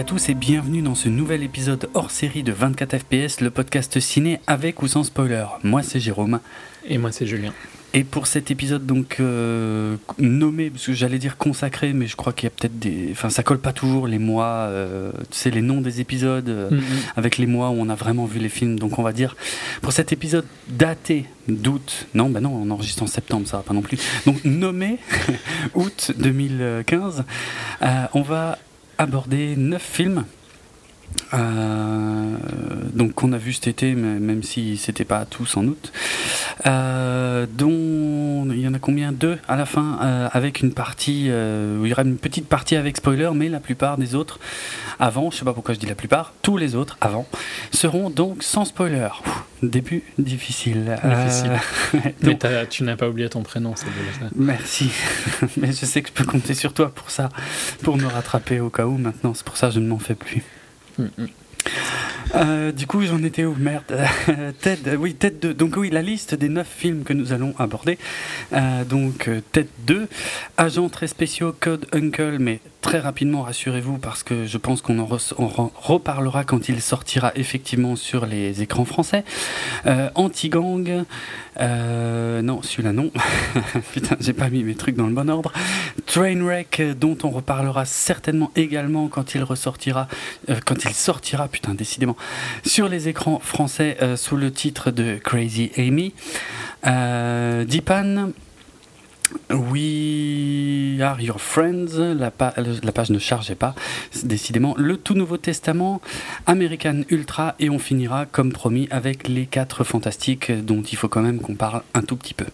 Salut à tous et bienvenue dans ce nouvel épisode hors série de 24 FPS, le podcast ciné avec ou sans spoiler. Moi c'est Jérôme. Et moi c'est Julien. Et pour cet épisode donc euh, nommé, parce que j'allais dire consacré, mais je crois qu'il y a peut-être des, enfin ça colle pas toujours les mois, euh, tu sais les noms des épisodes euh, Mhm. avec les mois où on a vraiment vu les films. Donc on va dire pour cet épisode daté d'août, non bah non on enregistre en septembre, ça va pas non plus. Donc nommé août 2015, euh, on va aborder neuf films. Euh, donc qu'on a vu cet été, mais même si c'était pas tous en août, euh, dont il y en a combien? Deux à la fin, euh, avec une partie, euh, où il y aura une petite partie avec spoiler, mais la plupart des autres avant, je sais pas pourquoi je dis la plupart, tous les autres avant seront donc sans spoiler. Ouh, début difficile. Euh, Mais tu n'as pas oublié ton prénom, c'est déjà ça. Merci, mais je sais que je peux compter sur toi pour ça, pour me rattraper au cas où maintenant, c'est pour ça que je ne m'en fais plus. Mm-mm. Euh, du coup, j'en étais où Merde. Ted, euh, oui, Ted 2. Donc, oui, la liste des 9 films que nous allons aborder. Euh, donc, euh, Ted 2, Agents très spéciaux, Code Uncle, mais très rapidement, rassurez-vous, parce que je pense qu'on en reparlera quand il sortira effectivement sur les écrans français. Euh, Anti-gang, euh, non, celui-là non. Putain, j'ai pas mis mes trucs dans le bon ordre. Trainwreck, euh, dont on reparlera certainement également quand il ressortira, euh, quand il sortira, putain, décidément, sur les écrans français euh, sous le titre de Crazy Amy. Euh, Deepan, We Are Your Friends, la, pa- la page ne chargeait pas, décidément, le tout nouveau testament, American Ultra, et on finira, comme promis, avec les quatre fantastiques dont il faut quand même qu'on parle un tout petit peu.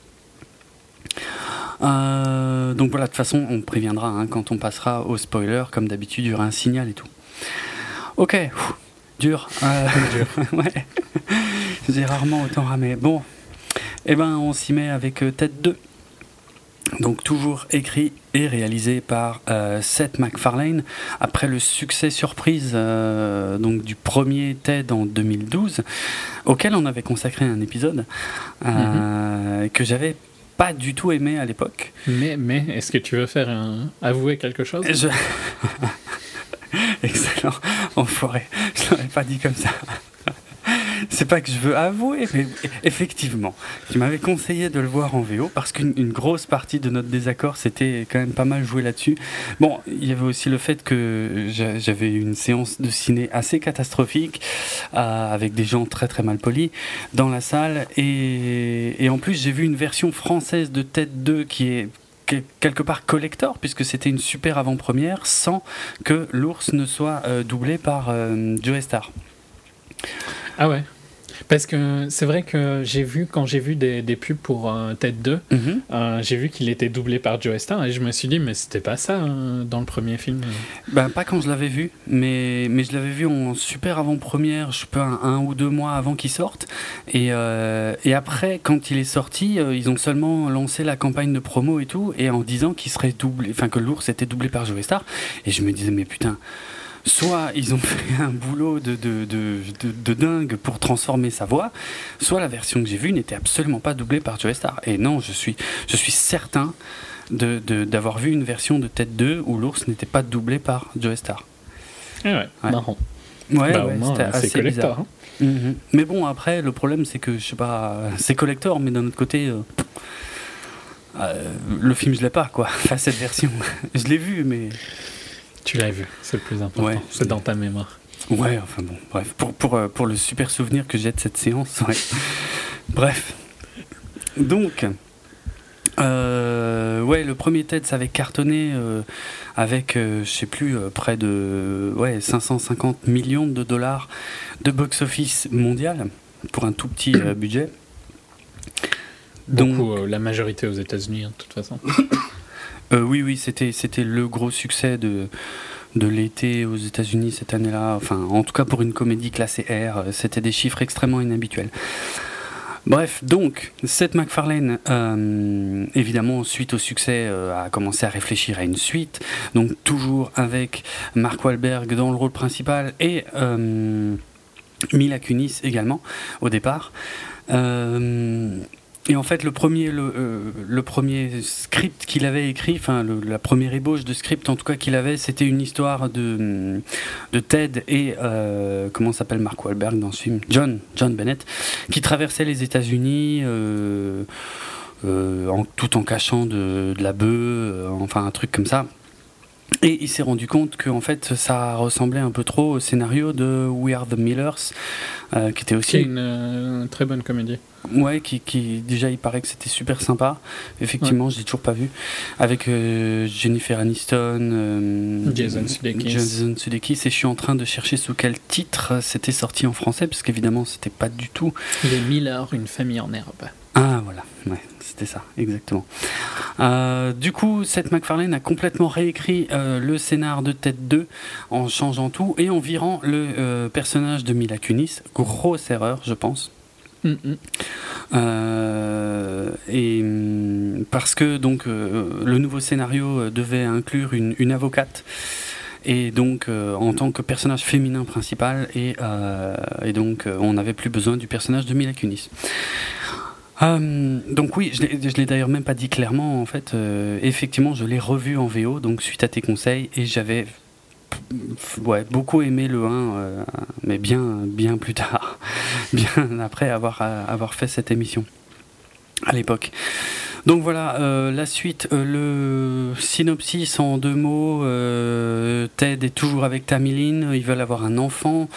Euh, donc voilà, de toute façon, on préviendra hein, quand on passera au spoiler, comme d'habitude, il y aura un signal et tout. Ok, dur. Euh, ouais. J'ai rarement autant ramé. Bon, eh ben, on s'y met avec euh, Tête 2. Donc toujours écrit et réalisé par euh, Seth MacFarlane après le succès surprise euh, donc du premier TED en 2012 auquel on avait consacré un épisode euh, que j'avais pas du tout aimé à l'époque. Mais, mais est-ce que tu veux faire un... avouer quelque chose? Je... Excellent, enfoiré. Je l'aurais pas dit comme ça. C'est pas que je veux avouer, mais effectivement, tu m'avais conseillé de le voir en VO parce qu'une une grosse partie de notre désaccord c'était quand même pas mal joué là-dessus. Bon, il y avait aussi le fait que j'a- j'avais une séance de ciné assez catastrophique euh, avec des gens très très mal polis dans la salle et, et en plus j'ai vu une version française de Tête 2 qui est quelque part collector puisque c'était une super avant-première sans que l'ours ne soit euh, doublé par euh, Joe Star. Ah ouais parce que c'est vrai que j'ai vu, quand j'ai vu des, des pubs pour euh, Tête 2, Mhm. euh, j'ai vu qu'il était doublé par Joe Star et je me suis dit, mais c'était pas ça euh, dans le premier film. Ben, pas quand je l'avais vu, mais, mais je l'avais vu en super avant-première, je sais pas, un, un ou deux mois avant qu'il sorte. Et, euh, et après, quand il est sorti, ils ont seulement lancé la campagne de promo et tout, et en disant qu'il serait doublé, enfin que l'ours était doublé par Joe Star. Et je me disais, mais putain, soit ils ont fait un boulot de, de, de, dingue pour transformer sa voix, soit la version que j'ai vue n'était absolument pas doublée par Joe Star. Et non, je suis, je suis certain d'avoir vu une version de Tête 2 où l'ours n'était pas doublé par Joe Star. Ah ouais, Ouais. marrant. Ouais, Bah, ouais, c'était c'est assez collector. bizarre. hein. Mhm. Mais bon, après, le problème, c'est que, je sais pas, c'est collector, mais d'un autre côté, euh, euh, le film, je l'ai pas, quoi. Enfin, cette version. je l'ai vu, mais. Tu l'as vu, c'est le plus important. Ouais. c'est dans ta mémoire. Ouais, enfin bon, bref. Pour, pour, euh, pour le super souvenir que j'ai de cette séance, ouais. bref. Donc. euh, ouais, le premier TED, ça avait cartonné euh, avec, euh, je sais plus, près de ouais, 550 millions de dollars de box-office mondial pour un tout petit budget. Beaucoup, euh, la majorité aux États-Unis, hein, de toute façon. Euh, oui, oui, c'était le gros succès de l'été aux États-Unis cette année-là. Enfin, en tout cas pour une comédie classée R, euh, c'était des chiffres extrêmement inhabituels. Bref, donc, Seth MacFarlane, euh, évidemment, suite au succès, a commencé à réfléchir à une suite. Donc, toujours avec Mark Wahlberg dans le rôle principal et Mila Kunis également, au départ. Et en fait, le premier, le, euh, le premier script qu'il avait écrit, enfin la première ébauche de script en tout cas qu'il avait, c'était une histoire de, Ted et euh, comment s'appelle Mark Wahlberg dans ce film, John, John Bennett, qui traversaient les États-Unis. Euh, tout en cachant de, de la bœuf, enfin un truc comme ça. Et il s'est rendu compte que en fait ça ressemblait un peu trop au scénario de We Are the Millers, euh, qui était aussi une euh, très bonne comédie. Ouais, qui, qui, déjà il paraît que c'était super sympa. Effectivement, je l'ai toujours pas vu. Avec euh, Jennifer Aniston, Jason Sudeikis. Jason Sudeikis. Et je suis en train de chercher sous quel titre c'était sorti en français, parce qu'évidemment c'était pas du tout. Les Miller, une famille en herbe. Ah voilà, ouais, c'était ça, exactement. Euh, du coup, Seth MacFarlane a complètement réécrit euh, le scénar de Tête 2 en changeant tout et en virant le euh, personnage de Mila Kunis. Grosse erreur, je pense. Et mm, parce que donc le nouveau scénario devait inclure une, une avocate et donc en tant que personnage féminin principal et, et donc on n'avait plus besoin du personnage de Mila Kunis. Euh, donc oui, je l'ai d'ailleurs même pas dit clairement en fait. Euh, effectivement, je l'ai revu en VO, donc suite à tes conseils, et j'avais ouais, beaucoup aimé le 1, euh, mais bien, bien plus tard, bien après avoir, avoir fait cette émission à l'époque. Donc voilà, la suite, le synopsis en deux mots, Ted est toujours avec Tamiline, ils veulent avoir un enfant,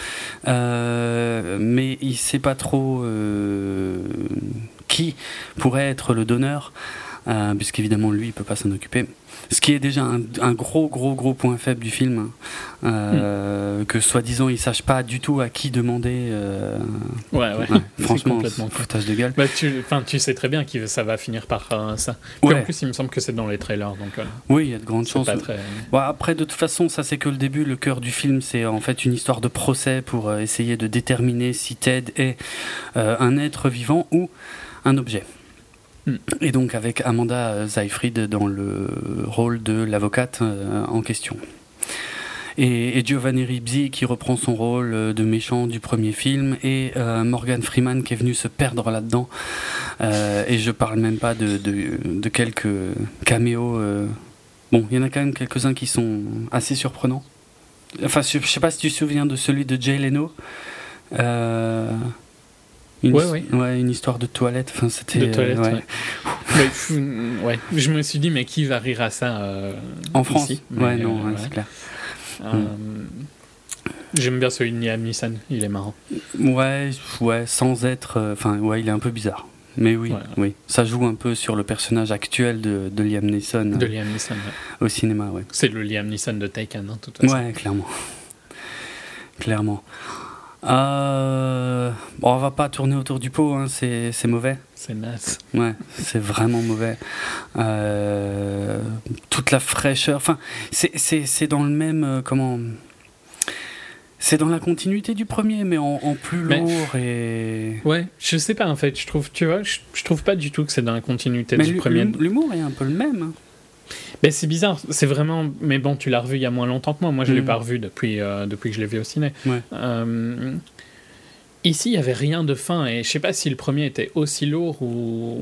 mais il sait pas trop qui pourrait être le donneur, euh, puisqu'évidemment lui il peut pas s'en occuper. Ce qui est déjà un, gros gros gros point faible du film, euh, que soi-disant il sache pas du tout à qui demander. Euh, ouais, ouais. franchement, complètement foutage de gueule. Bah, tu, tu sais très bien que ça va finir par ça. En plus, il me semble que c'est dans les trailers, donc. oui, il y a de grandes chances. Bon, après, de toute façon, ça c'est que le début. Le cœur du film, c'est en fait une histoire de procès pour essayer de déterminer si Ted est un être vivant ou un objet. Hmm. Et donc avec Amanda Seyfried dans le rôle de l'avocate euh, en question. Et, Giovanni Ribisi qui reprend son rôle de méchant du premier film et euh, Morgan Freeman qui est venu se perdre là-dedans. Euh, et je parle même pas de, de, quelques caméos. Bon, il y en a quand même quelques-uns qui sont assez surprenants. Enfin, je, sais pas si tu te souviens de celui de Jay Leno. Une, ouais, ouais. une histoire de toilette. Enfin, c'était. De toilette, ouais. ouais. Je me suis dit, mais qui va rire à ça euh, En France Ouais, non, euh, c'est clair. Euh. J'aime bien celui de Liam Neeson, il est marrant. Ouais, ouais, sans être. Enfin, ouais, il est un peu bizarre. Mais oui, oui, ça joue un peu sur le personnage actuel de, de Liam Neeson. De Liam Neeson, Au cinéma, ouais. C'est le Liam Neeson de Taken, hein, toute façon. Ouais, clairement. Clairement. Euh, bon, on va pas tourner autour du pot, hein, c'est, mauvais. C'est naze. Ouais, c'est vraiment mauvais. Euh, toute la fraîcheur. Enfin, c'est, dans le même. Euh, comment. C'est dans la continuité du premier, mais en, plus lourd et. Ouais, je sais pas en fait. Je trouve, tu vois, je, trouve pas du tout que c'est dans la continuité du premier. L'humour est un peu le même. Hein. Ben, c'est bizarre, c'est vraiment. Mais bon, tu l'as revu il y a moins longtemps que moi. Moi, je ne l'ai mm. pas revu depuis, euh, depuis que je l'ai vu au ciné. Euh, ici, il n'y avait rien de fin. Et je sais pas si le premier était aussi lourd ou.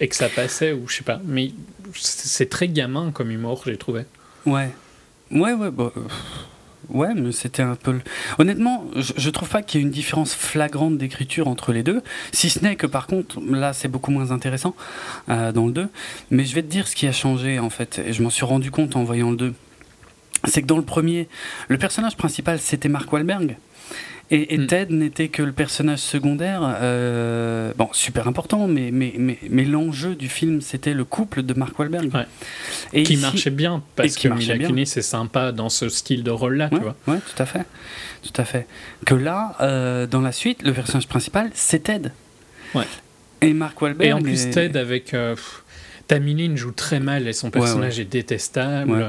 et que ça passait, ou je sais pas. Mais c'est très gamin comme humour, j'ai trouvé. Ouais. Ouais, ouais. Bah, Ouais, mais c'était un peu. Honnêtement, je, trouve pas qu'il y ait une différence flagrante d'écriture entre les deux. Si ce n'est que par contre, là, c'est beaucoup moins intéressant euh, dans le 2. Mais je vais te dire ce qui a changé en fait. Et je m'en suis rendu compte en voyant le 2. C'est que dans le premier, le personnage principal c'était Mark Wahlberg. Et, hmm. Ted n'était que le personnage secondaire, euh, bon, super important, mais, mais, mais, mais l'enjeu du film, c'était le couple de Mark Wahlberg. Et qui marchait bien, parce que Mila Kunis, c'est sympa dans ce style de rôle-là, tu vois. Ouais, tout à fait. Tout à fait. Que là, euh, dans la suite, le personnage principal, c'est Ted. Ouais. Et Mark Wahlberg. Et en plus, Ted, avec. Euh, Tamiline joue très mal et son personnage est détestable.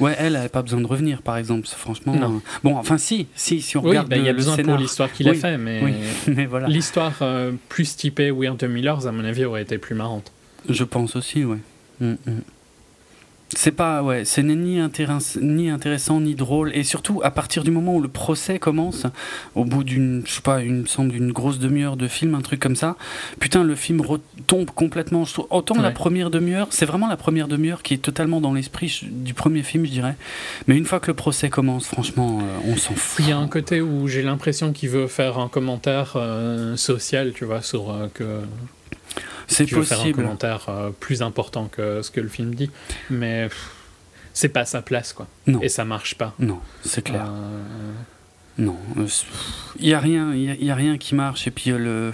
Euh, Ouais, elle n'avait pas besoin de revenir, par exemple, franchement. Non. Bon, enfin, si, si, si on regarde. Bah, il y a besoin pour l'histoire qu'il a fait, mais, mais voilà. l'histoire euh, plus typée Weird Millers, à mon avis, aurait été plus marrante. Je pense aussi, ouais. Mm, mm. C'est pas, ouais, c'est ni, ni intéressant ni drôle. Et surtout, à partir du moment où le procès commence, au bout d'une, je sais pas, une semble d'une grosse demi-heure de film, un truc comme ça, putain, le film retombe complètement. Autant la première demi-heure, c'est vraiment la première demi-heure qui est totalement dans l'esprit du premier film, je dirais. Mais une fois que le procès commence, franchement, euh, on s'en fout. Il y a un côté où j'ai l'impression qu'il veut faire un commentaire euh, social, tu vois, sur euh, que c'est possible. faire un commentaire euh, plus important que ce que le film dit, mais c'est pas sa place, quoi. Non. Et ça marche pas. Non, c'est clair. Euh, non, il euh, y a rien, il y, a rien qui marche. Et puis le.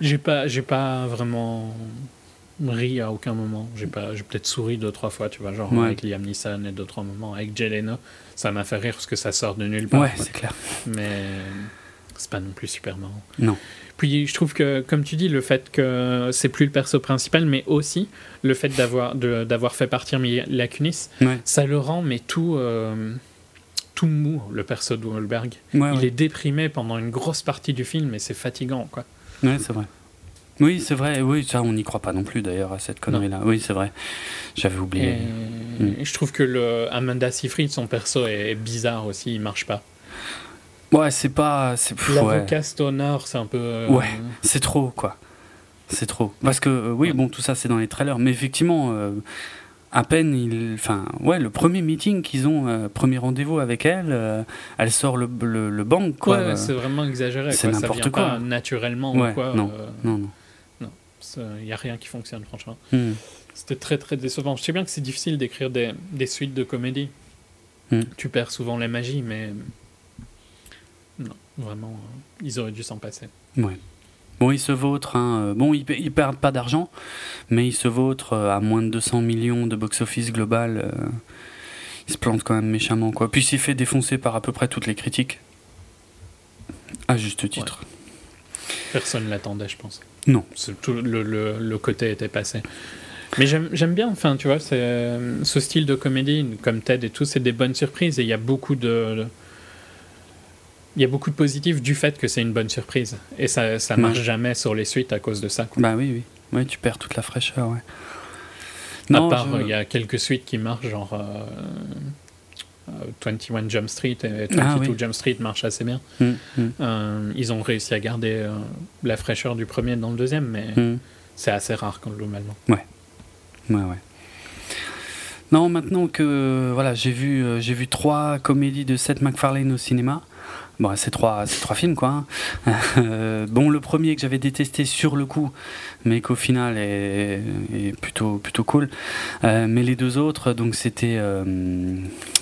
J'ai pas, j'ai pas vraiment ri à aucun moment. J'ai pas, j'ai peut-être souri deux trois fois, tu vois, genre avec Liam Neeson et d'autres moments avec Jelena. Ça m'a fait rire parce que ça sort de nulle part. Ouais, c'est clair. Mais c'est pas non plus super marrant. Non. Puis je trouve que, comme tu dis, le fait que c'est plus le perso principal, mais aussi le fait d'avoir, d'avoir fait partir Mila Kunis, ça le rend mais tout, euh, tout mou, le perso de Wahlberg. Il est déprimé pendant une grosse partie du film et c'est fatigant. Quoi. Ouais, c'est vrai. Oui, c'est vrai. Oui, ça, on n'y croit pas non plus d'ailleurs à cette connerie-là. Oui, c'est vrai. J'avais oublié. Et... Mm. Je trouve que le Amanda Seyfried, son perso est bizarre aussi. Il marche pas. Ouais, c'est pas. L'avocat ouais. Stoner, c'est un peu. Euh, ouais, c'est trop, quoi. C'est trop. Parce que, euh, oui, bon, tout ça, c'est dans les trailers. Mais effectivement, euh, à peine, il. Enfin, ouais, le premier meeting qu'ils ont, premier rendez-vous avec elle, elle sort le, le, banc, quoi. Ouais, c'est vraiment exagéré. C'est n'importe quoi. Pas naturellement ou quoi. Non, non, non. Il n'y a rien qui fonctionne, franchement. Hmm. C'était très, très décevant. Je sais bien que c'est difficile d'écrire des, des, suites de comédie. Hmm. Tu perds souvent la magie, mais vraiment, euh, ils auraient dû s'en passer. Ouais. Bon, ils se vautrent. Hein, euh, bon, ils, ils, perdent pas d'argent, mais ils se vautrent euh, à moins de 200 millions de box-office global. ils se plantent quand même méchamment, quoi. Puis s'est fait défoncer par à peu près toutes les critiques. À juste titre. Personne l'attendait, je pense. Non. Tout le, le, le, côté était passé. Mais j'aime bien, enfin, tu vois, ce style de comédie, comme Ted et tout, c'est des bonnes surprises et il y a beaucoup de il y a beaucoup de positifs du fait que c'est une bonne surprise. Et ça, ça marche jamais sur les suites à cause de ça. Bah oui, oui. Ouais, tu perds toute la fraîcheur, ouais. Non, à part, il y a quelques suites qui marchent, genre euh, 21 euh, Jump Street et 22 ah, Jump Street marchent assez bien. Mm, mm. Euh, ils ont réussi à garder euh, la fraîcheur du premier dans le deuxième, mais mm. c'est assez rare quand, globalement. Ouais. Ouais, ouais. Non, maintenant que voilà, j'ai vu, j'ai vu trois comédies de Seth MacFarlane au cinéma, Bon, c'est trois, trois films, quoi. Hein. Euh, bon, le premier que j'avais détesté sur le coup, mais qu'au final est, plutôt, plutôt cool. Euh, mais les deux autres, donc c'était. Euh...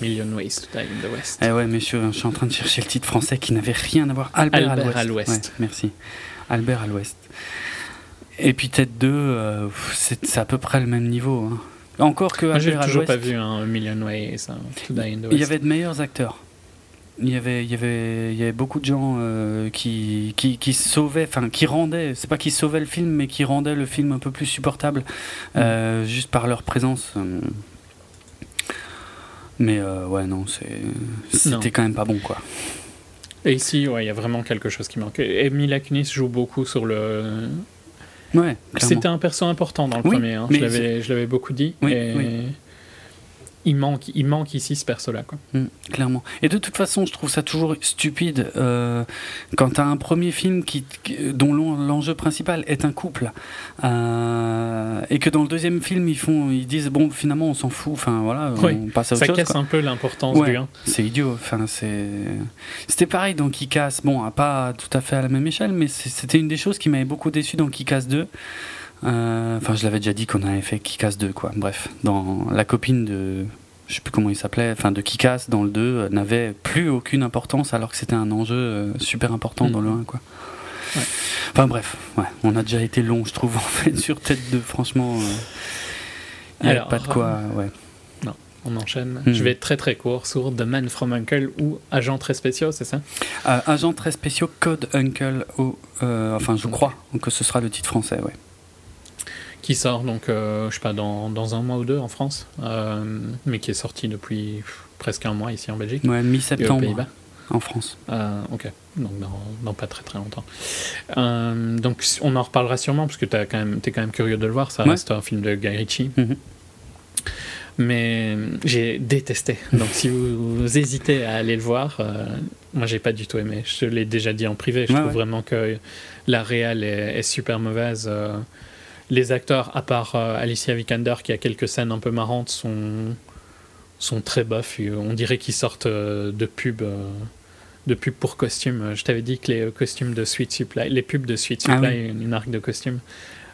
Million Ways to Die in the West. Eh ouais, mais je, suis en train de chercher le titre français qui n'avait rien à voir. Albert, à l'Ouest. merci. Albert à l'Ouest. Et puis Tête 2, euh, c'est à peu près le même niveau. Hein. Encore que. J'ai toujours pas vu un Million Ways to Die in the West. Il y avait de meilleurs acteurs il y avait, il y avait, il y avait beaucoup de gens euh, qui, qui, qui, sauvaient, enfin qui rendaient, c'est pas qui sauvaient le film, mais qui rendaient le film un peu plus supportable euh, mm. juste par leur présence. Mais euh, ouais, non, c'était quand même pas bon quoi. Et ici, ouais, il y a vraiment quelque chose qui manque. Et Mila Kunis joue beaucoup sur le. Ouais. C'était un perso important dans le premier. Hein. Je l'avais beaucoup dit. Oui, et il manque, il manque ici ce perso-là. Quoi. Mm, clairement. Et de toute façon, je trouve ça toujours stupide euh, quand tu as un premier film qui, dont l'enjeu principal est un couple euh, et que dans le deuxième film, ils, font, ils disent bon, finalement, on s'en fout, enfin voilà, on passe à autre ça chose. Ça casse un peu l'importance du 1. C'est idiot. Enfin, C'était pareil dans Kick-Ass, bon, pas tout à fait à la même échelle, mais c'était une des choses qui m'avait beaucoup déçu dans Kick-Ass 2. Euh, enfin, je l'avais déjà dit qu'on avait fait Kikas 2, quoi. Bref, dans la copine de. Je sais plus comment il s'appelait, enfin de Kikas dans le 2 euh, n'avait plus aucune importance alors que c'était un enjeu euh, super important dans le 1, quoi. Enfin bref, ouais, on a déjà été long, je trouve, en fait, sur Tête 2, franchement. Il n'y a pas de quoi, ouais. Non, on enchaîne. Hmm. Je vais être très très court sur The Man from Uncle ou Agent très spéciaux, c'est ça? Agent très spéciaux, Code Uncle, ou, enfin je crois que ce sera le titre français, ouais qui sort donc, euh, je sais pas, dans, dans, un mois ou deux en France, euh, mais qui est sorti depuis presque un mois ici en Belgique. Ouais, mi-septembre. En France. Euh, ok, donc dans, pas très très longtemps. donc on en reparlera sûrement parce que tu es quand même curieux de le voir. Ça reste un film de Guy Ritchie. Mais j'ai détesté. Donc si vous, hésitez à aller le voir, euh, moi j'ai pas du tout aimé. Je l'ai déjà dit en privé. Je trouve vraiment que la réelle est, super mauvaise. Euh. Les acteurs, à part euh, Alicia Vikander qui a quelques scènes un peu marrantes, sont, sont très bof. On dirait qu'ils sortent de pubs de pubs pour costumes. Je t'avais dit que les costumes de Sweet Supply, les pubs de Sweet ah Supply, une marque de costumes,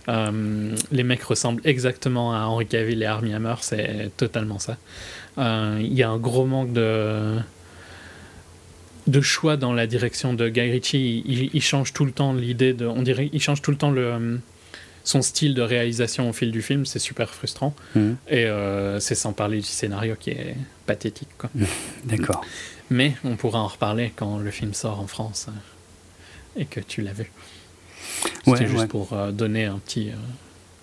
euh, les mecs ressemblent exactement à Henry Cavill et Armie Hammer, c'est totalement ça. Euh, il y a un gros manque de de choix dans la direction de Guy Ritchie. Il, change tout le temps l'idée de, on dirait, il change tout le temps le son style de réalisation au fil du film. C'est super frustrant mhm. et euh, c'est sans parler du scénario qui est pathétique. D'accord. Mais on pourra en reparler quand le film sort en France et que tu l'as vu. C'était juste pour euh, donner un petit euh,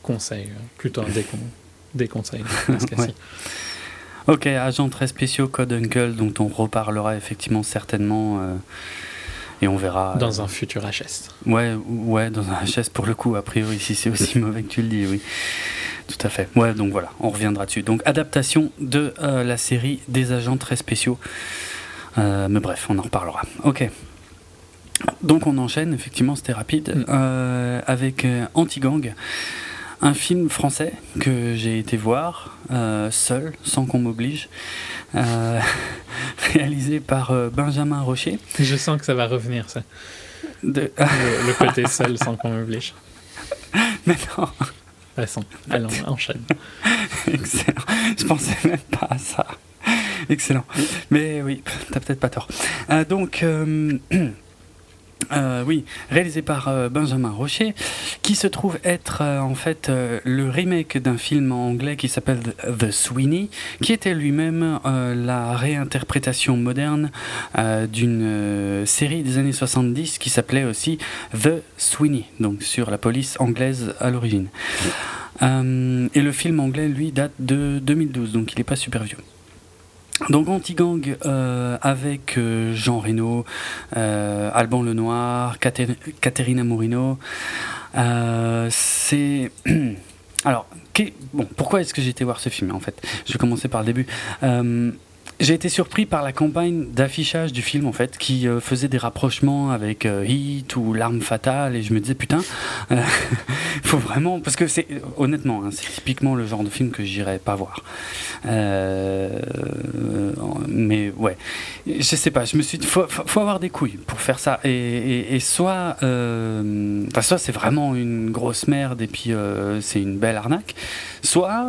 conseil, euh, plutôt un déconseil Ok, agent très spéciaux, Code Uncle, dont on reparlera effectivement certainement. Et on verra. Dans un futur HS. Ouais, ouais, dans un HS pour le coup, a priori, si c'est aussi mauvais que tu le dis, oui. Tout à fait. Ouais, donc voilà, on reviendra dessus. Donc, adaptation de la série des agents très spéciaux. mais bref, on en reparlera. Ok. Donc on enchaîne, effectivement c'était rapide, mm. euh, avec euh, Anti-Gang, un film français que j'ai été voir euh, seul, sans qu'on m'oblige, réalisé par Benjamin Rocher. Je sens que ça va revenir ça. Le, côté seul sans qu'on m'oblige. Mais non. Passons, allons, enchaîne. Excellent. Je pensais même pas à ça. Excellent. Mais oui, t'as peut-être pas tort. donc... Euh, oui, réalisé par euh, Benjamin Rocher, qui se trouve être euh, en fait le remake d'un film anglais qui s'appelle The Sweeney, qui était lui-même la réinterprétation moderne d'une série des années 70 qui s'appelait aussi The Sweeney, donc sur la police anglaise à l'origine. et le film anglais, lui, date de 2012, donc il n'est pas super vieux. Donc Anti-Gang euh, avec euh, Jean Reno, euh, Alban Lenoir, Caterina Morino. c'est alors pourquoi est-ce que j'ai été voir ce film en fait? Je vais commencer par le début. J'ai été surpris par la campagne d'affichage du film en fait, qui euh, faisait des rapprochements avec euh, Heat ou L'arme fatale, et je me disais putain, euh, faut vraiment parce que c'est honnêtement, hein, c'est typiquement le genre de film que j'irais pas voir. mais ouais, je sais pas, je me suis dit faut, faut avoir des couilles pour faire ça, et, et, soit, soit c'est vraiment une grosse merde et puis c'est une belle arnaque, soit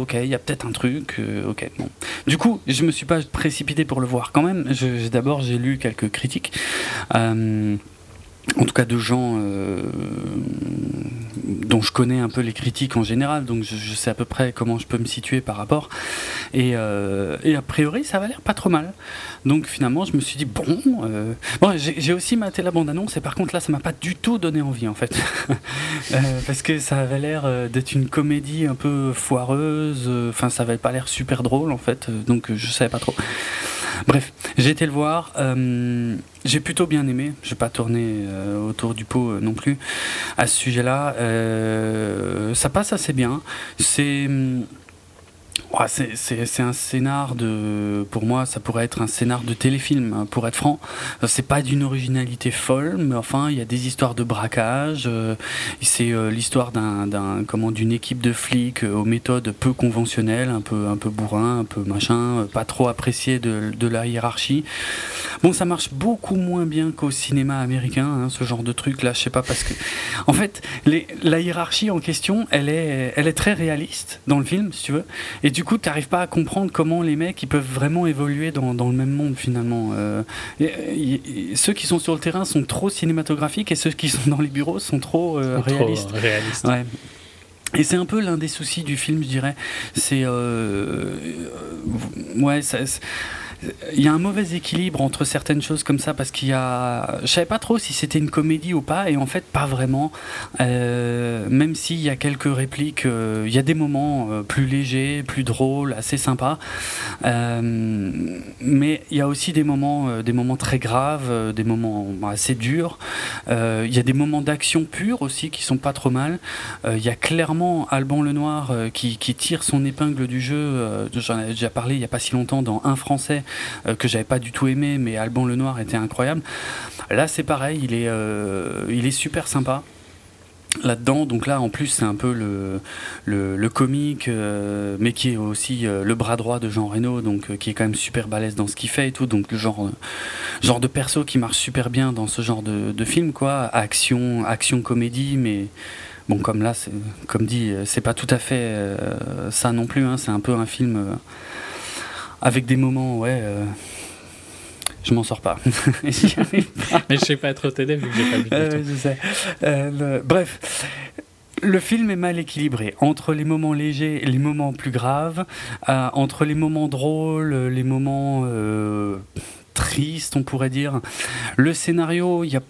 ok, il y a peut-être un truc, ok bon. Du coup, je me suis pas précipité pour le voir quand même. D'abord, j'ai lu quelques critiques. Euh, en tout cas de gens euh, dont je connais un peu les critiques en général, donc je, sais à peu près comment je peux me situer par rapport. Et, euh, a priori, ça va l'air pas trop mal. Donc finalement, je me suis dit, bon, bon j'ai aussi maté la bande-annonce, et par contre là, ça m'a pas du tout donné envie en fait. parce que ça avait l'air d'être une comédie un peu foireuse, enfin ça avait pas l'air super drôle en fait, donc je savais pas trop. Bref, j'ai été le voir. Euh, j'ai plutôt bien aimé. Je vais pas tourner euh, autour du pot euh, non plus à ce sujet-là. ça passe assez bien. C'est c'est un scénar de. Pour moi, ça pourrait être un scénar de téléfilm, hein, pour être franc. Euh, c'est pas d'une originalité folle, mais enfin, il y a des histoires de braquage. Euh, c'est euh, l'histoire d'une équipe de flics aux méthodes peu conventionnelles, un peu, un peu bourrin, un peu machin, pas trop apprécié de, la hiérarchie. Bon, ça marche beaucoup moins bien qu'au cinéma américain, hein, ce genre de truc là. Je sais pas parce que, en fait, la hiérarchie en question, elle est, elle est très réaliste dans le film, si tu veux. Et du coup, tu n'arrives pas à comprendre comment les mecs ils peuvent vraiment évoluer dans, dans le même monde finalement. Euh, ceux qui sont sur le terrain sont trop cinématographiques et ceux qui sont dans les bureaux sont trop euh, réalistes. Ouais. Et c'est un peu l'un des soucis du film, je dirais. C'est. Euh, ouais, ça il y a un mauvais équilibre entre certaines choses comme ça parce qu'il y a. Je savais pas trop si c'était une comédie ou pas, et en fait, pas vraiment. Euh, même s'il y a quelques répliques, euh, il y a des moments euh, plus légers, plus drôles, assez sympas. mais il y a aussi des moments, des moments très graves, des moments assez durs. Il y a des moments d'action pure aussi qui sont pas trop mal. Il y a clairement Alban Lenoir qui, tire son épingle du jeu. J'en avais déjà parlé il y a pas si longtemps dans Un Français que j'avais pas du tout aimé, mais Alban Lenoir était incroyable. Là, c'est pareil, il est, euh, il est super sympa là-dedans. Donc là, en plus, c'est un peu le, le, comique, euh, mais qui est aussi le bras droit de Jean Reno, donc qui est quand même super balèze dans ce qu'il fait et tout. Donc le genre, genre de perso qui marche super bien dans ce genre de, de film, quoi. Action, action comédie, mais bon, comme là, comme dit, c'est pas tout à fait ça non plus. Hein. c'est un peu un film avec des moments, ouais. Euh, je m'en sors pas. Mais je sais pas trop t'aider vu que j'ai pas vu. Euh, je sais. Euh, bref. Le film est mal équilibré entre les moments légers et les moments plus graves, entre les moments drôles, les moments tristes, on pourrait dire. Le scénario, il y a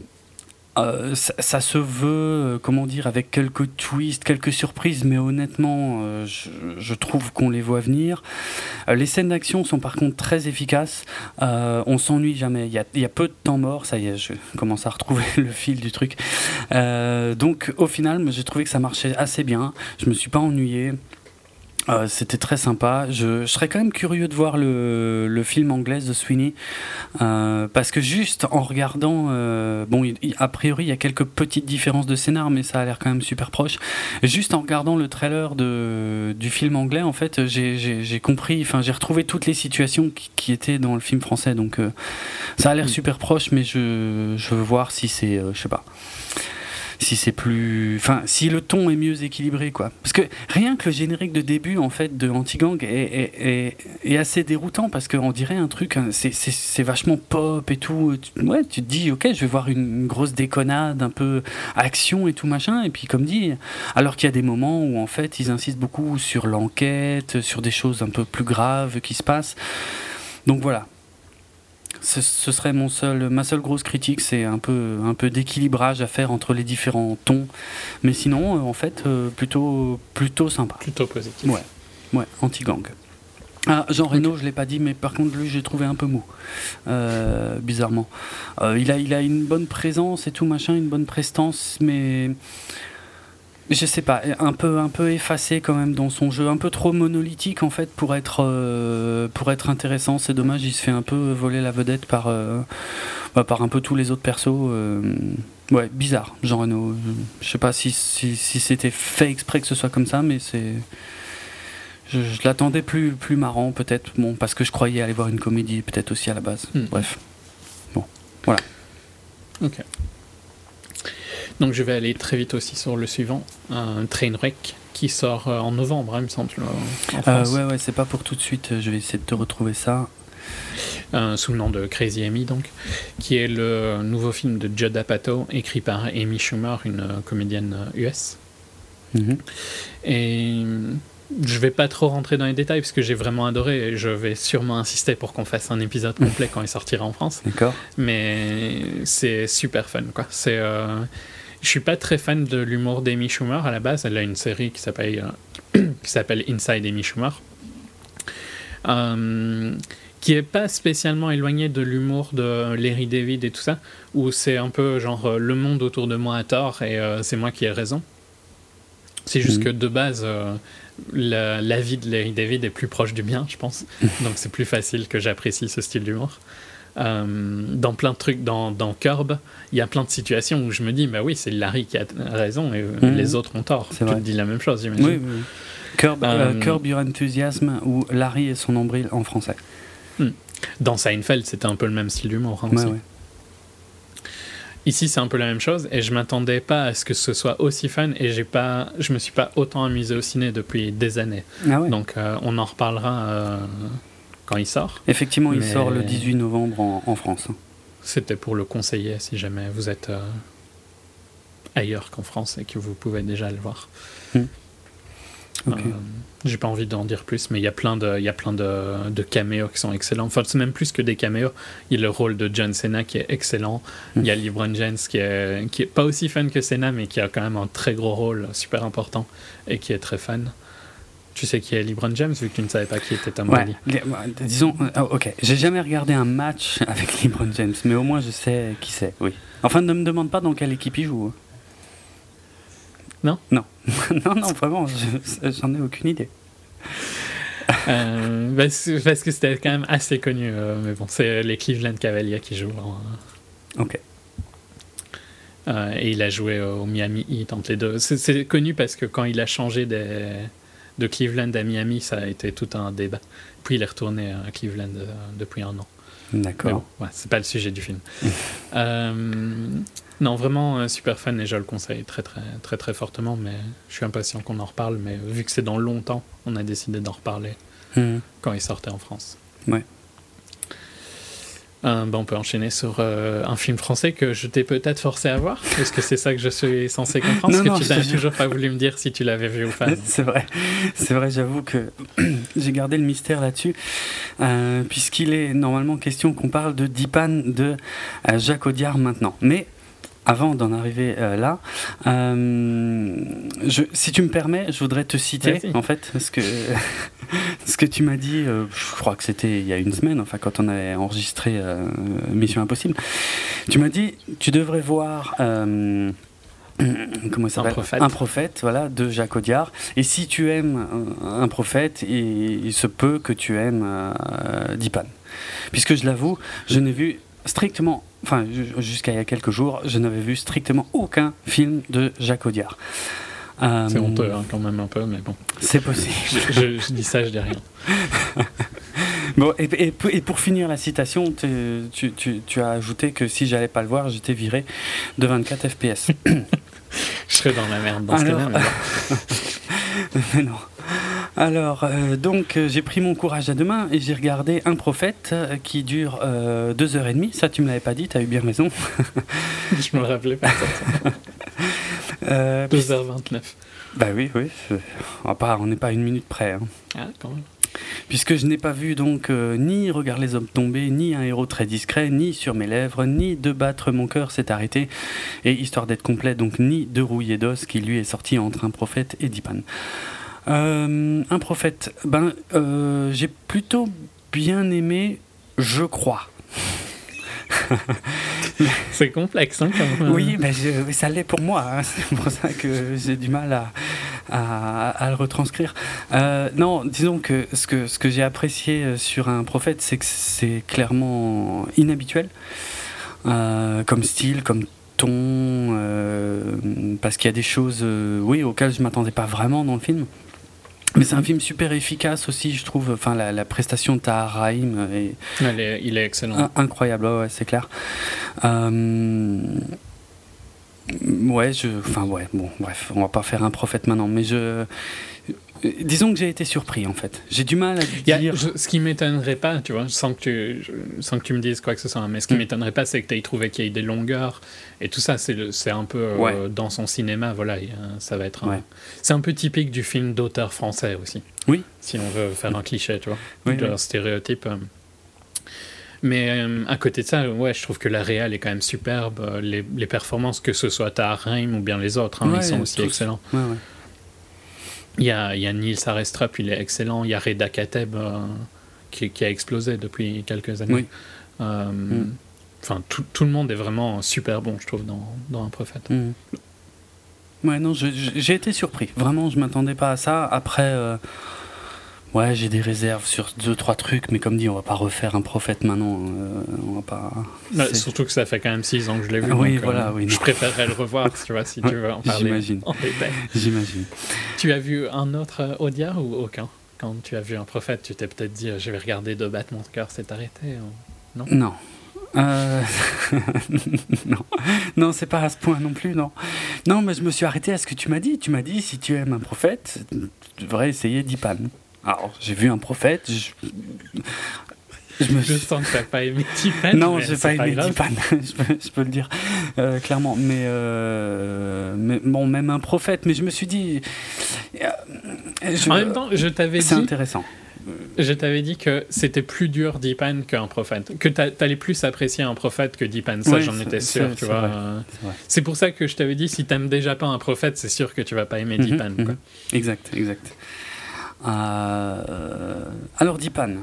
euh, ça, se veut, euh, comment dire, avec quelques twists, quelques surprises, mais honnêtement, euh, je, trouve qu'on les voit venir. les scènes d'action sont par contre très efficaces. on s'ennuie jamais. Il y, a, peu de temps mort. Ça y est, je commence à retrouver le fil du truc. donc, au final, j'ai trouvé que ça marchait assez bien. Je me suis pas ennuyé. Euh, c'était très sympa. Je, serais quand même curieux de voir le, le film anglais de Sweeney euh, parce que juste en regardant, euh, bon, a priori il y a quelques petites différences de scénar, mais ça a l'air quand même super proche. Juste en regardant le trailer de, du film anglais, en fait, j'ai compris, enfin, j'ai retrouvé toutes les situations qui, qui, étaient dans le film français, donc ça a l'air mm. super proche, mais je, je veux voir si c'est, je sais pas si c'est plus, enfin, si le ton est mieux équilibré, quoi. Parce que rien que le générique de début, en fait, de Anti-Gang est, est, assez déroutant parce qu'on dirait un truc, hein, c'est vachement pop et tout. Ouais, tu te dis, ok, je vais voir une, grosse déconnade, un peu action et tout machin. Et puis, comme dit, alors qu'il y a des moments où, en fait, ils insistent beaucoup sur l'enquête, sur des choses un peu plus graves qui se passent. Donc voilà, ce, serait mon seul, ma seule grosse critique, c'est un peu, un peu d'équilibrage à faire entre les différents tons. Mais sinon, euh, en fait, euh, plutôt, plutôt sympa. Plutôt positif. Ouais, ouais anti-gang. Ah, Jean Reno, je l'ai pas dit, mais par contre lui, j'ai trouvé un peu mou, euh, bizarrement. il a, il a une bonne présence et tout machin, une bonne prestance, mais je sais pas, un peu, un peu effacé quand même dans son jeu, un peu trop monolithique en fait pour être, euh, pour être intéressant. C'est dommage, il se fait un peu voler la vedette par, euh, bah, par un peu tous les autres persos. Euh, ouais, bizarre, Jean Reno. Je sais pas si, si, c'était fait exprès que ce soit comme ça, mais c'est. Je, l'attendais plus, plus marrant, peut-être, bon, parce que je croyais aller voir une comédie, peut-être aussi à la base. Hmm. Bref. Bon, voilà. Ok. Donc je vais aller très vite aussi sur le suivant, un Trainwreck qui sort euh, en novembre, hein, il me semble. Euh, ouais, ouais, c'est pas pour tout de suite. Je vais essayer de te retrouver ça. sous le nom de Crazy Amy, donc, qui est le nouveau film de Judd Apatow, écrit par Amy Schumer, une euh, comédienne US. Mhm. Et je vais pas trop rentrer dans les détails parce que j'ai vraiment adoré et je vais sûrement insister pour qu'on fasse un épisode complet quand il sortira en France. D'accord. Mais c'est super fun, quoi. C'est je suis pas très fan de l'humour d'Amy Schumer à la base. Elle a une série qui s'appelle euh, qui s'appelle Inside Amy Schumer, euh, qui est pas spécialement éloigné de l'humour de Larry David et tout ça, où c'est un peu genre euh, le monde autour de moi a tort et c'est moi qui ai raison. C'est juste mhm. que de base, la, vie de Larry David est plus proche du bien, je pense. Donc c'est plus facile que j'apprécie ce style d'humour. Euh, dans plein de trucs, dans, dans Curb, il y a plein de situations où je me dis, bah oui, c'est Larry qui a raison et euh, mhm. les autres ont tort. Tu te dis la même chose, j'imagine. Oui, oui. Curb, euh, Curb Your Enthusiasm ou Larry et son nombril en français. Hmm. Dans Seinfeld, c'était un peu le même style d'humour. Hein, ouais, Ici, c'est un peu la même chose et je m'attendais pas à ce que ce soit aussi fun et j'ai pas, je me suis pas autant amusé au ciné depuis des années. Ah Donc, on en reparlera quand il sort. Effectivement, il sort le 18 novembre en, France. C'était pour le conseiller si jamais vous êtes euh, ailleurs qu'en France et que vous pouvez déjà le voir. Hmm. J'ai pas envie d'en dire plus, mais il y a plein de, il y a plein de, de caméos qui sont excellents. Enfin, c'est même plus que des caméos. Il y a le rôle de John Cena qui est excellent. Il y a LeBron James qui est, qui est pas aussi fan que Cena, mais qui a quand même un très gros rôle super important et qui est très fan. Tu sais qui est LeBron James vu que tu ne savais pas qui était Tom Brady. Ouais, disons, euh, ok, j'ai jamais regardé un match avec LeBron James, mais au moins je sais qui c'est. Oui. Enfin, ne me demande pas dans quelle équipe il joue. Hein. Non? Non. non, non, vraiment, j'en ai aucune idée. Euh, parce, que c'était quand même assez connu, euh, mais bon, c'est les Cleveland Cavaliers qui jouent. Ok. Euh, et il a joué au Miami Heat entre les deux. C'est connu parce que quand il a changé de Cleveland à Miami, ça a été tout un débat. Puis il est retourné à Cleveland depuis un an. D'accord. Bon, ouais, c'est pas le sujet du film. Non, vraiment un super fan et je le conseille très très très très fortement, mais je suis impatient qu'on en reparle, mais vu que c'est dans longtemps, on a décidé d'en reparler hmm. quand il sortait en France. Ouais. Euh, on peut enchaîner sur euh, un film français que je t'ai peut-être forcé à voir. Est-ce que c'est ça que je suis censé comprendre? Parce que tu n'as toujours pas voulu me dire si tu l'avais vu ou pas. C'est vrai, c'est vrai. J'avoue que j'ai gardé le mystère là-dessus, euh, puisqu'il est normalement question qu'on parle de Dipan de Jacques Audiard maintenant. Mais avant d'en arriver euh, là, euh, je, si tu me permets, je voudrais te citer en fait ce que ce que tu m'as dit. Euh, je crois que c'était il y a une semaine, enfin quand on avait enregistré Mission Impossible. Tu m'as dit, tu devrais voir. Comment ça un prophète. un prophète, voilà, de Jacques Audiard. Et si tu aimes un, prophète, il, se peut que tu aimes Dipan. Puisque je l'avoue, je n'ai vu strictement enfin jusqu'à il y a quelques jours, je n'avais vu strictement aucun film de Jacques Audiard. Euh, c'est honteux hein, quand même un peu, mais bon. C'est possible. je, dis ça, je dis rien. bon, et, et, pour finir la citation, tu, tu, tu, as ajouté que si j'allais pas le voir, j'étais viré de 24 FPS. je serais dans la merde dans ce cas-là. mais non. Alors, euh, donc, euh, j'ai pris mon courage à deux mains et j'ai regardé Un prophète euh, qui dure deux heures et demie. Ça, tu me l'avais pas dit, tu as eu bien raison. Je me le rappelais pas. 2h29. Bah oui, oui. On n'est pas à une minute près. Hein. Ah, quand même. Puisque je n'ai pas vu donc ni Regarde les hommes tombés, ni un héros très discret, ni sur mes lèvres, ni de battre mon cœur s'est arrêté, et histoire d'être complet, donc ni de rouiller d'os qui lui est sorti entre un prophète et Dipan. Euh, un prophète, ben, euh, j'ai plutôt bien aimé, je crois. c'est complexe, hein, Oui, mais ça l'est pour moi. Hein. c'est pour ça que j'ai du mal à, à, le retranscrire. Euh, non, disons que ce que, ce que j'ai apprécié sur un prophète, c'est que c'est clairement inhabituel. comme style, comme ton, parce qu'il y a des choses, oui, auxquelles je m'attendais pas vraiment dans le film. Mais c'est un film super efficace aussi, je trouve. Enfin, la, prestation de Tahar Rahim est, il est excellent. incroyable, ouais, c'est clair. Euh, ouais, je, enfin ouais, bon, bref, on va pas faire un prophète maintenant, mais je, disons que j'ai été surpris en fait. J'ai du mal à dire. ce qui m'étonnerait pas, tu vois, sans que tu, sans que tu me dises quoi que ce soit, hein, mais ce qui mm. m'étonnerait pas, c'est que tu aies trouvé qu'il y ait des longueurs et tout ça. C'est un peu euh, dans son cinéma, voilà, ça va être. C'est un peu typique du film d'auteur français aussi. Oui. Si on veut faire un cliché, tu vois, oui, un stéréotype. Euh. Mais euh, à côté de ça, ouais, je trouve que la réal est quand même superbe. Les, performances, que ce soit Tahar ou bien les autres, hein, ils sont aussi excellents. Il y a, il y a Nils Arestrup, il est excellent. Il y a Reda Kateb euh, qui, qui, a explosé depuis quelques années. Euh, mm. Enfin, tout, tout, le monde est vraiment super bon, je trouve, dans, dans Un prophète. Mm. Ouais, non, j'ai été surpris. Vraiment, je m'attendais pas à ça. Après. Euh, Ouais, j'ai des réserves sur deux trois trucs, mais comme dit, on va pas refaire un prophète maintenant. Euh, on va pas. Surtout que ça fait quand même six ans que je l'ai vu. oui, voilà. Euh, oui, je préférerais le revoir, tu vois, si tu veux en parler. J'imagine. J'imagine. Tu as vu un autre euh, Audiard ou aucun? Quand tu as vu un prophète, tu t'es peut-être dit, je vais regarder de battre mon cœur s'est arrêté. Non? Non. non, non, c'est pas à ce point non plus, non. Non, mais je me suis arrêté à ce que tu m'as dit. Tu m'as dit, si tu aimes un prophète, tu devrais essayer d'Ipan. Alors, j'ai vu un prophète. Je, je, me... je sens que tu n'as pas aimé Tipan. Non, j'ai pas aimé Tipan, je, peux, le dire euh, clairement. Mais, euh, mais, bon, même un prophète. Mais je me suis dit, euh, en même temps, je t'avais dit. C'est intéressant. Je t'avais dit que c'était plus dur Deepan qu'un prophète. Que t'allais plus apprécier un prophète que Deepan. Ça, j'en étais sûr, tu vois. C'est pour ça que je t'avais dit, si t'aimes déjà pas un prophète, c'est sûr que tu vas pas aimer mhm, Deepan. Mhm. Exact, exact. Euh, alors, Deepan.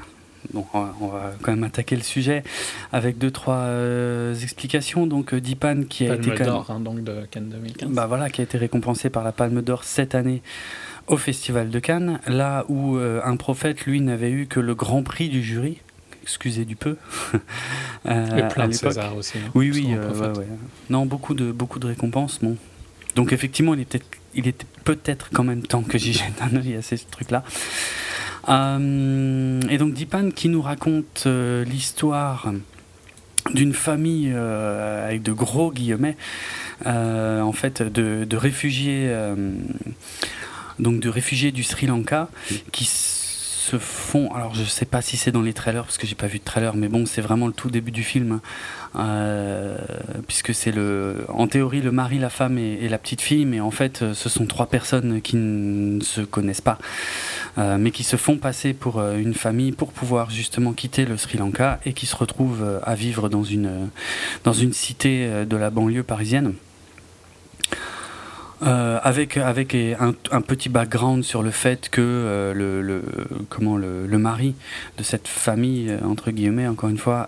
Bon, on va quand même attaquer le sujet avec deux trois euh, explications. Donc euh, Deepan qui a été hein, donc de Cannes 2015. Bah voilà, qui a été récompensé par la Palme d'Or cette année au Festival de Cannes, là où euh, un prophète, lui, n'avait eu que le grand prix du jury, excusez du peu. euh, plein de César aussi. Hein, oui, oui, non, beaucoup de, beaucoup de récompenses. Bon. Donc effectivement, il était, il était peut-être quand même temps que j'y jette un œil à ces trucs-là. Euh, et donc Dipan qui nous raconte l'histoire d'une famille avec de gros guillemets, en fait, de, de réfugiés donc de réfugiés du Sri Lanka qui se font. Alors je sais pas si c'est dans les trailers parce que j'ai pas vu de trailer, mais bon, c'est vraiment le tout début du film, euh, puisque c'est le, en théorie le mari, la femme et, la petite fille, mais en fait, ce sont trois personnes qui ne se connaissent pas, euh, mais qui se font passer pour euh, une famille pour pouvoir justement quitter le Sri Lanka et qui se retrouvent à vivre dans une dans une cité de la banlieue parisienne. Euh, avec avec un, petit background sur le fait que euh, le, comment le, mari de cette famille euh, entre guillemets encore une fois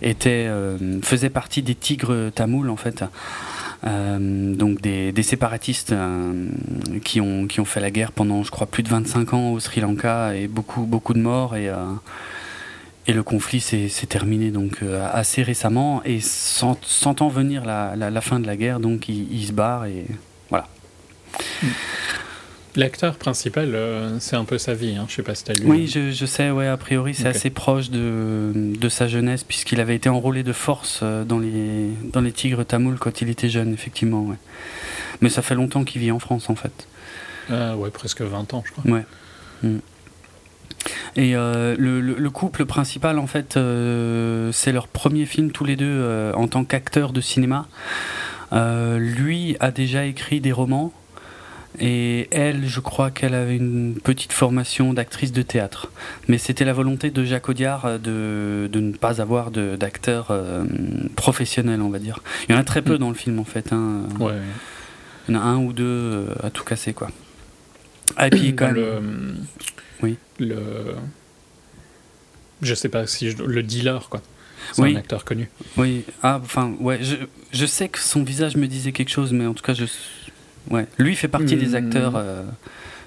était faisait partie des tigres tamouls en fait donc des, séparatistes qui ont qui ont fait la guerre pendant je crois plus de 25 ans au Sri Lanka et beaucoup beaucoup de morts et et le conflit s'est terminé donc assez récemment et sentant venir la, la, fin de la guerre, donc il, il se barre et. L'acteur principal, euh, c'est un peu sa vie, hein. je sais pas si tu as lu. Oui, je, je, sais, ouais, a priori c'est assez proche de, de sa jeunesse, puisqu'il avait été enrôlé de force euh, dans les, dans les Tigres Tamouls quand il était jeune, effectivement. Ouais. Mais ça fait longtemps qu'il vit en France, en fait. Euh, ouais, presque 20 ans, je crois. Ouais. Mm. Et le, le, couple principal, en fait, c'est leur premier film tous les deux en tant qu'acteurs de cinéma. Euh, lui a déjà écrit des romans. Et elle, je crois qu'elle avait une petite formation d'actrice de théâtre. Mais c'était la volonté de Jacques Audiard de, de ne pas avoir d'acteur euh, professionnel, on va dire. Il y en a très peu mm. dans le film, en fait. Hein. Ouais. Il y en a un ou deux euh, à tout casser, quoi. Ah, et puis, quand même... Oui. Le... Je sais pas si... Je... Le dealer, quoi. C'est un acteur connu. Oui, ah, enfin, ouais, je, je, sais que son visage me disait quelque chose, mais en tout cas, je, ouais, lui fait partie des hmm. acteurs euh,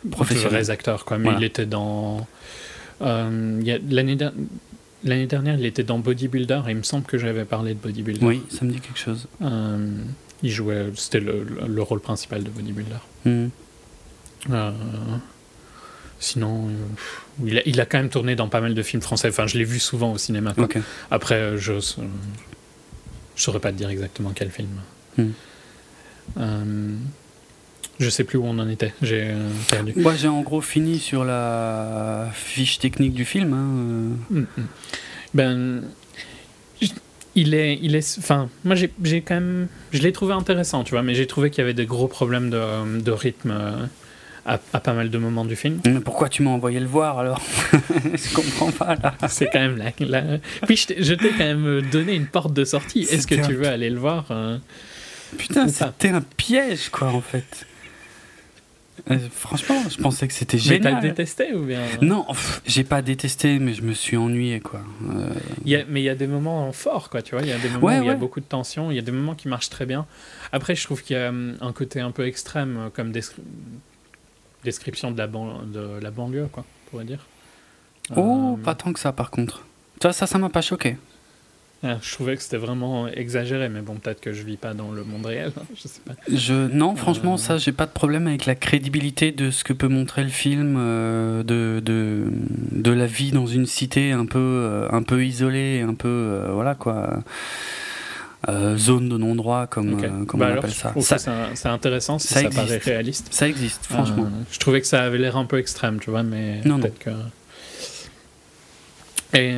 professionnels. Des acteurs, quoi, mais il était dans. Euh, L'année dernière, il était dans Bodybuilder et il me semble que j'avais parlé de Bodybuilder. Oui, ça me dit quelque chose. Euh, il jouait, c'était le, le, rôle principal de Bodybuilder. Hmm. Euh, Sinon, euh, il, a, il, a, quand même tourné dans pas mal de films français. Enfin, je l'ai vu souvent au cinéma. Après, euh, je ne saurais pas te dire exactement quel film. Hmm. Euh, je sais plus où on en était. J'ai perdu. Moi, j'ai en gros fini sur la fiche technique du film. Hein. Hmm, hmm. Ben, il est, il est, enfin, moi j'ai quand même, je l'ai trouvé intéressant, tu vois, mais j'ai trouvé qu'il y avait des gros problèmes de, de rythme à, pas mal de moments du film. Mais pourquoi tu m'as envoyé le voir alors Je comprends pas là. C'est quand même là. Puis je t'ai quand même donné une porte de sortie. Est-ce que tu veux aller le voir euh, Putain, c'était un piège quoi en fait. Euh, franchement, je pensais que c'était génial. Mais t'as détesté ou bien Non, j'ai pas détesté, mais je me suis ennuyé quoi. Euh... Y a, mais il y a des moments forts quoi, tu vois. Il y a des moments où il y a beaucoup de tension, il y a des moments qui marchent très bien. Après, je trouve qu'il y a hum, un côté un peu extrême, comme des description de la, de la banlieue, quoi, on pourrait dire. Oh, euh, pas tant que ça, par contre. Ça, ça, ça m'a pas choqué. Ah, je trouvais que c'était vraiment exagéré, mais bon, peut-être que je vis pas dans le monde réel, hein, je sais pas. Je, non, franchement, euh, ça, j'ai pas de problème avec la crédibilité de ce que peut montrer le film, euh, de, de, de, la vie dans une cité un peu, un peu isolée, un peu, voilà quoi. Euh, zone de non-droit, comme, euh, comme bah on appelle ça. C'est intéressant si ça, paraît réaliste. Ça existe, franchement. Euh, je trouvais que ça avait l'air un peu extrême, tu vois, mais peut-être que. Et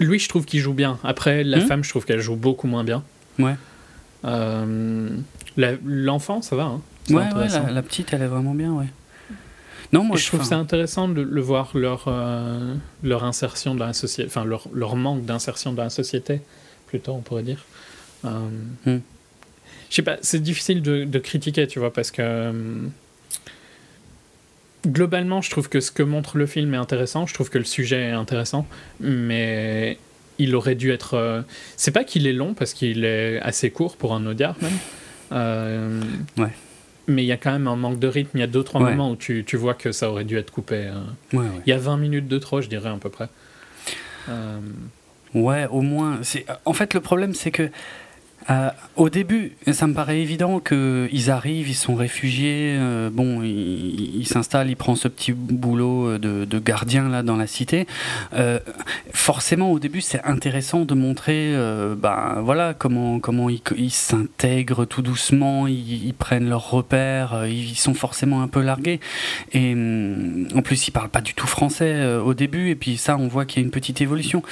lui, je trouve qu'il joue bien. Après, la hmm? femme, je trouve qu'elle joue beaucoup moins bien. Ouais. L'enfant, ça va. Hein ouais, ouais la, la, petite, elle est vraiment bien, ouais. Non, moi, je trouve ça intéressant de le voir leur, leur insertion dans la société, enfin leur, leur manque d'insertion dans la société, plutôt, on pourrait dire. Hmm. Je sais pas, c'est difficile de, de, critiquer, tu vois, parce que globalement, je trouve que ce que montre le film est intéressant. Je trouve que le sujet est intéressant, mais il aurait dû être. Euh, c'est pas qu'il est long parce qu'il est assez court pour un Audiard même. Euh, ouais. Mais il y a quand même un manque de rythme. Il y a deux trois moments où tu, tu, vois que ça aurait dû être coupé. Euh. Ouais, il y a 20 minutes de trop, je dirais à peu près. Ouais, au moins. En fait, le problème, c'est que euh, au début, ça me paraît évident qu'ils arrivent, ils sont réfugiés, euh, bon, ils s'installent, ils, prennent ce petit boulot de, de, gardien là dans la cité. Euh, forcément, au début, c'est intéressant de montrer, ben voilà, comment comment ils s'intègrent tout doucement, ils, prennent leurs repères, ils sont forcément un peu largués. Et en plus, ils parlent pas du tout français au début, et puis ça, on voit qu'il y a une petite évolution.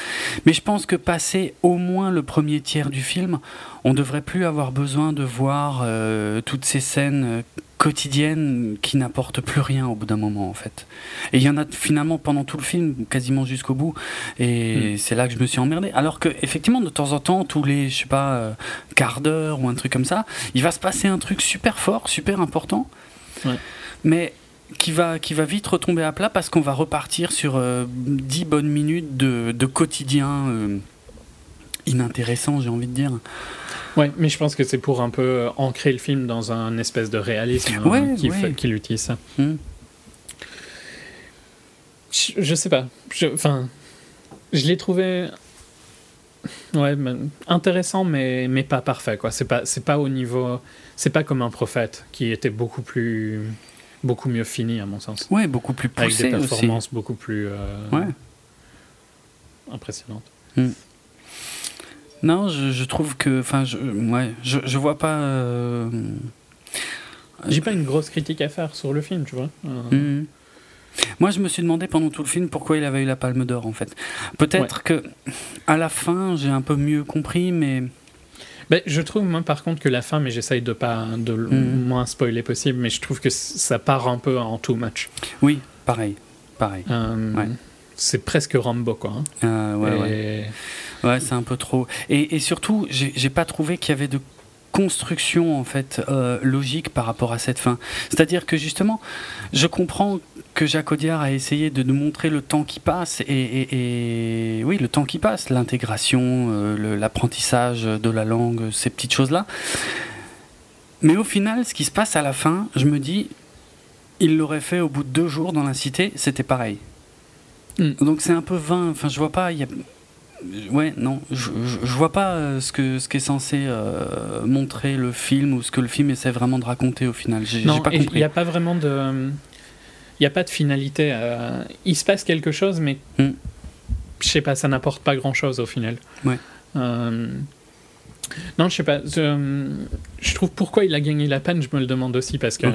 Mais je pense que passer au moins le premier tiers du film, on ne devrait plus avoir besoin de voir euh, toutes ces scènes euh, quotidiennes qui n'apportent plus rien au bout d'un moment en fait. Et il y en a finalement pendant tout le film, quasiment jusqu'au bout, et mm. c'est là que je me suis emmerdé. Alors que effectivement de temps en temps, tous les je sais pas euh, quarts d'heure ou un truc comme ça, il va se passer un truc super fort, super important, mais qui va, qui va vite retomber à plat parce qu'on va repartir sur dix bonnes minutes de, de quotidien inintéressant, j'ai envie de dire. Ouais, mais je pense que c'est pour un peu euh, ancrer le film dans un espèce de réalisme hein, qui, utilise ça. Hmm. Je, sais pas. Enfin, je, l'ai trouvé ouais, intéressant, mais, mais pas parfait. Quoi. C'est, pas, au niveau. C'est pas comme un prophète qui était beaucoup plus. beaucoup mieux fini, à mon sens. Ouais, beaucoup plus poussé. Avec des performances beaucoup plus. Euh, ouais. impressionnantes. Hmm. Non, je, trouve que. Enfin, je, ouais, je, je vois pas. Euh, J'ai pas une grosse critique à faire sur le film, tu vois. Euh. Mhm. Moi, je me suis demandé pendant tout le film pourquoi il avait eu la Palme d'Or, en fait. Peut-être que à la fin, j'ai un peu mieux compris, mais. Ben, je trouve, moi, par contre, que la fin, mais j'essaye de pas de mhm. moins spoiler possible, mais je trouve que ça part un peu en too much. Oui, pareil, pareil. Euh, c'est presque Rambo, quoi. Hein. ouais, ouais. Ouais, c'est un peu trop. Et, et surtout, j'ai pas trouvé qu'il y avait de construction en fait euh, logique par rapport à cette fin. C'est-à-dire que justement, je comprends que Jacques Audiard a essayé de nous montrer le temps qui passe et, oui, le temps qui passe, l'intégration, euh, l'apprentissage de la langue, ces petites choses-là. Mais au final, ce qui se passe à la fin, je me dis, il l'aurait fait au bout de deux jours dans la cité, c'était pareil. Hmm. Donc c'est un peu vain. Enfin, je vois pas. Il y a ouais, non, je, je, vois pas euh, ce que ce qui est censé euh, montrer le film ou ce que le film essaie vraiment de raconter au final. J'ai pas compris. Il n'y a pas vraiment de, il y a pas de finalité. Euh, il se passe quelque chose, mais hmm. je sais pas, ça n'apporte pas grand chose au final. Ouais. non, je sais pas. Je, trouve pourquoi il a gagné la peine, je me le demande aussi parce que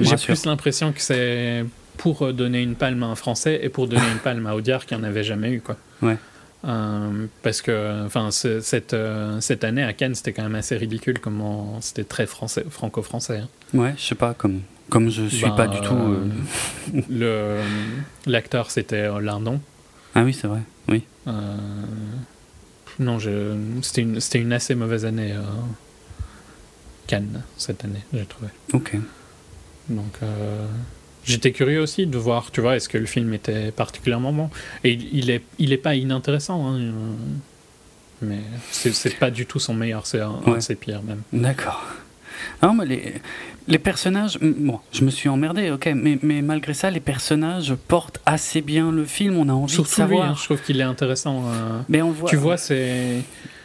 j'ai plus l'impression que c'est pour donner une palme à un Français et pour donner une palme à Audiard qui en avait jamais eu quoi. Ouais. Euh, parce que enfin cette, euh, cette année à Cannes c'était quand même assez ridicule comment c'était très français franco-français hein. ouais je sais pas comme comme je suis pas du tout euh, le l'acteur c'était Lindon ah oui c'est vrai oui non c'était une c'était une assez mauvaise année Cannes cette année j'ai trouvé ok donc J'étais curieux aussi de voir, tu vois, est-ce que le film était particulièrement bon. Et il est, il est pas inintéressant, hein, mais c'est pas du tout son meilleur, c'est un, de ses pires même. D'accord. Non, mais les, les personnages, bon, je me suis emmerdé, ok, mais, mais malgré ça, les personnages portent assez bien le film. On a envie de savoir. Lui, hein, je trouve qu'il est intéressant. Euh, mais on voit. Tu vois, c'est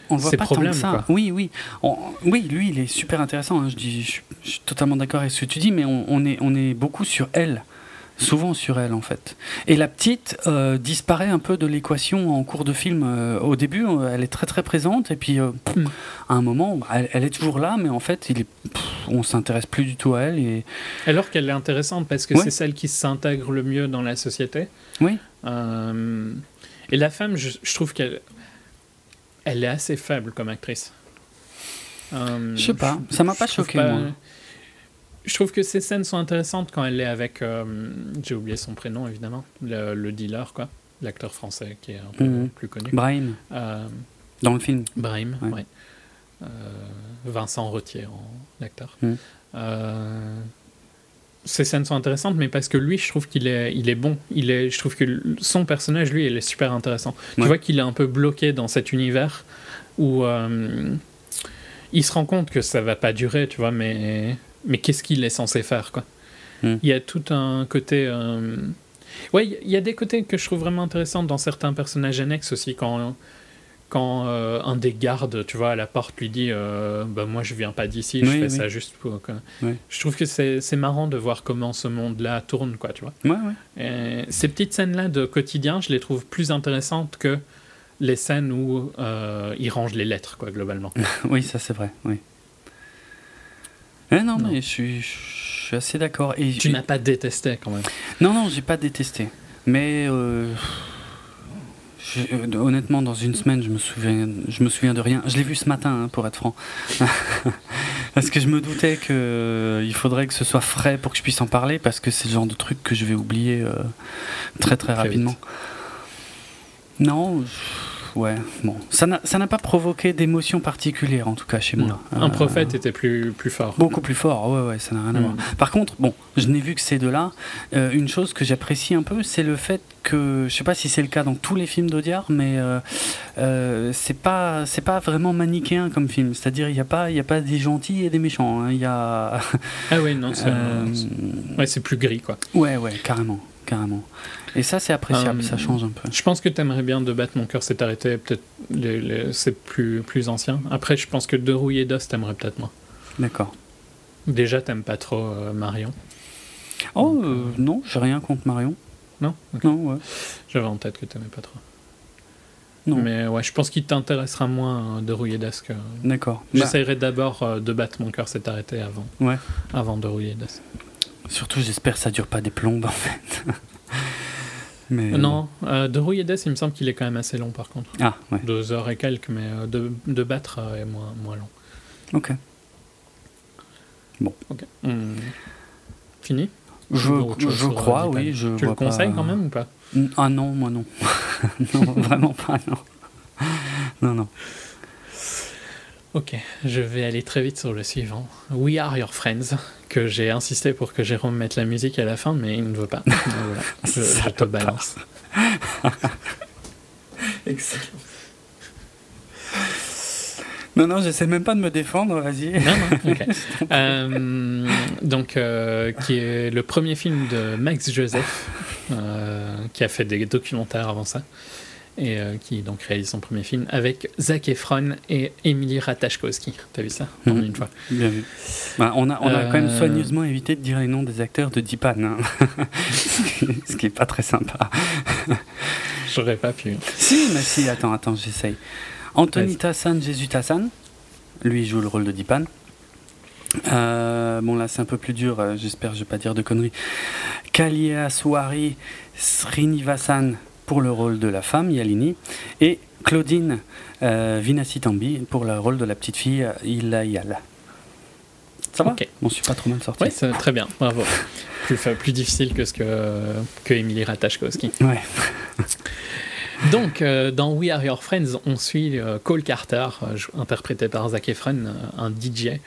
on voit pas tant que ça. Oui, oui. oui, lui, il est super intéressant. Hein. Je, dis, je, suis totalement d'accord avec ce que tu dis, mais on, est, on est beaucoup sur elle. Souvent sur elle, en fait. Et la petite euh, disparaît un peu de l'équation en cours de film. Euh, au début, euh, elle est très très présente, et puis hmm. à un moment, bah, elle, est toujours là, mais en fait, il est, on s'intéresse plus du tout à elle. Et... Alors qu'elle est intéressante, parce que c'est celle qui s'intègre le mieux dans la société. Oui. et la femme, je trouve qu'elle elle est assez faible comme actrice. Euh, je sais pas, ça m'a pas choqué, moi. je trouve que ces scènes sont intéressantes quand elle est avec. Euh, j'ai oublié son prénom, évidemment. Le, dealer, quoi. L'acteur français qui est un peu mhm. plus connu. Brahim. Euh, Dans le film. Brahim, oui. Euh, Vincent Retier en acteur. Mhm. Ces scènes sont intéressantes, mais parce que lui, je trouve qu'il est, il est bon. Il est, je trouve que son personnage, lui, il est super intéressant. Tu vois qu'il est un peu bloqué dans cet univers où il se rend compte que ça va pas durer, tu vois, mais mais qu'est-ce qu'il est censé faire quoi hmm. Il y a tout un côté. Euh... Ouais, il y a des côtés que je trouve vraiment intéressants dans certains personnages annexes aussi quand quand euh, un des gardes, tu vois, à la porte lui dit euh, bah, Moi, je viens pas d'ici, je fais ça juste pour. Je trouve que c'est marrant de voir comment ce monde-là tourne, quoi, tu vois. Et ces petites scènes-là de quotidien, je les trouve plus intéressantes que les scènes où euh, il range les lettres, quoi, globalement. oui, ça c'est vrai, oui. Eh non, mais je suis, je suis assez d'accord. Tu n'as pas détesté quand même Non, non, j'ai pas détesté. Mais euh, euh, honnêtement, dans une semaine, je me souviens, je me souviens de rien. Je l'ai vu ce matin, hein, pour être franc, parce que je me doutais que euh, il faudrait que ce soit frais pour que je puisse en parler, parce que c'est le genre de truc que je vais oublier très très, rapidement. Non ouais. Bon, ça n'a pas provoqué d'émotion particulière, en tout cas chez moi. Un prophète était plus, plus fort. Beaucoup plus fort, ouais, ouais, ça n'a rien à voir. Par contre, bon, je n'ai vu que ces deux-là. Euh, une chose que j'apprécie un peu, c'est le fait que, je sais pas si c'est le cas dans tous les films d'Audiard, mais euh, euh, c'est pas, c'est pas vraiment manichéen comme film. C'est-à-dire, il n'y a pas, il a pas des gentils et des méchants. Hein. Y a. ah oui, non, c'est ouais, plus gris, quoi. Ouais, ouais, carrément, carrément. Et ça, c'est appréciable, ça euh, change un peu. Je pense que tu aimerais bien de battre mon cœur s'est arrêté, peut-être c'est plus, plus ancien. Après, je pense que de rouiller d'os, t'aimerais peut-être moins. D'accord. Déjà, t'aimes pas trop euh, Marion Oh, euh, non, j'ai rien contre Marion. Non? Non, ouais. J'avais en tête que t'aimais pas trop. Non. Mais ouais, je pense qu'il t'intéressera moins de rouiller d'os que. D'accord. J'essayerai d'abord de battre mon cœur s'est arrêté avant. Ouais. Avant de rouiller d'os. Surtout, j'espère que ça dure pas des plombes en fait. Mais... Non, euh, de rouiller il me semble qu'il est quand même assez long par contre. Ah, ouais. Deux heures et quelques, mais euh, de, de, battre euh, est moins, moins long. Ok. Bon. Ok. Fini Je, je crois, oui. Je tu le conseilles quand même ou pas? Ah non, moi non. non, vraiment pas, non. Non, non. Ok, je vais aller très vite sur le suivant. We Are Your Friends, que j'ai insisté pour que Jérôme mette la musique à la fin, mais il ne veut pas. voilà, je, te balance. Excellent. Non, non, j'essaie même pas de me défendre, vas-y. Non, non, ok. Euh, donc, euh, qui est le premier film de Max Joseph, euh, qui a fait des documentaires avant ça et euh, qui donc réalise son premier film avec Zac Efron et Emily Ratajkowski. T'as vu ça en mhm. une fois Bien vu. Bah, on a, on a quand même euh, soigneusement évité de dire les noms des acteurs de Dipan, hein. ce qui est pas très sympa. J'aurais pas pu. Si, mais si, attends, attends, j'essaye. Anthony Tassan, Jésus Tassan, lui joue le rôle de Dipan. Euh, bon là c'est un peu plus dur, j'espère je vais pas dire de conneries. Kalia Swari Srinivasan pour le rôle de la femme, Yalini, et Claudine euh, Vinasitambi pour le rôle de la petite fille, Ilayal. Ça va Ok. Bon, je suis pas trop mal sorti. Oui, très bien, bravo. plus, plus difficile que ce que, que Emily Ratajkowski. Ouais. Donc, euh, dans We Are Your Friends, on suit euh, Cole Carter, interprété par Zac Efron, un DJ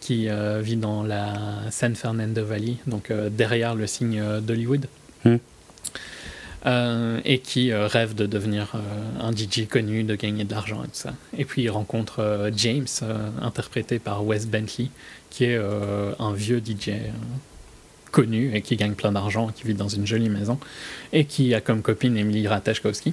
qui vit dans la San Fernando Valley, donc derrière le signe d'Hollywood. Hmm. Euh, et qui euh, rêve de devenir euh, un DJ connu, de gagner de l'argent et tout ça. Et puis il rencontre James, interprété par Wes Bentley, qui est un vieux DJ connu et qui gagne plein d'argent, qui vit dans une jolie maison, et qui a comme copine Emily Ratajkowski.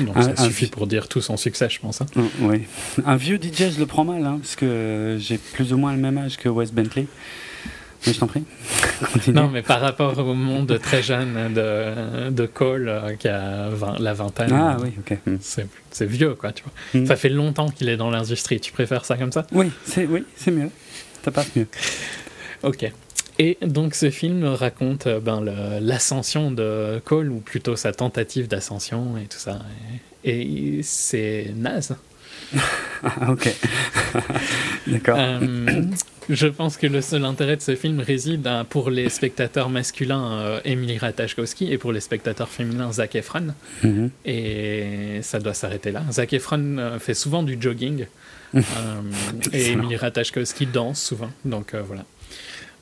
Donc ça suffit pour dire tout son succès, je pense. Hein. Oui. Un vieux DJ, je le prends mal, hein, parce que j'ai plus ou moins le même âge que Wes Bentley. Mais je t'en prie. Non, mais par rapport au monde très jeune de, de Cole, euh, qui a la vingtaine. Ah oui, ok. Hmm. C'est vieux, quoi, tu vois. Hmm. Ça fait longtemps qu'il est dans l'industrie. Tu préfères ça comme ça? Oui, c'est oui, mieux. Ça passe mieux. Ok. Et donc ce film raconte euh, ben, l'ascension de Cole, ou plutôt sa tentative d'ascension et tout ça. Et, et c'est naze. ok. D'accord. Euh, je pense que le seul intérêt de ce film réside pour les spectateurs masculins euh, Emily Ratajkowski et pour les spectateurs féminins Zac Efron. Mhm. Et ça doit s'arrêter là. Zac Efron euh, fait souvent du jogging et Emily Ratajkowski danse souvent. Donc voilà.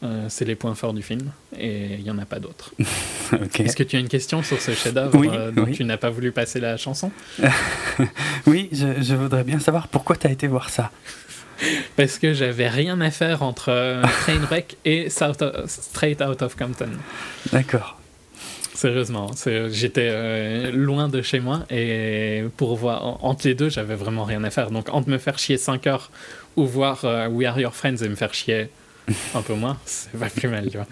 Euh, c'est les points forts du film et il n'y en a pas d'autres. Est-ce que tu as une question sur ce chef-d'œuvre oui, euh, dont tu n'as pas voulu passer la chanson? Oui, je, voudrais bien savoir pourquoi tu as été voir ça. Parce que j'avais rien à faire entre euh, Trainwreck et Straight Out of Compton. D'accord. Sérieusement, j'étais loin de chez moi et pour voir entre les deux, j'avais vraiment rien à faire. Donc entre me faire chier 5 heures ou voir We Are Your Friends et me faire chier un peu moins, c'est pas plus mal, tu vois.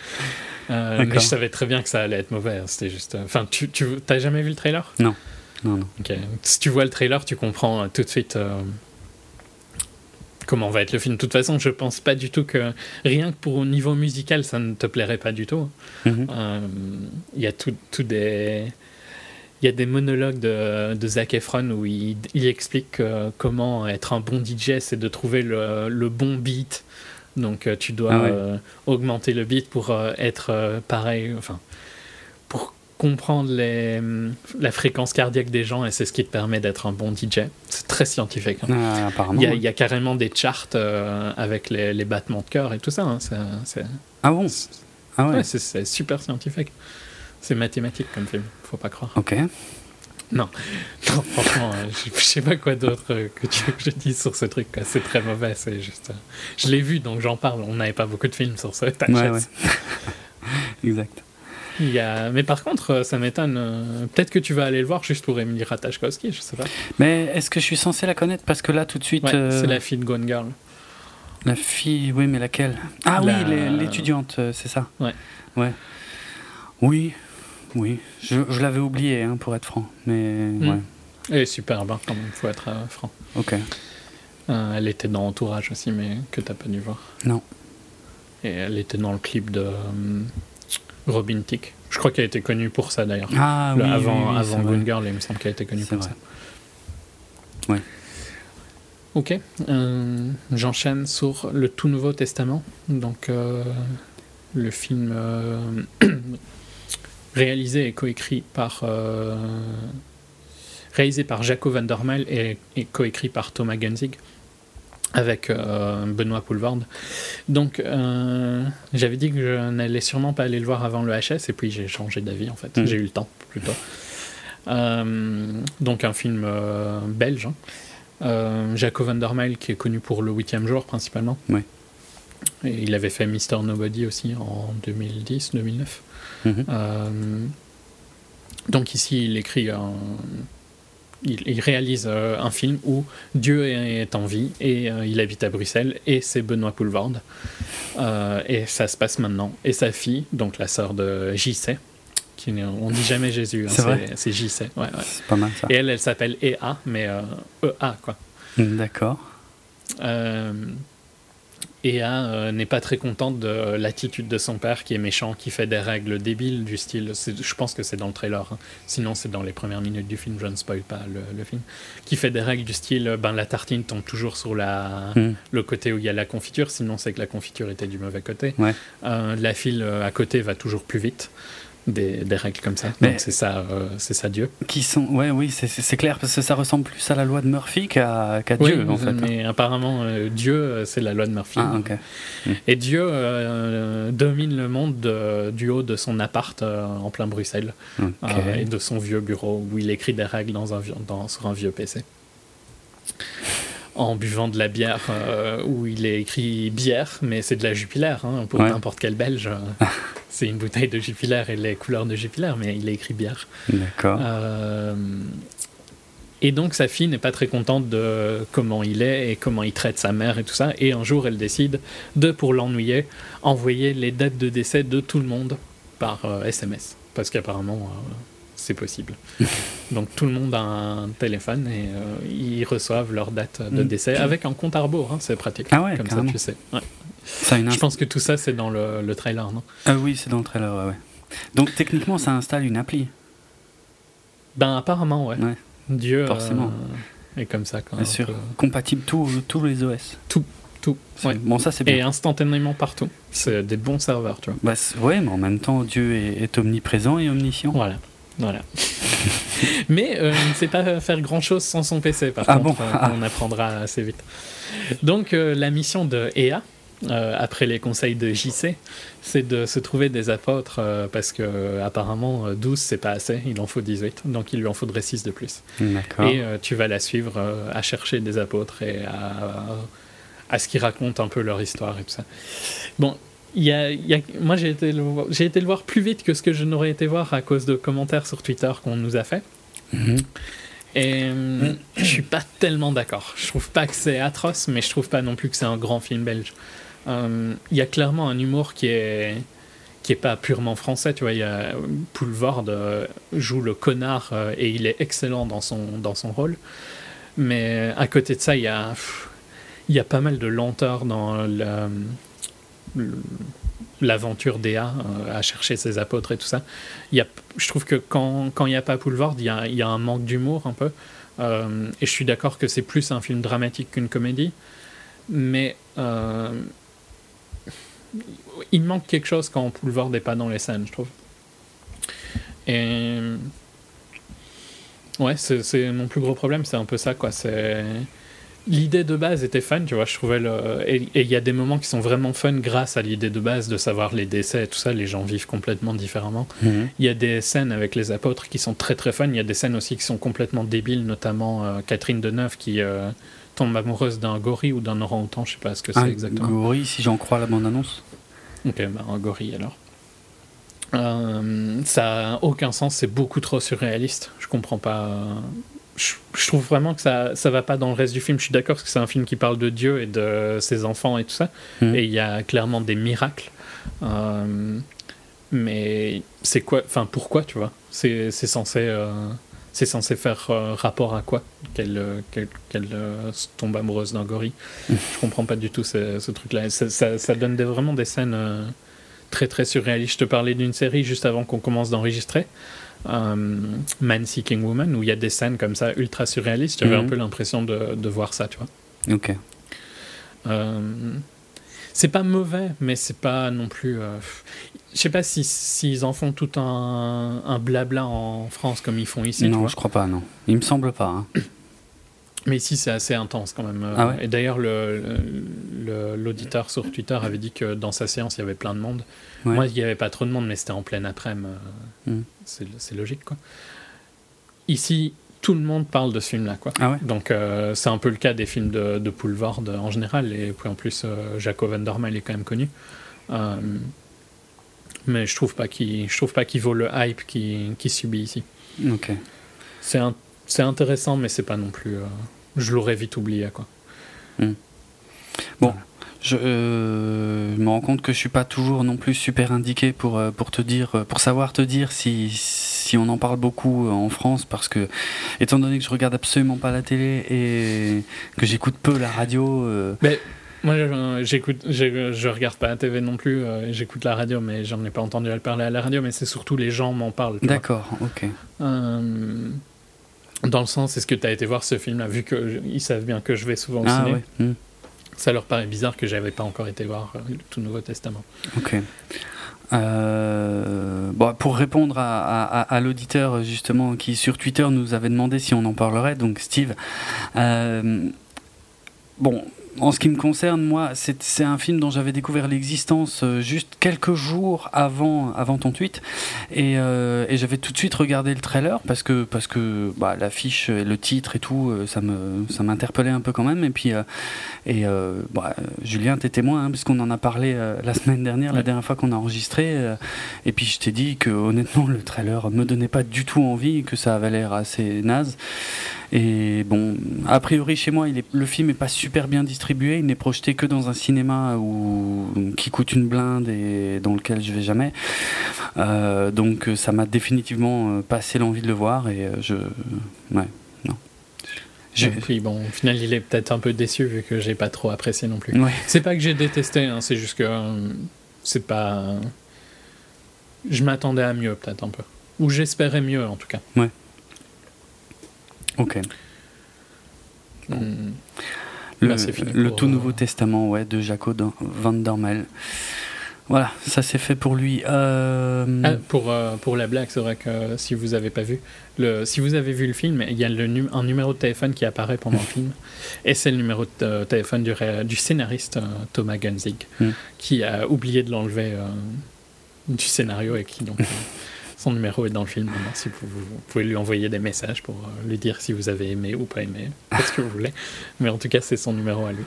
Euh, mais je savais très bien que ça allait être mauvais. Hein, c'était juste. Euh, enfin, tu, tu as jamais vu le trailer? Non. Non, non. Si tu vois le trailer, tu comprends euh, tout de suite comment va être le film. De toute façon, je pense pas du tout que rien que pour au niveau musical, ça ne te plairait pas du tout. Mhm. Il y a tout, tout des. Il y a des monologues de, de Zac Efron où il, il explique comment être un bon DJ, c'est de trouver le, le bon beat, donc euh, tu dois ah euh, augmenter le beat pour euh, être pareil, enfin, pour comprendre les, la fréquence cardiaque des gens et c'est ce qui te permet d'être un bon DJ. C'est très scientifique. Hein. Ah, apparemment, il, y a, carrément des charts avec les, les, battements de cœur et tout ça. Hein. ah bon? ah ouais. c'est super scientifique. C'est mathématique comme film, faut pas croire. Ok. Non, non franchement, euh, je, sais pas quoi d'autre euh, que tu veux que je dise sur ce truc. C'est très mauvais, c'est juste. Euh, je l'ai vu, donc j'en parle. On n'avait pas beaucoup de films sur ça. Ouais, ouais. exact. Il y a... Mais par contre, ça m'étonne. Peut-être que tu vas aller le voir juste pour Emily Ratajkowski, je sais pas. Mais est-ce que je suis censé la connaître? Parce que là, tout de suite. C'est la fille de Gone Girl. La fille, oui, mais laquelle? Ah oui, l'étudiante, c'est ça. Ouais. Ouais. Oui, oui, je, l'avais oublié, hein, pour être franc. Mais hmm. ouais. Elle est superbe, hein, quand même, faut être euh, franc. Ok. Euh, elle était dans Entourage aussi, mais que t'as pas dû voir. Non. Et elle était dans le clip de euh, Robin Tick. Je crois qu'elle a été connue pour ça d'ailleurs. Ah oui. Avant, oui, avant Gone Girl, il me semble qu'elle a été connue pour ça. Oui. Ok. J'enchaîne sur le tout Nouveau Testament. Donc, le film réalisé et coécrit par euh, réalisé par Jaco van der Mel et, coécrit par Thomas Gunzig avec euh, Benoît Poulvard. Donc, euh, j'avais dit que je n'allais sûrement pas aller le voir avant le HS, et puis j'ai changé d'avis en fait. Mm. J'ai eu le temps plutôt. donc, un film belge. Hein. Jaco van der Mel qui est connu pour le huitième jour principalement. Oui. Et il avait fait Mister Nobody aussi en 2010-2009. Mhm. Euh, donc ici, il écrit il, réalise euh, un film où Dieu est, en vie et euh, il habite à Bruxelles et c'est Benoît Poulvard. et ça se passe maintenant. Et sa fille, donc la sœur de JC, qui on dit jamais Jésus, hein, c'est JC. Ouais, C'est pas mal ça. Et elle, elle s'appelle EA, mais EA quoi. D'accord. Ea euh, n'est pas très contente de l'attitude de son père qui est méchant, qui fait des règles débiles du style, je pense que c'est dans le trailer, hein. sinon c'est dans les premières minutes du film, je ne spoil pas le, film, qui fait des règles du style, ben la tartine tombe toujours sur la, hmm. le côté où il y a la confiture, sinon c'est que la confiture était du mauvais côté. Euh, la file euh, à côté va toujours plus vite des, règles comme ça. Donc c'est ça, euh, c'est ça Dieu. Qui sont, ouais, oui, c'est clair parce que ça ressemble plus à la loi de Murphy qu'à Dieu en fait. Hein. Mais apparemment euh, Dieu, euh, c'est la loi de Murphy. Ah. Et Dieu domine le monde du haut de son appart en plein Bruxelles et de son vieux bureau où il écrit des règles dans un, dans, sur un vieux PC en buvant de la bière où il est écrit bière, mais c'est de la Jupiler, hein, pour n'importe quel Belge. c'est une bouteille de Jupiler et les couleurs de Jupiler, mais il a écrit bière. D'accord. Euh, et donc sa fille n'est pas très contente de comment il est et comment il traite sa mère et tout ça. Et un jour, elle décide de, pour l'ennuyer, envoyer les dates de décès de tout le monde par SMS. Euh, Parce qu'apparemment, euh, c'est possible. donc tout le monde a un téléphone et ils reçoivent leur date de mm. décès avec un compte à rebours. Hein, c'est pratique. Ah ouais, comme ça, tu sais. Ouais. Je pense que tout ça, c'est dans le, trailer, non? Ah oui, c'est dans le trailer, ouais, Donc techniquement, ça installe une appli Ben apparemment, ouais. ouais. Dieu. Forcément. est comme ça. Bien sûr. Compatible tous les OS. Tout. Tout. Bon, ça c'est bien. Et instantanément partout. C'est des bons serveurs, tu vois. Bah, ouais, mais en même temps, Dieu est, omniprésent et omniscient. Voilà. Voilà. mais euh, il ne sait pas faire grand chose sans son PC, par ah contre. Bon? ah. On apprendra assez vite. Donc, euh, la mission de EA, euh, après les conseils de JC, c'est de se trouver des apôtres euh, parce que apparemment 12 c'est pas assez, il en faut 18, donc il lui en faudrait 6 de plus. Et tu vas la suivre à chercher des apôtres et à, à ce qu'ils racontent un peu leur histoire et tout ça. Bon, y a, y a, moi j'ai été, j'ai été le voir plus vite que ce que je n'aurais été voir à cause de commentaires sur Twitter qu'on nous a fait. Mhm. Et je suis pas tellement d'accord. Je trouve pas que c'est atroce, mais je trouve pas non plus que c'est un grand film belge. Euh, il y a clairement un humour qui est qui est pas purement français, tu vois. Euh, joue le connard euh, et il est excellent dans son dans son rôle. Mais à côté de ça, il y a il y a pas mal de lenteur dans l'aventure d'Ea à chercher ses apôtres et tout ça. Y a, je trouve que quand il n'y a pas Poulvord, il y a, il y a un manque d'humour un peu. et je suis d'accord que c'est plus un film dramatique qu'une comédie. Mais il manque quelque chose quand Poulvord n'est pas dans les scènes, je trouve. Et. Ouais, c'est mon plus gros problème, c'est un peu ça, quoi. C'est. L'idée de base était fun, tu vois, je trouvais le... Et il y a des moments qui sont vraiment fun grâce à l'idée de base de savoir les décès et tout ça, les gens vivent complètement différemment. Mhm. Il y a des scènes avec les apôtres qui sont très très fun, il y a des scènes aussi qui sont complètement débiles, notamment euh, Catherine Deneuve qui... Euh, tombe amoureuse d'un gorille ou d'un orang-outan, je sais pas ce que c'est exactement. Un gorille, si j'en crois la bande-annonce. Ok, bah un gorille alors. Euh, ça a aucun sens, c'est beaucoup trop surréaliste. Je comprends pas. Je, trouve vraiment que ça, ça va pas dans le reste du film. Je suis d'accord parce que c'est un film qui parle de Dieu et de ses enfants et tout ça. Mhm. Et il y a clairement des miracles. Euh, mais c'est quoi Enfin, pourquoi, tu vois? C'est censé. Euh, c'est censé faire euh, rapport à quoi Qu'elle euh, euh, tombe amoureuse d'un gorille Je comprends pas du tout ce, truc-là. Ça, donne vraiment des scènes très très surréalistes. Je te parlais d'une série juste avant qu'on commence d'enregistrer. Man Seeking Woman, où il y a des scènes comme ça ultra surréalistes. J'avais un mhm. peu l'impression de, de, voir ça, tu vois. Ok c'est pas mauvais, mais c'est pas non plus. Euh, je sais pas s'ils si, en font tout un, un, blabla en France comme ils font ici. Non, je crois pas, non. Il me semble pas. Hein. Mais ici, c'est assez intense quand même. Ah ouais Et d'ailleurs, l'auditeur sur Twitter avait dit que dans sa séance, il y avait plein de monde. Moi, il n'y avait pas trop de monde, mais c'était en pleine après-midi. Euh, hmm. C'est logique, quoi. Ici, tout le monde parle de ce film-là. Quoi. Ah Donc euh, c'est un peu le cas des films de, de Poulvord en général, et puis en plus euh, Jaco Van il est quand même connu. Euh, mais je trouve pas qu'il je trouve pas qu'il vaut le hype qu'il subit ici. Ok. C'est c'est intéressant, mais c'est pas non plus. je l'aurais vite oublié quoi. Hmm. Bon. Je me rends compte que je suis pas toujours non plus super indiqué pour, pour te dire, pour savoir te dire si, si on en parle beaucoup euh, en France, parce que, étant donné que je regarde absolument pas la télé et que j'écoute peu la radio. Euh, mais moi, j'écoute, je regarde pas la TV non plus, euh, j'écoute la radio, mais j'en ai pas entendu parler à la radio, mais c'est surtout les gens m'en parlent. D'accord, ok. dans le sens, est-ce que tu as été voir ce film-là, vu qu'ils savent bien que je vais souvent au ah, ciné hmm. Ça leur paraît bizarre que j'avais pas encore été voir le tout Nouveau Testament. Ok. Euh, bon, pour répondre à, l'auditeur justement qui sur Twitter nous avait demandé si on en parlerait, donc Steve, euh, bon, en ce qui me concerne, moi, c'est un film dont j'avais découvert l'existence euh, juste quelques jours avant, avant ton tweet. Et, euh, et j'avais tout de suite regardé le trailer parce que, parce que bah, l'affiche, le titre et tout, euh, ça m'interpellait un peu quand même. Et puis, et, bah, Julien, t'es témoin, hein, puisqu'on en a parlé la semaine dernière, la dernière fois qu'on a enregistré. et puis, je t'ai dit que honnêtement, le trailer me donnait pas du tout envie, que ça avait l'air assez naze. Et bon, a priori chez moi, il est, le film n'est pas super bien distribué. Il n'est projeté que dans un cinéma où, qui coûte une blinde et dans lequel je vais jamais. Euh, donc ça m'a définitivement euh, passé l'envie de le voir et euh, je, ouais, non. Puis bon, au final, il est peut-être un peu déçu vu que j'ai pas trop apprécié non plus. C'est pas que j'ai détesté, hein, c'est juste que c'est pas. Je m'attendais à mieux peut-être un peu, ou j'espérais mieux en tout cas. Ouais. Ok. Hmm. Le, tout nouveau testament ouais, de Jaco van Dormel. Voilà, ça c'est fait pour lui. Euh, ah, pour, euh, pour la blague, c'est vrai que si vous n'avez pas vu, le, si vous avez vu le film, il y a le, un numéro de téléphone qui apparaît pendant le film, et c'est le numéro de téléphone du, du scénariste euh, Thomas Gunzig, hmm. qui a oublié de l'enlever du scénario et qui donc son numéro est dans le film. si vous, pouvez lui envoyer des messages pour lui dire si vous avez aimé ou pas aimé, ce que vous voulez, mais en tout cas c'est son numéro à lui.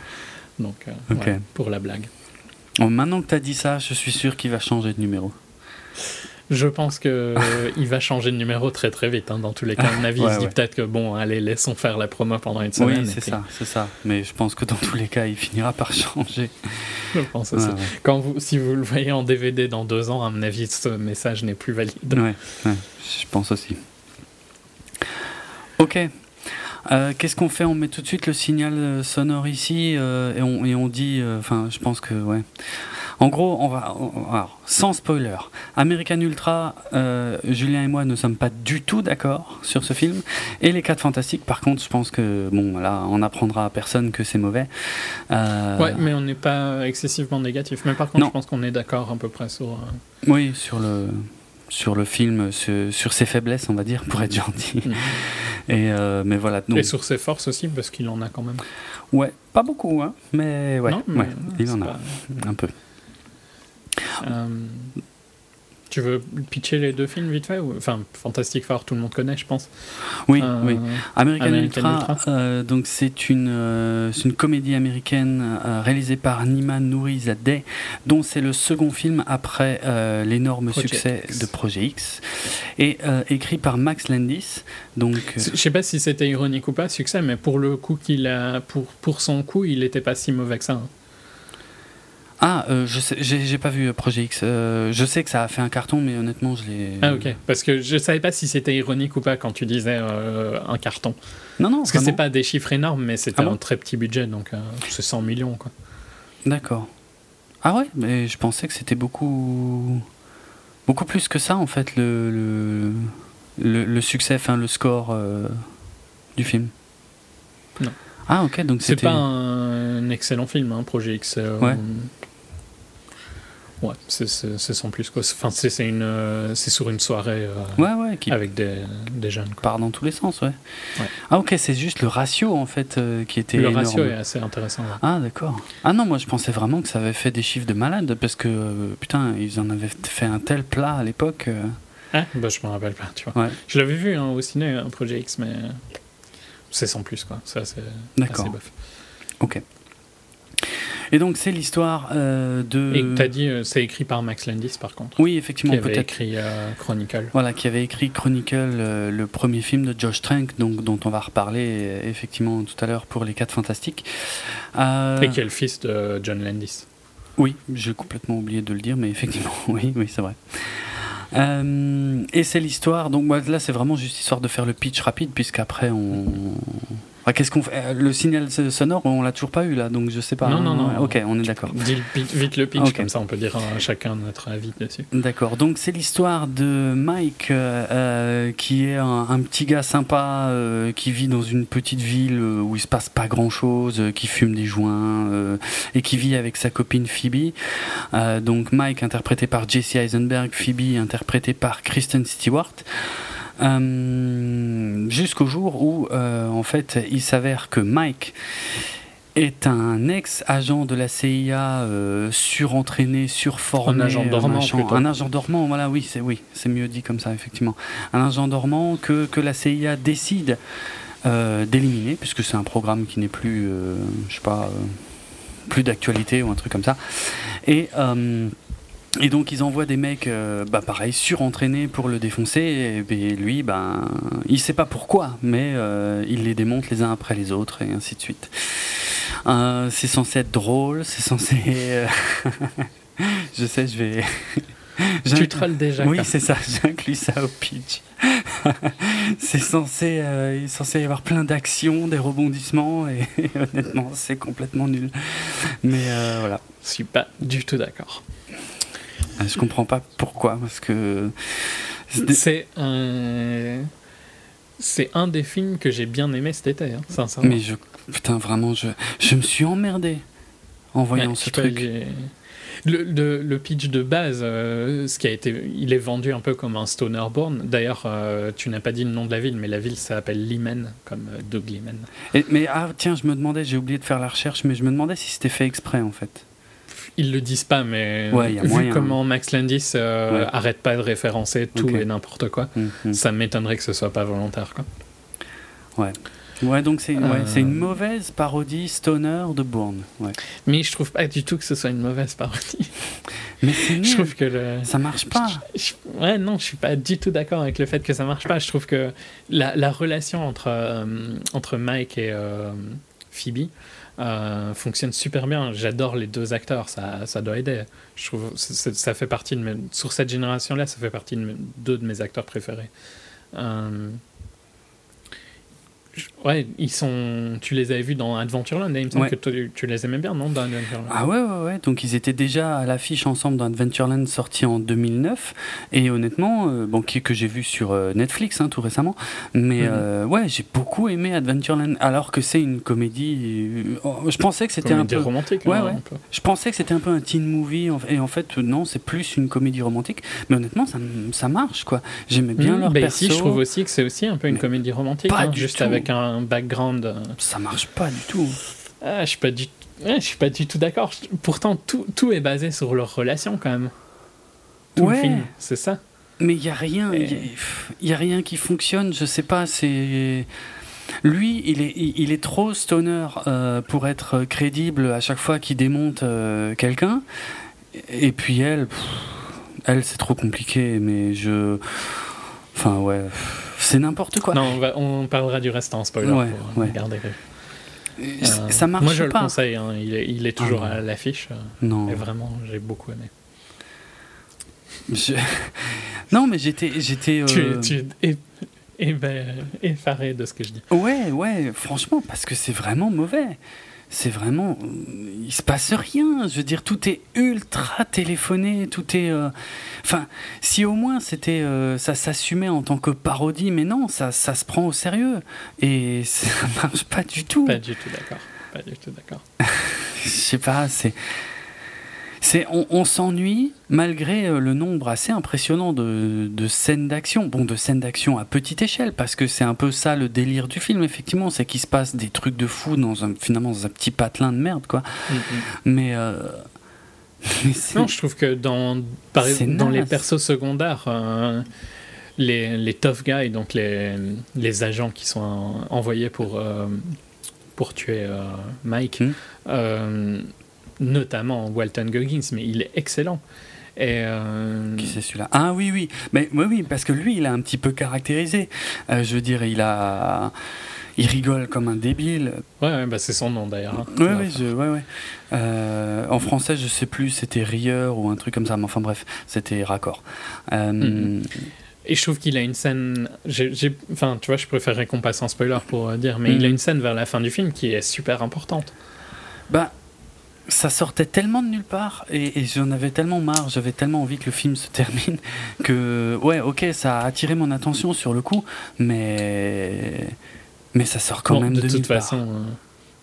Donc pour la blague maintenant que tu as dit ça, je suis sûr qu'il va changer de numéro. Je pense qu'il euh, va changer de numéro très très vite. Hein, dans tous les cas, à mon avis, il se dit peut-être que bon, allez, laissons faire la promo pendant une semaine. Oui, c'est ça, c'est ça. Mais je pense que dans tous les cas, il finira par changer. Je pense aussi. Quand vous, si vous le voyez en DVD dans deux ans, à mon avis, ce message n'est plus valide. Ouais, je pense aussi. Ok, euh, qu'est-ce qu'on fait? On met tout de suite le signal euh, sonore ici euh, et, on, et, on, dit, enfin, je pense que ouais. En gros, on va, alors, sans spoiler, American Ultra, Julien et moi ne sommes pas du tout d'accord sur ce film. Et les 4 Fantastiques, par contre, je pense que bon, là, on apprendra à personne que c'est mauvais. Ouais, mais on n'est pas excessivement négatif. Mais par contre, je pense qu'on est d'accord à peu près sur. Oui, sur le sur le film, sur, ses faiblesses, on va dire, pour être gentil. Mhm. Et euh, mais voilà. Et sur ses forces aussi, parce qu'il en a quand même. Ouais, pas beaucoup, hein, mais ouais, ouais il en a un peu. Euh, tu veux pitcher les deux films vite fait ou... Enfin, Fantastic Four, tout le monde connaît, je pense. Oui, euh, oui. American, Ultra, euh, donc c'est une, euh, une comédie américaine réalisée par Nima Nourizadeh, dont c'est le second film après l'énorme succès de Projet X, et écrit par Max Landis. Donc, je sais pas si c'était ironique ou pas, succès, mais pour le coup qu'il a, pour, pour son coup, il n'était pas si mauvais que ça. Hein. Ah, euh, je sais, j'ai pas vu euh, Projet X. Euh, je sais que ça a fait un carton, mais honnêtement, je l'ai. Ah ok, parce que je savais pas si c'était ironique ou pas quand tu disais un carton. Non, non. Parce que c'est pas des chiffres énormes, mais c'était ah un très petit budget, donc c'est 100 millions, quoi. D'accord. Ah ouais, mais je pensais que c'était beaucoup, beaucoup plus que ça en fait le le, le, succès, enfin le score du film. Non. Ah ok, donc c'est pas un, excellent film, hein, Projet X. ouais. Ouais, c'est sans plus. Quoi. Enfin, c'est une, euh, c'est sur une soirée euh, ouais, ouais, qui avec des, des jeunes. Quoi. Part dans tous les sens, ouais. Ah ok, c'est juste le ratio en fait euh, qui était. Le ratio est assez intéressant. Ah d'accord. Ah non, moi je pensais vraiment que ça avait fait des chiffres de malade parce que putain, ils en avaient fait un tel plat à l'époque. Ah, bah je m'en rappelle pas, tu vois. Je l'avais vu hein, au ciné, un Project X, mais c'est sans plus quoi. Ça c'est. D'accord. Ok. Et donc c'est l'histoire euh, de. Et tu as dit euh, c'est écrit par Max Landis par contre. Oui effectivement qui avait écrit euh, Chronicle. Voilà qui avait écrit Chronicle, le premier film de Josh Trank, donc dont on va reparler effectivement tout à l'heure pour les 4 fantastiques. Et qui est le fils de John Landis. Oui, j'ai complètement oublié de le dire, mais effectivement oui oui c'est vrai. et c'est l'histoire, donc là c'est vraiment juste histoire de faire le pitch rapide, puisqu'après on, qu'est-ce qu'on fait euh, Le signal sonore, on l'a toujours pas eu là, donc je sais pas. Non, non, non. Ok, on est d'accord. Vite le pitch, comme ça on peut dire à chacun notre avis dessus. D'accord, donc c'est l'histoire de Mike, euh, euh, qui est un, petit gars sympa, qui vit dans une petite ville où il se passe pas grand chose, qui fume des joints, et qui vit avec sa copine Phoebe. donc Mike, interprété par Jesse Eisenberg, Phoebe, interprétée par Kristen Stewart. Euh, jusqu'au jour où, euh, en fait, il s'avère que Mike est un ex-agent de la CIA euh, surentraîné, surformé, un agent dormant, un agent dormant. Voilà, oui, c'est oui, c'est mieux dit comme ça, effectivement. Un agent dormant que, que la CIA décide d'éliminer, puisque c'est un programme qui n'est plus, je sais pas, plus d'actualité ou un truc comme ça. Et et donc ils envoient des mecs, euh, bah pareil, surentraînés pour le défoncer. Et, lui, ben, il sait pas pourquoi, mais euh, il les démonte les uns après les autres et ainsi de suite. Euh, c'est censé être drôle, c'est censé. je sais, je vais. tu trolles déjà. Oui, c'est ça, j'inclus ça au pitch. c'est censé, il est censé y avoir plein d'actions, des rebondissements, et, honnêtement, c'est complètement nul. Mais voilà. Je suis pas du tout d'accord. Je comprends pas pourquoi, parce que. C'est un. c'est un des films que j'ai bien aimé cet été, hein, sincèrement. Mais je, putain, vraiment, je, je me suis emmerdé en voyant ce truc. le, le, pitch de base, euh, ce qui a été, il est vendu un peu comme un stoner born. D'ailleurs, euh, tu n'as pas dit le nom de la ville, mais la ville s'appelle Limen, comme euh, Doug Limen. mais ah tiens, je me demandais, j'ai oublié de faire la recherche, mais je me demandais si c'était fait exprès en fait. Ils le disent pas, mais vu comment Max Landis arrête pas de référencer tout et n'importe quoi, mm, mm. ça m'étonnerait que ce soit pas volontaire. Quoi. Ouais. Ouais, donc c'est une euh. mauvaise parodie stoner de Bourne. Ouais. Mais je trouve pas du tout que ce soit une mauvaise parodie. Mais c'est Je trouve que le... ça marche pas. ouais, non, je suis pas du tout d'accord avec le fait que ça marche pas. Je trouve que la, la relation entre, euh, entre Mike et euh, Phoebe fonctionne super bien. J'adore les deux acteurs, ça, ça doit aider. Je trouve ça fait partie de mes, sur cette génération-là, ça fait partie de deux de mes acteurs préférés. Ouais, ils sont. Tu les avais vus dans Adventureland, il me semble que tu, les aimais bien, non dans Adventureland? Ah ouais, ouais, ouais. Donc ils étaient déjà à l'affiche ensemble dans Adventureland sorti en 2009. Et honnêtement, euh, bon, que, que j'ai vu sur euh, Netflix hein, tout récemment. Mais mhm. euh, ouais, j'ai beaucoup aimé Adventureland. Alors que c'est une comédie. Oh, je pensais que c'était un peu. romantique, ouais, ouais. Je pensais que c'était un peu un teen movie. Et en fait, non, c'est plus une comédie romantique. Mais honnêtement, ça, ça marche, quoi. J'aimais bien mhm. leur bah perso. Ici, je trouve aussi que c'est aussi un peu une comédie romantique. Hein, juste avec un background. Euh, Ça marche pas du tout. Ah, je suis pas du, je suis pas du tout d'accord. Pourtant, tout, tout, est basé sur leur relation quand même. Tout ouais. c'est ça. Mais il y a rien, il y, a rien qui fonctionne. Je sais pas. C'est lui, il est, il est trop stoner euh, pour être crédible à chaque fois qu'il démonte euh, quelqu'un. Et puis elle, elle c'est trop compliqué. Mais je, enfin ouais. C'est n'importe quoi. Non, on, parlera du reste en spoiler ouais, pour ouais. garder. Euh, ça marche Moi, je le conseille. Hein. Il, est, il, est, toujours ah à l'affiche. Euh, non. Et vraiment, j'ai beaucoup aimé. Non, mais j'étais. j'étais euh... Tu, tu es effaré de ce que je dis. Ouais, ouais, franchement, parce que c'est vraiment mauvais c'est vraiment il se passe rien. Je veux dire tout est ultra téléphoné tout est euh, enfin si au moins c'était euh, ça s'assumait en tant que parodie mais non ça, ça se prend au sérieux. Et ça marche pas du tout. Pas du tout d'accord. Pas du tout d'accord. Je sais pas c'est on, s'ennuie malgré euh, le nombre assez impressionnant de, scènes d'action. Bon, de scènes d'action à petite échelle, parce que c'est un peu ça le délire du film, effectivement, c'est qu'il se passe des trucs de fou dans un, finalement dans un petit patelin de merde, quoi. Mm-hmm. Mais, euh, non, je trouve que dans, dans les persos secondaires, euh, les, les, tough guys, donc les, les agents qui sont envoyés pour, pour tuer Mike, mm notamment Walton Goggins, mais il est excellent. Et euh, Qui c'est celui-là? Ah oui, oui. Mais oui, oui, parce que lui, il a un petit peu caractérisé. Euh, je veux dire, il a. Il rigole comme un débile. Ouais, bah c'est son nom d'ailleurs. Hein. Oui, ouais, ouais, ouais. Euh, en français, je sais plus, c'était Rieur ou un truc comme ça, mais enfin bref, c'était raccord. Mm-hmm. Et je trouve qu'il a une scène. Enfin, tu vois, je préférerais qu'on passe en spoiler pour dire, mais il a mm. une scène vers la fin du film qui est super importante. Bah, ça sortait tellement de nulle part et, j'en avais tellement marre, j'avais tellement envie que le film se termine que ouais ok ça a attiré mon attention sur le coup mais mais ça sort quand même de, de toute façon. Euh,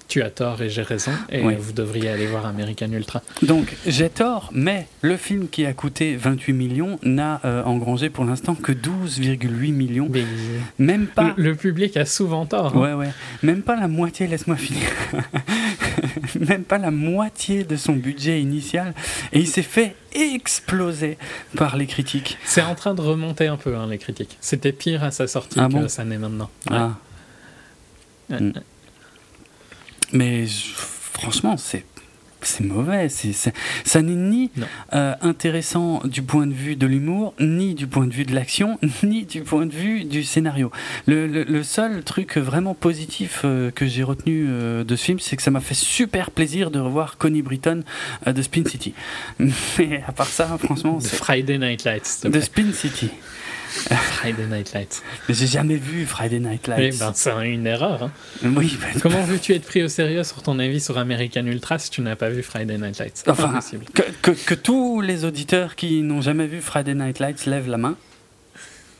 tu as tort et j'ai raison, et vous devriez aller voir American Ultra. Donc j'ai tort, mais le film qui a coûté 28 millions n'a euh, engrangé pour l'instant que 12,8 millions. Même pas. Le, public a souvent tort. Hein. Ouais, ouais. Même pas la moitié, laisse-moi finir. Même pas la moitié de son budget initial. Et il s'est fait exploser par les critiques. C'est en train de remonter un peu, hein, les critiques. C'était pire à sa sortie ah que ça n'est maintenant. Ah. Mm. Mais franchement, c'est c'est mauvais. Ça n'est ni euh, intéressant du point de vue de l'humour, ni du point de vue de l'action, ni du point de vue du scénario. Le, le, seul truc vraiment positif euh, que j'ai retenu euh, de ce film, c'est que ça m'a fait super plaisir de revoir Connie Britton de Spin City. Mais à part ça, franchement. c'est Friday Night Lights. De Spin City. Friday Night Lights. Mais j'ai jamais vu Friday Night Lights. Eh ben, c'est une erreur. Hein. Oui, ben, Comment veux-tu être pris au sérieux sur ton avis sur American Ultra si tu n'as pas vu Friday Night Lights? Enfin, que, que, que, tous les auditeurs qui n'ont jamais vu Friday Night Lights lèvent la main.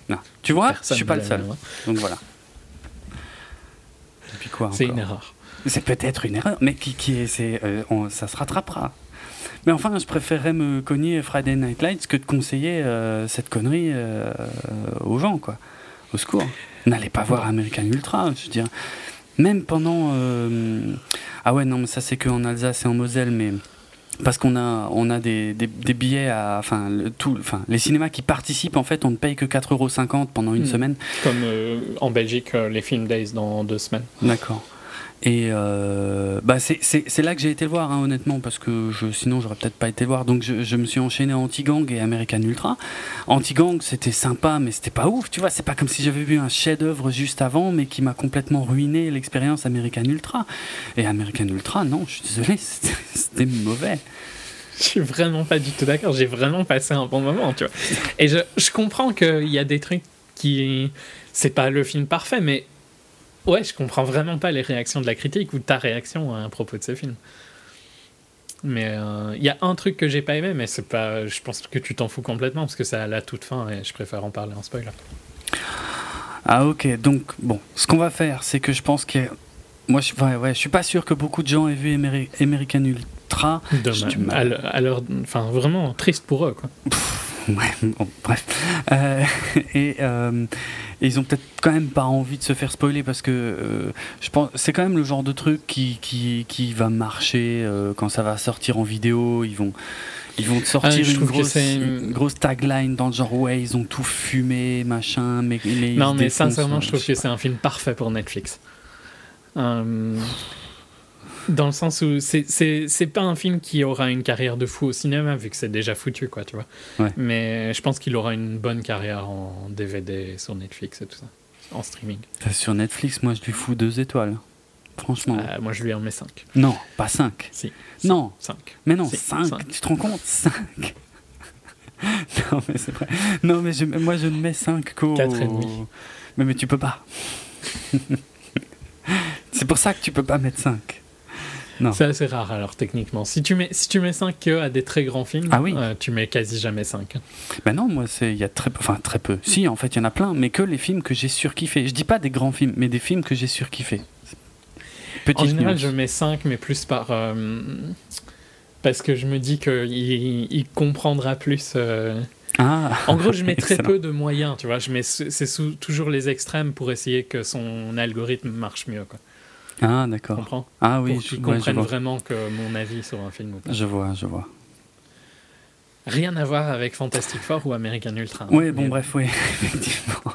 Non. Tu vois, je suis pas le seul. Donc voilà. puis quoi C'est une erreur. C'est peut-être une erreur, mais qui, qui est, c'est, ça se rattrapera. Mais enfin, je préférerais me cogner Friday Night Lights que de conseiller cette connerie aux gens, quoi. Au secours. N'allez pas voir American Ultra, je veux dire. Même pendant. Ah ouais, non, mais ça c'est qu'en Alsace et en Moselle, mais parce qu'on a, on a des, des, billets à. Enfin, tout, enfin, les cinémas qui participent, en fait, on ne paye que 4,50€ pendant une hmm. semaine. Comme euh, en Belgique, euh, les Film Days dans deux semaines. D'accord. Et euh, bah c'est là que j'ai été voir, hein, honnêtement, parce que je, sinon j'aurais peut-être pas été voir. Donc je, me suis enchaîné Anti-Gang et American Ultra. Anti-Gang, c'était sympa, mais c'était pas ouf, tu vois. C'est pas comme si j'avais vu un chef-d'œuvre juste avant, mais qui m'a complètement ruiné l'expérience American Ultra. Et American Ultra, non, je suis désolé, c'était mauvais. Je suis vraiment pas du tout d'accord. J'ai vraiment passé un bon moment, tu vois. Et je, je comprends qu'il y a des trucs qui. C'est pas le film parfait, mais Ouais, je comprends vraiment pas les réactions de la critique ou ta réaction à propos de ce film. Mais il euh, y a un truc que j'ai pas aimé, mais c'est pas. Je pense que tu t'en fous complètement parce que c'est à la toute fin et je préfère en parler en spoiler. Ah ok, donc bon, ce qu'on va faire, c'est que je pense que moi, je, ouais, ouais, je suis pas sûr que beaucoup de gens aient vu American Ultra. Dommage. Enfin, vraiment triste pour eux, quoi. ouais, bon, bref. Euh, et euh, ils ont peut-être quand même pas envie de se faire spoiler parce que euh, je pense c'est quand même le genre de truc qui, qui, qui va marcher quand ça va sortir en vidéo. Ils vont ils vont te sortir ah, une, grosse, une, grosse, tagline dans le genre ouais ils ont tout fumé machin mais, non mais sincèrement je trouve que c'est un film parfait pour Netflix. Dans le sens où c'est pas un film qui aura une carrière de fou au cinéma, vu que c'est déjà foutu, quoi, tu vois. Mais je pense qu'il aura une bonne carrière en DVD sur Netflix et tout ça, en streaming. Sur Netflix, moi, je lui fous deux étoiles. Franchement. Euh, moi, je lui en mets cinq. Non, pas cinq. Si. Non. Cinq. Mais non, cinq. Tu te rends compte? Cinq. non, mais c'est vrai. Non, mais je, moi, je ne mets cinq qu'au. Quatre et demi. Mais, mais tu peux pas. c'est pour ça que tu peux pas mettre cinq. C'est assez rare alors techniquement. Si tu mets, si tu mets 5 à des très grands films, ah oui. Euh, tu mets quasi jamais 5. Ben non, moi il y a très peu, enfin très peu. Si en fait il y en a plein, mais que les films que j'ai surkiffé. Je dis pas des grands films, mais des films que j'ai surkiffé. En général, je mets 5, mais plus par. Euh, parce que je me dis qu'il il comprendra plus. Euh, ah, en gros, je mets très peu de moyens, tu vois. Je mets c'est toujours les extrêmes pour essayer que son algorithme marche mieux. Quoi. Ah, d'accord. Comprends Ah oui, Pour qu'ils comprennent vraiment que mon avis sur un film ou pas. Je vois, je vois. Rien à voir avec Fantastic Four ou American Ultra. Oui, bon, bref, oui, effectivement.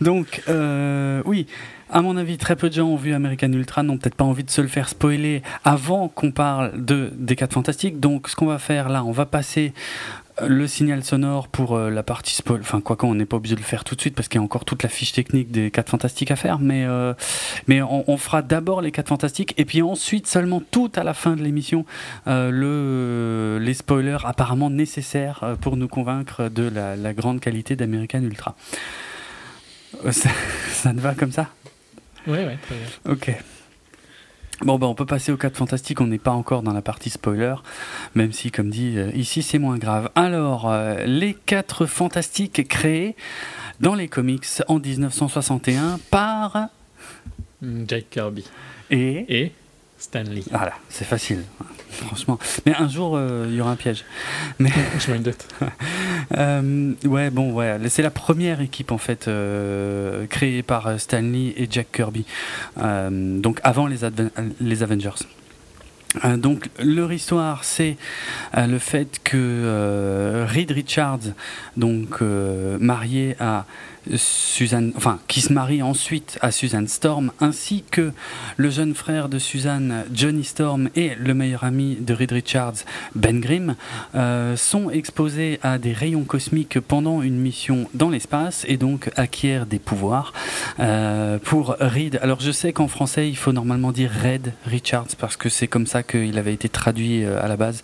Donc, euh, oui, à mon avis, très peu de gens ont vu American Ultra, n'ont peut-être pas envie de se le faire spoiler avant qu'on parle de, des 4 Fantastiques. Donc, ce qu'on va faire là, on va passer le signal sonore pour euh, la partie spoil, enfin quoi qu'on n'est pas obligé de le faire tout de suite parce qu'il y a encore toute la fiche technique des 4 fantastiques à faire, mais, euh, mais on, fera d'abord les 4 fantastiques et puis ensuite seulement tout à la fin de l'émission euh, le, les spoilers apparemment nécessaires pour nous convaincre de la, la grande qualité d'American Ultra. Ça, ça te va comme ça? Oui, oui, très bien. Ok. Bon, ben, on peut passer aux 4 fantastiques, on n'est pas encore dans la partie spoiler, même si, comme dit, euh, ici c'est moins grave. Alors, euh, les 4 fantastiques créés dans les comics en 1961 par. Jack Kirby. Et. Et Stanley. Voilà, c'est facile, franchement. Mais un jour, euh, il y aura un piège. Mais... Je me doute. euh, ouais, bon, ouais. C'est la première équipe, en fait, euh, créée par Stanley et Jack Kirby. Donc, avant les, les Avengers. donc leur histoire, c'est le fait que Reed Richards, donc marié à Suzanne, enfin, qui se marie ensuite à Suzanne Storm, ainsi que le jeune frère de Suzanne, Johnny Storm, et le meilleur ami de Reed Richards, Ben Grimm, euh, sont exposés à des rayons cosmiques pendant une mission dans l'espace et donc acquièrent des pouvoirs. Euh, pour Reed, alors je sais qu'en français il faut normalement dire Red Richards parce que c'est comme ça qu'il avait été traduit euh, à la base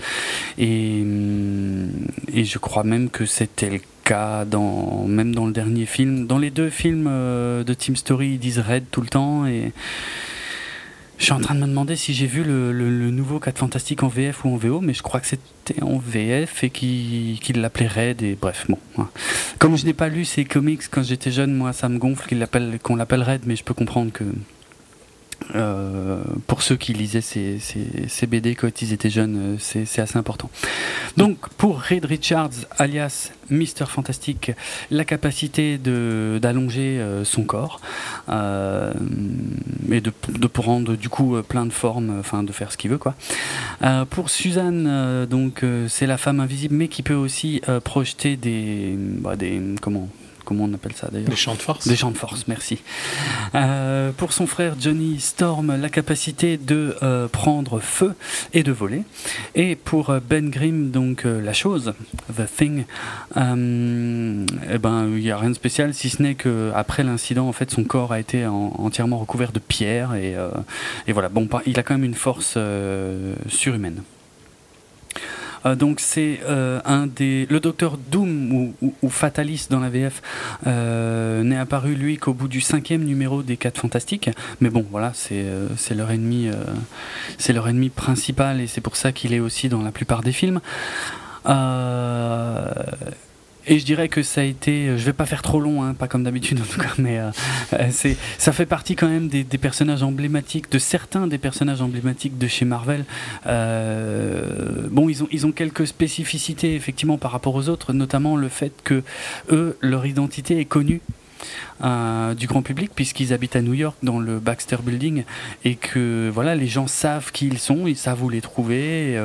et, hum, et je crois même que c'était le dans, même dans le dernier film. Dans les deux films euh, de Team Story, ils disent Red tout le temps. Et je suis en train de me demander si j'ai vu le, nouveau 4 Fantastique en VF ou en VO, mais je crois que c'était en VF et qu'il l'appelait Red. Et bref, bon. Comme je n'ai pas lu ces comics quand j'étais jeune, moi ça me gonfle qu'on l'appelle Red, mais je peux comprendre que euh, pour ceux qui lisaient ces, BD quand ils étaient jeunes, euh, c'est assez important. Donc pour Reed Richards, alias Mister Fantastic, la capacité d'allonger euh, son corps et de, de prendre du coup plein de formes, enfin de faire ce qu'il veut quoi. pour Suzanne, donc c'est la femme invisible, mais qui peut aussi projeter des, bah, des comment comment on appelle ça d'ailleurs Des champs de force. Des champs de force, merci. Euh, pour son frère Johnny Storm, la capacité de euh, prendre feu et de voler. Et pour euh, Ben Grimm, donc la chose, The Thing, eh ben il n'y a rien de spécial si ce n'est que après l'incident, en fait, son corps a été entièrement recouvert de pierres et, et, voilà. Bon, il a quand même une force surhumaine. Euh, donc c'est euh, un des le docteur Doom ou, Fatalis dans la VF euh, n'est apparu lui qu'au bout du cinquième numéro des 4 Fantastiques. Mais bon voilà c'est c'est leur ennemi c'est leur ennemi principal et c'est pour ça qu'il est aussi dans la plupart des films. Et je dirais que ça a été, je vais pas faire trop long, hein, pas comme d'habitude en tout cas, mais euh, euh, c'est, ça fait partie quand même des, personnages emblématiques, de certains des personnages emblématiques de chez Marvel. Euh, bon, ils ont, ils ont quelques spécificités effectivement par rapport aux autres, notamment le fait que eux, leur identité est connue. du grand public puisqu'ils habitent à New York dans le Baxter Building et que voilà les gens savent qui ils sont ils savent où les trouver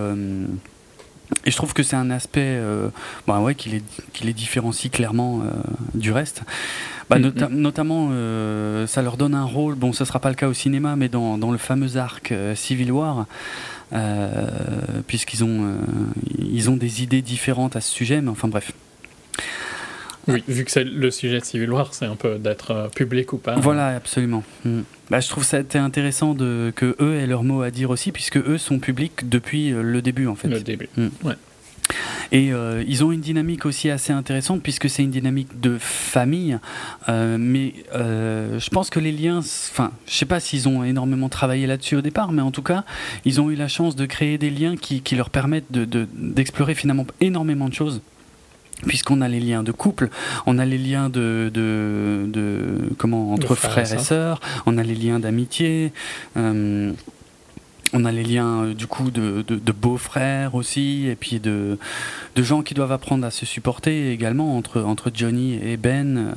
et je trouve que c'est un aspect euh, bah ouais, qui, les, qui les différencie clairement euh, du reste. Bah, mm-hmm. Notamment, euh, ça leur donne un rôle, bon, ce ne sera pas le cas au cinéma, mais dans, dans le fameux arc Civil War, puisqu'ils ont, ils ont des idées différentes à ce sujet, mais enfin bref. Oui, vu que c'est le sujet de Civil War, c'est un peu d'être euh, public ou pas. Voilà, absolument. Mm. Bah, je trouve ça intéressant de, que eux aient leur mot à dire aussi, puisque eux sont publics depuis euh, le début en fait. Le début, mm. ouais. Et euh, ils ont une dynamique aussi assez intéressante puisque c'est une dynamique de famille. mais je pense que les liens, enfin, je sais pas s'ils ont énormément travaillé là-dessus au départ, mais en tout cas, ils ont eu la chance de créer des liens qui, qui leur permettent d'explorer de, finalement énormément de choses puisqu'on a les liens de couple, on a les liens de, de, comment entre frères, et sœurs, on a les liens d'amitié. Euh, on a les liens euh, du coup de, de, beaux-frères aussi, et puis de, de gens qui doivent apprendre à se supporter également entre, entre Johnny et Ben, euh,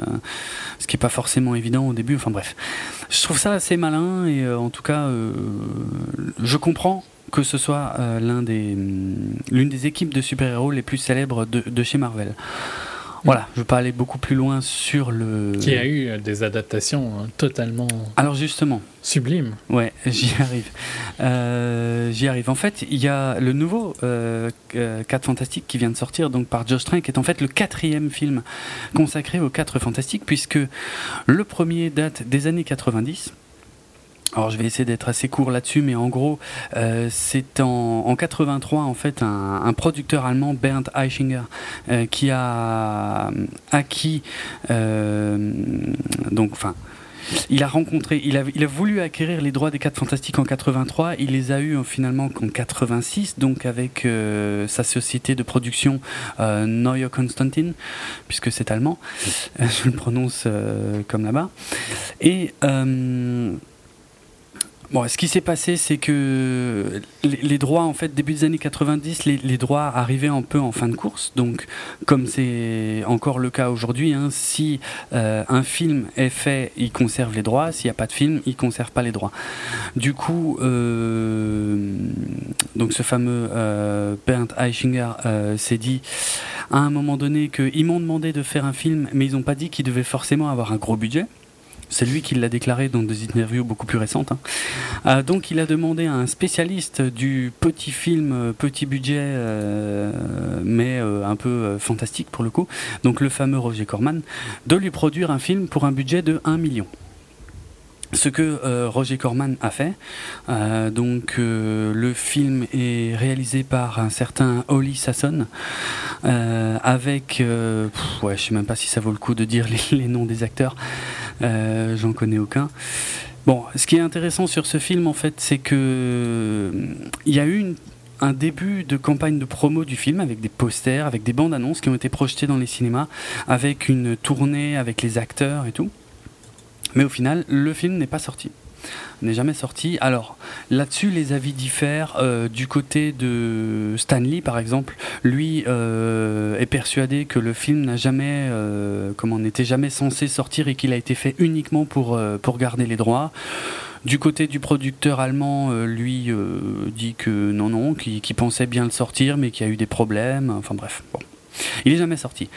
ce qui n'est pas forcément évident au début. Enfin bref, je trouve ça assez malin et en tout cas, je comprends que ce soit euh, l'un des, mm, l'une des équipes de super-héros les plus célèbres de, chez Marvel. Voilà, je ne veux pas aller beaucoup plus loin sur le. Qui a eu euh, des adaptations hein, totalement. Alors justement. Sublimes. Ouais, j'y arrive. Euh, j'y arrive. En fait, il y a le nouveau euh, 4 Fantastiques qui vient de sortir donc par Josh Trank, qui est en fait le quatrième film consacré aux 4 Fantastiques, puisque le premier date des années 90. Alors je vais essayer d'être assez court là-dessus, mais en gros, euh, c'est en, en, 83 en fait un, un producteur allemand, Bernd Eichinger, euh, qui a acquis euh, donc enfin. Il a rencontré, il a, il a, voulu acquérir les droits des 4 Fantastiques en 83. Il les a eus finalement en 86, donc avec euh, sa société de production euh, Neue Konstantin, puisque c'est allemand. Je le prononce euh, comme là-bas. Et Bon, ce qui s'est passé, c'est que les, droits, en fait, début des années 90, les, droits arrivaient un peu en fin de course. Donc, comme c'est encore le cas aujourd'hui, hein, si euh, un film est fait, il conserve les droits. S'il n'y a pas de film, il conserve pas les droits. Du coup, euh, donc ce fameux euh, Bernd Eichinger euh, s'est dit à un moment donné qu'ils m'ont demandé de faire un film, mais ils n'ont pas dit qu'il devait forcément avoir un gros budget. C'est lui qui l'a déclaré dans des interviews beaucoup plus récentes. Hein. Euh, donc il a demandé à un spécialiste du petit film, euh, petit budget, euh, mais un peu fantastique pour le coup, donc le fameux Roger Corman, de lui produire un film pour un budget de 1 million ce que Roger Corman a fait. donc le film est réalisé par un certain Holly Sasson avec, ouais, je sais même pas si ça vaut le coup de dire les noms des acteurs. Euh, j'en connais aucun. Bon, ce qui est intéressant sur ce film, en fait, c'est que il y a eu un début de campagne de promo du film avec des posters, avec des bandes annonces qui ont été projetées dans les cinémas, avec une tournée avec les acteurs et tout. Mais au final, le film n'est pas sorti. n'est jamais sorti. Alors là-dessus, les avis diffèrent. Euh, du côté de Stanley, par exemple, lui euh, est persuadé que le film n'a jamais, euh, comment, n'était jamais censé sortir et qu'il a été fait uniquement pour pour garder les droits. Du côté du producteur allemand, lui dit que non, non, qu'il pensait bien le sortir, mais qu'il y a eu des problèmes. Enfin bref, bon. Il est jamais sorti.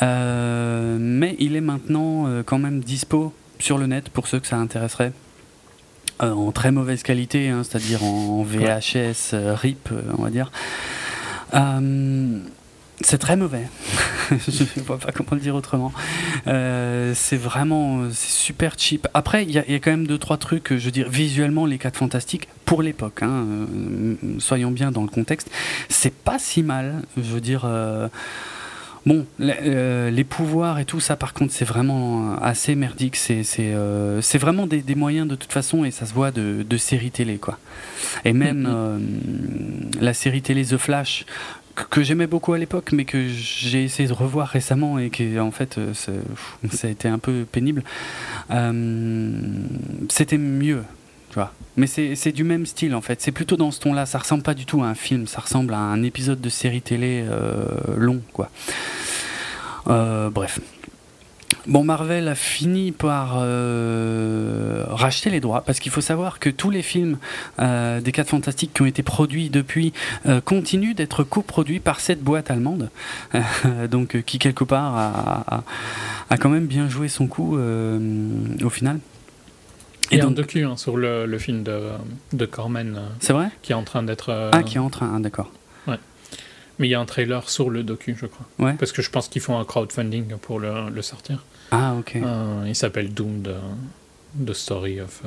mais il est maintenant quand même dispo sur le net pour ceux que ça intéresserait. Euh, en très mauvaise qualité, hein, c'est-à-dire en VHS euh, RIP, euh, on va dire. c'est très mauvais. je ne vois pas comment le dire autrement. c'est vraiment c'est super cheap. Après, il y, a quand même deux trois trucs. Je veux dire, visuellement, les 4 fantastiques pour l'époque. Hein, soyons bien dans le contexte. C'est pas si mal. Je veux dire. Bon, euh, les, pouvoirs et tout ça, par contre, c'est vraiment assez merdique. C'est euh, vraiment des, moyens de toute façon, et ça se voit de, série télé, quoi. Et même mm-hmm. euh, la série télé The Flash, que, j'aimais beaucoup à l'époque, mais que j'ai essayé de revoir récemment et qui, en fait, ça a été un peu pénible. C'était mieux. Mais c'est du même style en fait. C'est plutôt dans ce ton-là. Ça ressemble pas du tout à un film. Ça ressemble à un épisode de série télé euh, long. Euh, bref. Bon, Marvel a fini par euh, racheter les droits parce qu'il faut savoir que tous les films des 4 Fantastiques qui ont été produits depuis continuent d'être coproduits par cette boîte allemande, donc qui quelque part a, quand même bien joué son coup au final. Il y a un docu hein, sur le, le, film de, de Corman. Euh, c'est vrai Qui est en train d'être. Euh, ah, qui est en train, ah, d'accord. Ouais. Mais il y a un trailer sur le docu, je crois. Ouais. Parce que je pense qu'ils font un crowdfunding pour le, le sortir. Ah, ok. Euh, il s'appelle Doom, the, Story of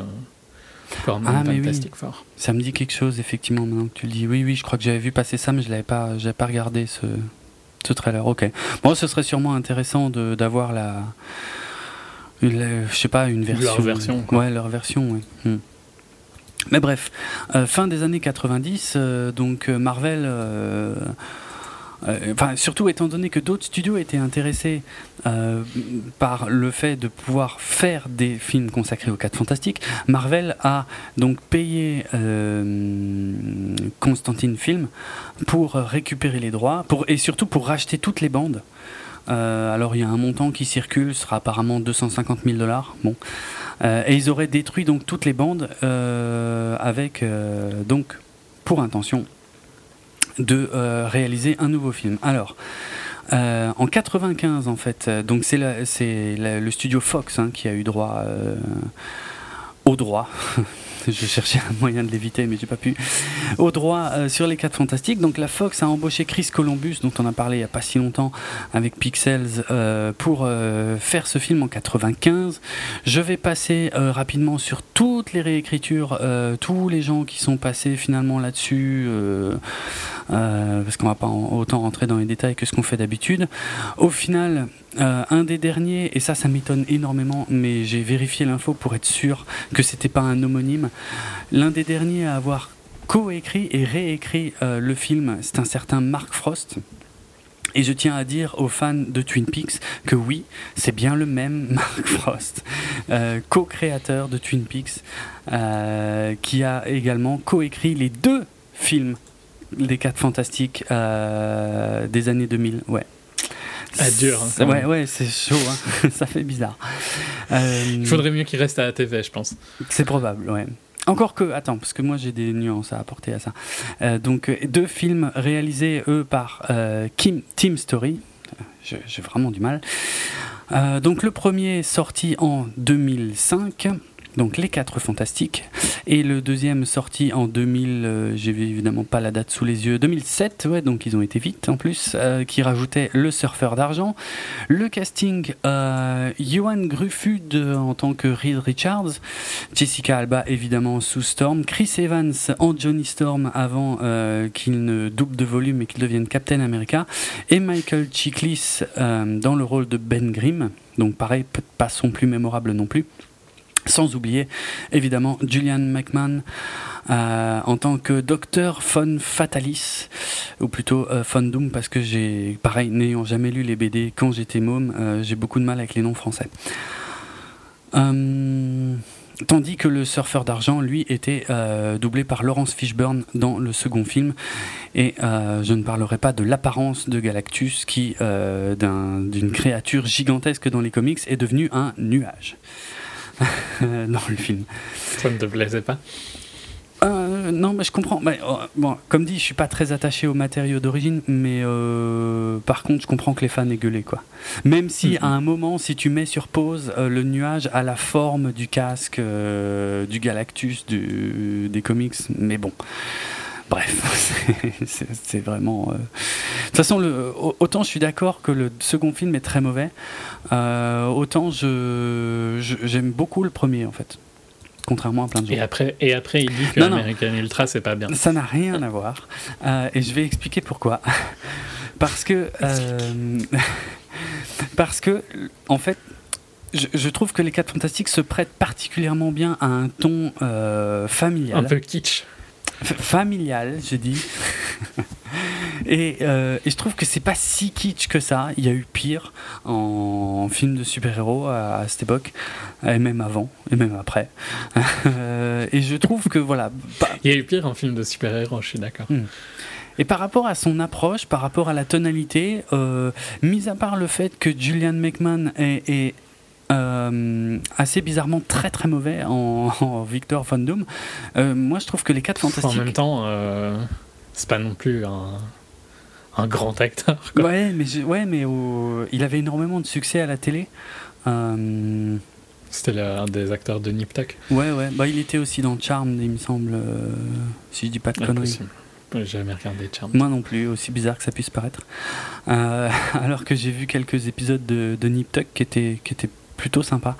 Corman ah, Fantastic oui. Four. Ça me dit quelque chose, effectivement, maintenant que tu le dis. Oui, oui, je crois que j'avais vu passer ça, mais je n'avais pas, pas regardé ce, ce trailer. Ok. Bon, ce serait sûrement intéressant d'avoir la je sais pas, une version. Leur version. Ouais, leur version, hmm. Mais bref, euh, fin des années 90, euh, donc euh, Marvel. Enfin, surtout étant donné que d'autres studios étaient intéressés par le fait de pouvoir faire des films consacrés aux 4 fantastiques, Marvel a donc payé Constantine Film pour récupérer les droits pour, et surtout pour racheter toutes les bandes. Euh, alors il y a un montant qui circule, ce sera apparemment 250 000 dollars. Euh, et ils auraient détruit donc toutes les bandes euh, avec donc pour intention de réaliser un nouveau film. Alors. en 95 en fait, c'est le studio Fox hein, qui a eu droit au droit je cherchais un moyen de l'éviter, mais j'ai pas pu. Au droit euh, sur les 4 fantastiques. Donc la Fox a embauché Chris Columbus, dont on a parlé il y a pas si longtemps avec Pixels, euh, pour euh, faire ce film en 95. Je vais passer rapidement sur toutes les réécritures, tous les gens qui sont passés finalement là-dessus, parce qu'on va pas autant rentrer dans les détails que ce qu'on fait d'habitude. Au final, euh, un des derniers, et ça, ça m'étonne énormément, mais j'ai vérifié l'info pour être sûr que c'était pas un homonyme. L'un des derniers à avoir coécrit et réécrit euh, le film, c'est un certain Mark Frost. Et je tiens à dire aux fans de Twin Peaks que oui, c'est bien le même Mark Frost, euh, co-créateur de Twin Peaks, qui a également coécrit les deux films des quatre fantastiques des années 2000. Ouais. Ah, dur. Hein, ouais, ouais, c'est chaud. Hein. ça fait bizarre. Euh, Il faudrait mieux qu'il reste à la TV, je pense. C'est probable, ouais. Encore que, attends, parce que moi j'ai des nuances à apporter à ça. Euh, donc, deux films réalisés, eux, par euh, Kim, Team Story. J'ai vraiment du mal. donc, le premier sorti en 2005 donc les quatre fantastiques. Et le deuxième sorti en 2000, euh, j'ai évidemment pas la date sous les yeux, 2007, ouais, donc ils ont été vite en plus, euh, qui rajoutait le surfeur d'argent. Le casting, euh, Johan Gruffud en tant que Reed Richards, Jessica Alba évidemment sous Storm, Chris Evans en Johnny Storm avant qu'il ne double de volume et qu'il devienne Captain America, et Michael Chiklis dans le rôle de Ben Grimm. Donc pareil, pas son plus mémorable non plus. Sans oublier évidemment Julian McMahon euh, en tant que docteur Von Fatalis, ou plutôt euh, Von Doom, parce que j'ai, pareil, n'ayant jamais lu les BD quand j'étais môme, euh, j'ai beaucoup de mal avec les noms français. Tandis que le surfeur d'argent, lui, était doublé par Laurence Fishburne dans le second film. Et je ne parlerai pas de l'apparence de Galactus, qui, d'une créature gigantesque dans les comics, est devenu un nuage dans le film. Ça ne te plaisait pas? Euh, non, mais je comprends. Mais, euh, bon, comme dit, je suis pas très attaché aux matériaux d'origine, mais euh, par contre, je comprends que les fans aient gueulé, quoi. Même si, à un moment, si tu mets sur pause, le nuage a la forme du casque du Galactus du, des comics, mais bon. Bref, c'est vraiment. De toute façon, le, autant je suis d'accord que le second film est très mauvais, autant je j'aime beaucoup le premier en fait contrairement à plein de gens. Et après, et après il dit que American Ultra, c'est pas bien. Ça n'a rien à voir. Euh, et je vais expliquer pourquoi. parce que. Euh, parce que, en fait. Je, trouve que les 4 Fantastiques se prêtent particulièrement bien à un ton euh, familial. Un peu kitsch. Familial, je dis. Euh, et, je trouve que c'est pas si kitsch que ça. Il y a eu pire en, film de super-héros à, cette époque, et même avant, et même après. Euh, et je trouve que voilà. Il y a eu pire en film de super-héros, je suis d'accord. Hmm. Et par rapport à son approche, par rapport à la tonalité, euh, mis à part le fait que Julian McMahon est, assez bizarrement très très mauvais en, Victor Von Doom. moi, je trouve que les quatre fantastiques. En même temps, c'est pas non plus un, un grand acteur. Ouais, mais, ouais, mais il avait énormément de succès à la télé. Euh, C'était un des acteurs de Nip Tuck. Ouais, ouais. Bah, il était aussi dans Charm, il me semble, euh, si je dis pas de conneries. J'ai jamais regardé Charm. Moi non plus, aussi bizarre que ça puisse paraître. Euh, alors que j'ai vu quelques épisodes de, de Nip Tuck qui étaient, qui étaient plutôt sympas.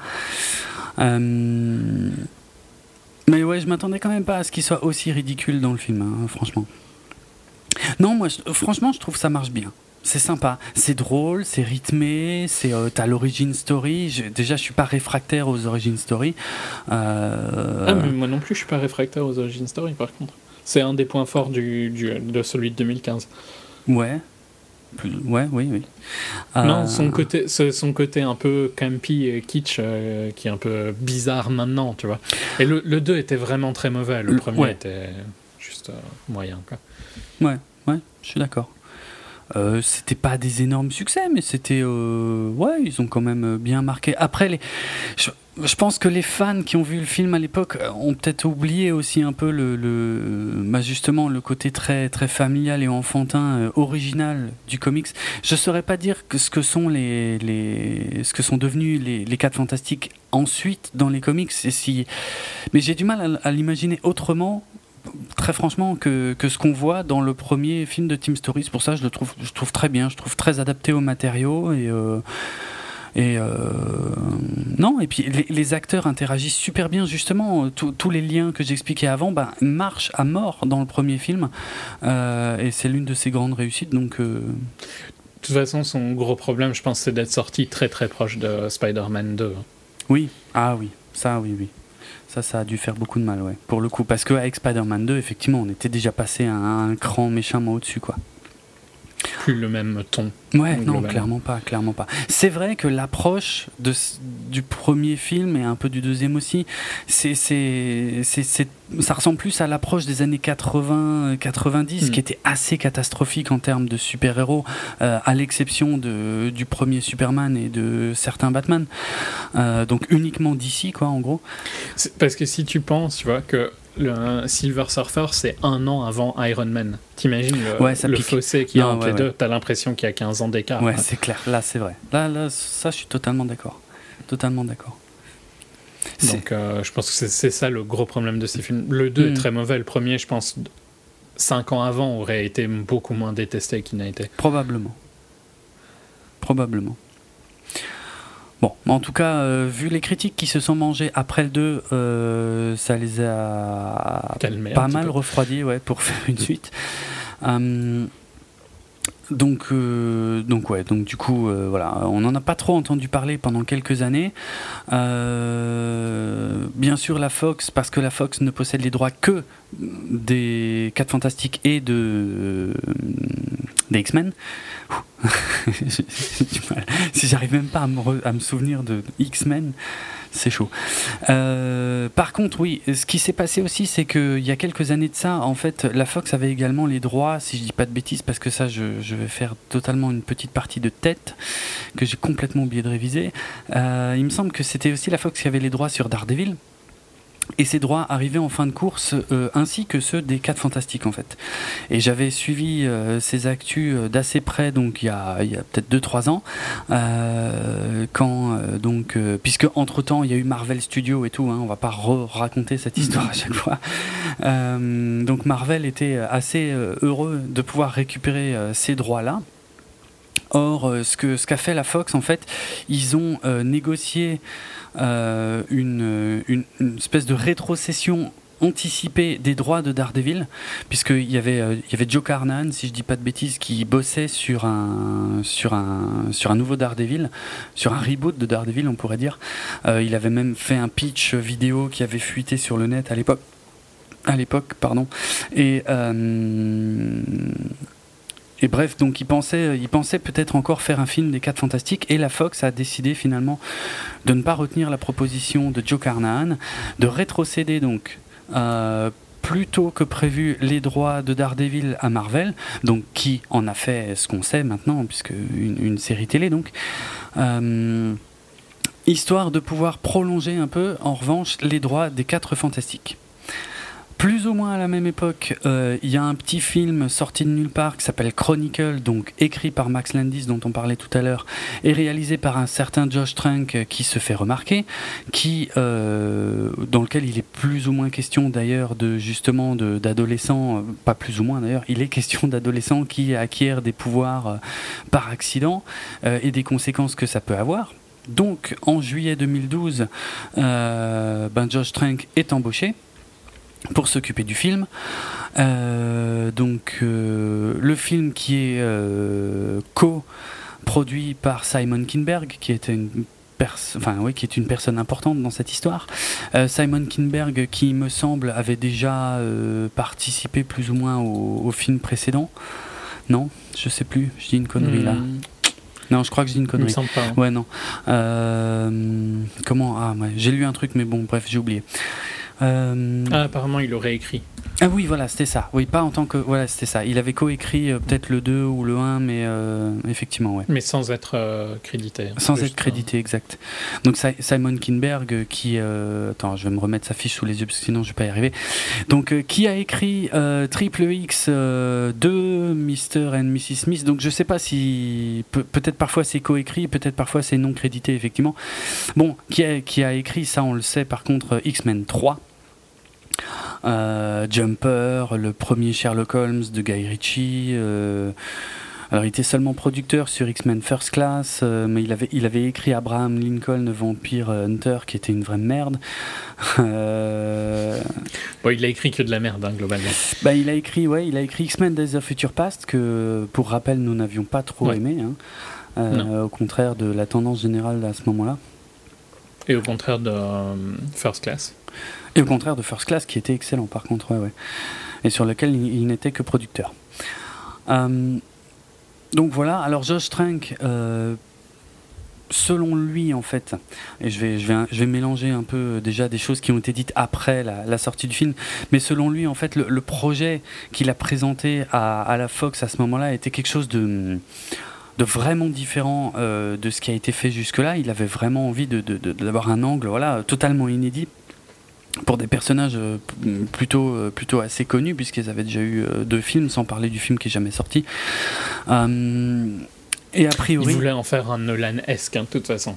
Mais ouais, je m'attendais quand même pas à ce qu'il soit aussi ridicule dans le film, hein, franchement. Non, moi, franchement, je trouve ça marche bien. C'est sympa, c'est drôle, c'est rythmé, c'est euh, t'as l'origin story. déjà, je suis pas réfractaire aux origin story. Euh, ah, mais moi non plus, je suis pas réfractaire aux origin story. Par contre, c'est un des points forts du, du, de celui de 2015. Ouais. Ouais, oui, oui. Non, euh, son côté, son côté un peu campy et kitsch qui est un peu bizarre maintenant, tu vois. Et le, le 2 était vraiment très mauvais. Le premier était juste moyen, quoi. Ouais, ouais, je suis d'accord. Euh, c'était pas des énormes succès, mais c'était. Euh, ouais, ils ont quand même bien marqué. Après, les, je, pense que les fans qui ont vu le film à l'époque ont peut-être oublié aussi un peu le, bah, justement le côté très, très familial et enfantin euh, original du comics. Je saurais pas dire ce que sont les, ce que sont devenus les, les 4 fantastiques ensuite dans les comics. Mais j'ai du mal à l'imaginer autrement très franchement que, que ce qu'on voit dans le premier film de Team Story. pour ça je le trouve, je trouve très bien, je trouve très adapté aux matériaux et euh, et euh, non, et puis les, acteurs interagissent super bien, justement. Tous les liens que j'expliquais avant ben, marchent à mort dans le premier film. Euh, et c'est l'une de ses grandes réussites. Donc, De toute façon, son gros problème, je pense, c'est d'être sorti très très proche de Spider-Man 2. Oui, ah oui, ça, oui, oui. Ça, ça a dû faire beaucoup de mal, ouais, pour le coup. Parce qu'avec Spider-Man 2, effectivement, on était déjà passé à un, cran méchamment au-dessus, quoi. Plus le même ton. Ouais, non, clairement pas, clairement pas. C'est vrai que l'approche du premier film et un peu du deuxième aussi, c'est, ça ressemble plus à l'approche des années 80-90, hmm. qui était assez catastrophique en termes de super-héros, euh, à l'exception de, du premier Superman et de certains Batman. Euh, donc uniquement d'ici, quoi, en gros. Parce que si tu penses, tu vois, que le Silver Surfer, c'est un an avant Iron Man. T'imagines le, le fossé qu'il y a entre les deux? T'as l'impression qu'il y a 15 ans d'écart. Ouais, c'est clair. Là, c'est vrai. Là, là, ça, je suis totalement d'accord. Totalement d'accord. Donc, euh, je pense que c'est ça le gros problème de ces films. Le 2 est mm. très mauvais. Le premier, je pense, 5 ans avant, aurait été beaucoup moins détesté qu'il n'a été. Probablement. Probablement. Bon, en tout cas, euh, vu les critiques qui se sont mangées après le 2, euh, ça les a pas mal refroidis ouais, pour faire une suite. Euh, donc, donc ouais, donc du coup, voilà, on n'en a pas trop entendu parler pendant quelques années. bien sûr, la Fox, parce que la Fox ne possède les droits que des 4 Fantastiques et de des X-Men. si j'arrive même pas à me, souvenir de, X-Men, c'est chaud. Euh, par contre, oui, ce qui s'est passé aussi, c'est qu'il y a quelques années de ça, en fait, la Fox avait également les droits, si je dis pas de bêtises, parce que ça, je, vais faire totalement une petite partie de tête que j'ai complètement oublié de réviser. Euh, il me semble que c'était aussi la Fox qui avait les droits sur Daredevil et ces droits arrivaient en fin de course euh, ainsi que ceux des 4 fantastiques en fait. Et j'avais suivi euh, ces actus euh, d'assez près donc il y a, a peut-être 2-3 ans quand donc puisque entre temps il y a eu Marvel Studios et tout hein, on va pas raconter cette histoire à chaque fois. donc Marvel était assez heureux de pouvoir récupérer ces droits là. Or, ce que ce qu'a fait la Fox, en fait, ils ont négocié euh, une, espèce de rétrocession anticipée des droits de Daredevil, puisqu'il y avait, euh, il y avait Joe Carnan, si je dis pas de bêtises, qui bossait sur un, sur un, sur un nouveau Daredevil, sur un reboot de Daredevil, on pourrait dire. Euh, il avait même fait un pitch vidéo qui avait fuité sur le net à l'époque. À l'époque, pardon. Et et bref, donc il pensait, peut-être encore faire un film des 4 Fantastiques et la Fox a décidé finalement de ne pas retenir la proposition de Joe Carnahan, de rétrocéder donc euh, plus que prévu les droits de Daredevil à Marvel, donc qui en a fait ce qu'on sait maintenant, puisque une, série télé donc. Euh, histoire de pouvoir prolonger un peu, en revanche, les droits des 4 Fantastiques. Plus ou moins à la même époque, euh, il y a un petit film sorti de nulle part qui s'appelle Chronicle, donc écrit par Max Landis dont on parlait tout à l'heure, et réalisé par un certain Josh Trank qui se fait remarquer, qui, euh, dans lequel il est plus ou moins question d'ailleurs de justement d'adolescents, euh, pas plus ou moins d'ailleurs, il est question d'adolescents qui acquièrent des pouvoirs par accident et des conséquences que ça peut avoir. Donc en juillet 2012, ben Josh Trank est embauché pour s'occuper du film. Euh, donc euh, le film qui est euh, co-produit par Simon Kinberg, qui était une enfin oui, qui est une personne importante dans cette histoire. Simon Kinberg, qui me semble avait déjà participé plus ou moins au, film précédent. Non, je sais plus. Je dis une connerie là. Hmm. Non, je crois que je dis une connerie. Il me semble pas. Hein. Ouais, non. comment Ah, ouais, j'ai lu un truc, mais bon, bref, j'ai oublié. Euh, ah, apparemment, il aurait écrit. Ah oui, voilà, c'était ça. Oui, pas en tant que. Voilà, c'était ça. Il avait coécrit euh, peut-être le 2 ou le 1, mais euh, effectivement, ouais. Mais sans être crédité. Hein, sans être crédité, exact. Donc Simon Kinberg, qui. attends, je vais me remettre sa fiche sous les yeux, parce que sinon je vais pas y arriver. Donc, qui a écrit Triple X 2, Mr. and Mrs. Smith. Donc, je sais pas si. peut-être parfois c'est coécrit, peut-être parfois c'est non crédité, effectivement. Bon, qui a, qui a écrit, ça on le sait par contre, X-Men 3. Euh, Jumper, le premier Sherlock Holmes de Guy Ritchie. Euh, alors, il était seulement producteur sur X-Men First Class, euh, mais il avait, il avait écrit Abraham Lincoln, Vampire Hunter, qui était une vraie merde. Bon, il a écrit que de la merde, hein, globalement. Bah, il a écrit, ouais, il a écrit X-Men Days of Future Past, que pour rappel, nous n'avions pas trop aimé, hein. au contraire de la tendance générale à ce moment-là. Et au contraire de First Class et au contraire de First Class, qui était excellent par contre, ouais, ouais. et sur lequel il, n'était que producteur. Euh, donc voilà, alors Josh Trank, euh, selon lui en fait, et je vais, je, vais, je vais mélanger un peu euh, déjà des choses qui ont été dites après la, sortie du film, mais selon lui en fait, le, projet qu'il a présenté à, la Fox à ce moment-là était quelque chose de de vraiment différent de ce qui a été fait jusque-là. Il avait vraiment envie d'avoir de, un angle voilà, totalement inédit pour des personnages euh, plutôt, euh, plutôt assez connus, puisqu'ils avaient déjà eu euh, deux films, sans parler du film qui est jamais sorti. et a priori. Il voulait en faire un Nolan-esque, hein, de toute façon.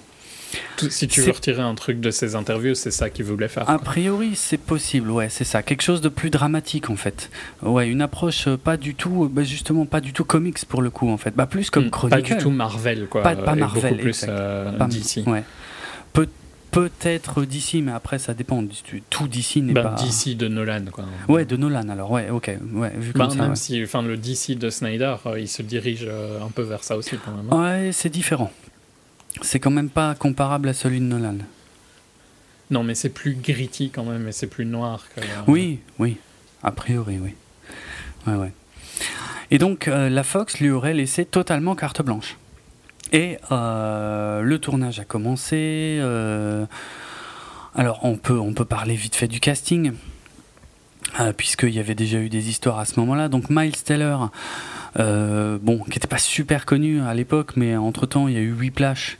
si tu veux retirer un truc de ses interviews, c'est ça qu'il voulait faire. A priori, c'est possible, ouais, c'est ça. Quelque chose de plus dramatique, en fait. Ouais, une approche pas du tout, bah, justement, pas du tout comics pour le coup, en fait. Bah, plus comme hmm, Chronicle. Pas du tout Marvel, quoi. Pas, pas Marvel, plus euh, d'ici. Ouais. Peut peut-être d'ici, mais après ça dépend. Tout d'ici n'est bah, pas. DC de Nolan, quoi. Ouais, de Nolan. Alors ouais, ok, ouais. Vu comme même si, enfin, le DC de Snyder, euh, il se dirige euh, un peu vers ça aussi, quand même. Hein. Ouais, c'est différent. C'est quand même pas comparable à celui de Nolan. Non, mais c'est plus gritty quand même, et c'est plus noir. Que, Oui, oui. A priori, oui. Ouais, ouais. Et donc, euh, la Fox lui aurait laissé totalement carte blanche. Et euh, le tournage a commencé. Euh, Alors, on peut, on peut parler vite fait du casting. Euh, puisqu'il y avait déjà eu des histoires à ce moment-là. Donc Miles Teller, euh, bon, qui n'était pas super connu à l'époque, mais entre-temps il y a eu Whiplash,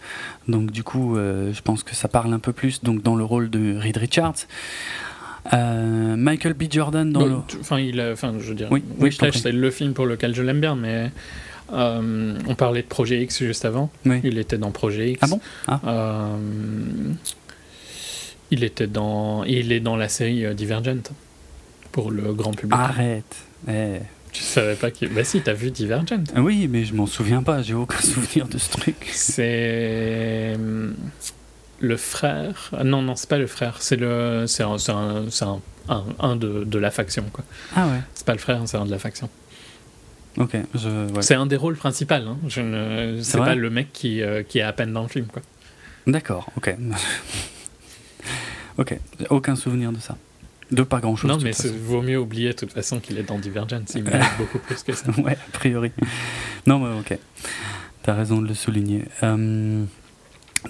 donc du coup euh, je pense que ça parle un peu plus donc dans le rôle de Reed Richards. Michael B. Jordan dans le... Enfin, il enfin, je veux dire, oui, Whiplash c'est le film pour lequel je l'aime bien, mais on parlait de Projet X juste avant. Il était dans Projet X. Ah bon? Ah. Il était dans, il est dans la série Divergent pour le grand public. Arrête. Eh. Tu savais pas qu'il. Bah si, t'as vu Divergent. Oui, mais je m'en souviens pas, j'ai aucun souvenir de ce truc. C'est. Le frère. Ah, non, non, c'est pas le frère, c'est le. C'est un, un, un, un, de, de la faction, quoi. Ah ouais. C'est pas le frère, c'est un de la faction. Ok, je... C'est un des rôles principaux, hein. Je ne... C'est pas le mec qui, euh, qui est à peine dans le film, quoi. D'accord, ok. ok, aucun souvenir de ça. De pas grand chose. Non, mais vaut mieux oublier de toute façon qu'il est dans Divergence. Il mérite beaucoup plus que ça. ouais, a priori. Non, mais ok. T'as raison de le souligner. Euh,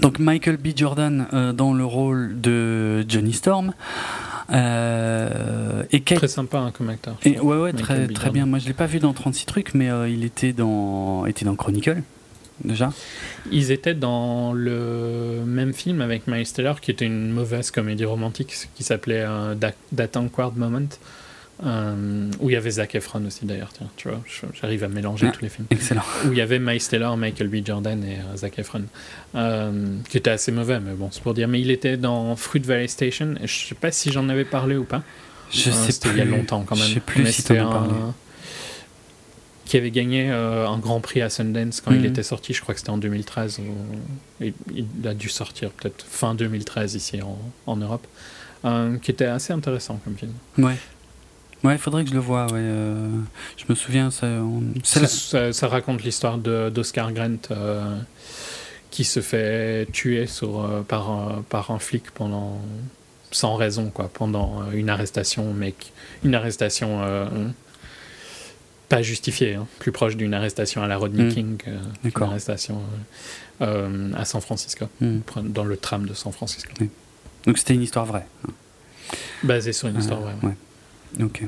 donc Michael B. Jordan euh, dans le rôle de Johnny Storm. Euh, et Très sympa hein, comme acteur. Et, ouais, ouais, très, très bien. Moi, je l'ai pas vu dans 36 trucs, mais il était dans, était dans Chronicle déjà Ils étaient dans le même film avec Miles Teller, qui était une mauvaise comédie romantique qui s'appelait euh, That Awkward Moment. Euh, où il y avait Zac Efron aussi d'ailleurs, tiens, tu vois, j'arrive à mélanger tous les films. Excellent. Où il y avait Miles Teller, Michael B. Jordan et euh, Zac Efron, euh, qui était assez mauvais, mais bon, c'est pour dire. Mais il était dans Fruit Valley Station, et je sais pas si j'en avais parlé ou pas. Je sais C'était il y a longtemps quand même. Je sais plus si tu en as parlé qui avait gagné euh, un grand prix à Sundance quand il mhm. était sorti, je crois que c'était en 2013. il, a dû sortir peut-être fin 2013 ici en, Europe, euh, qui était assez intéressant comme film. Ouais. Ouais, il faudrait que je le voie. Ouais. Euh, je me souviens, ça, ça, raconte l'histoire d'Oscar Grant qui se fait tuer sur, par, par un flic pendant sans raison quoi, pendant une arrestation, mec, une arrestation pas justifié, hein. plus proche d'une arrestation à la Rodney hmm. King qu'une arrestation euh, euh, à San Francisco, hmm. dans le tram de San Francisco. Donc c'était une histoire vraie. Hein. Basée sur une histoire vraie. Ouais. Ok.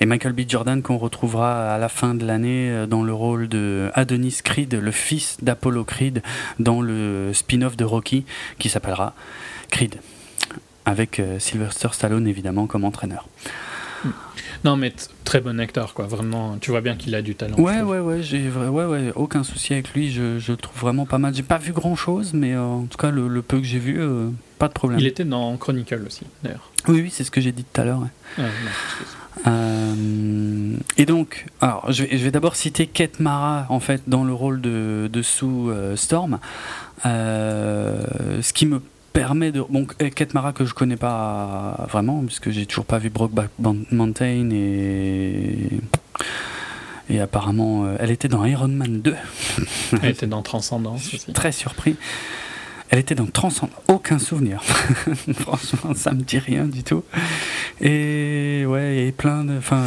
Et Michael B. Jordan qu'on retrouvera à la fin de l'année euh, dans le rôle de Adonis Creed, le fils d'Apollo Creed, dans le spin-off de Rocky qui s'appellera Creed, avec Sylvester Stallone évidemment comme entraîneur. Hmm. Non, mais très bon acteur, quoi. Vraiment, tu vois bien qu'il a du talent. Ouais, ouais, ouais, j'ai ouais, ouais, aucun souci avec lui. Je, je le trouve vraiment pas mal. J'ai pas vu grand chose, mais euh, en tout cas, le, peu que j'ai vu, euh, pas de problème. Il était dans Chronicle aussi, d'ailleurs. Oui, oui, c'est ce que j'ai dit tout à l'heure. Euh, et donc, alors, je vais, je vais d'abord citer Kate Mara, en fait, dans le rôle de, de Sue Storm. ce qui me permet de. Bon, Kate Mara que je connais pas vraiment, puisque j'ai toujours pas vu Brokeback Mountain et. Et apparemment, euh, elle était dans Iron Man 2. elle était dans Transcendance aussi. Très surpris. Elle était dans Transcendance. Aucun souvenir. Franchement, ça me dit rien du tout. Et ouais, et plein de. Enfin.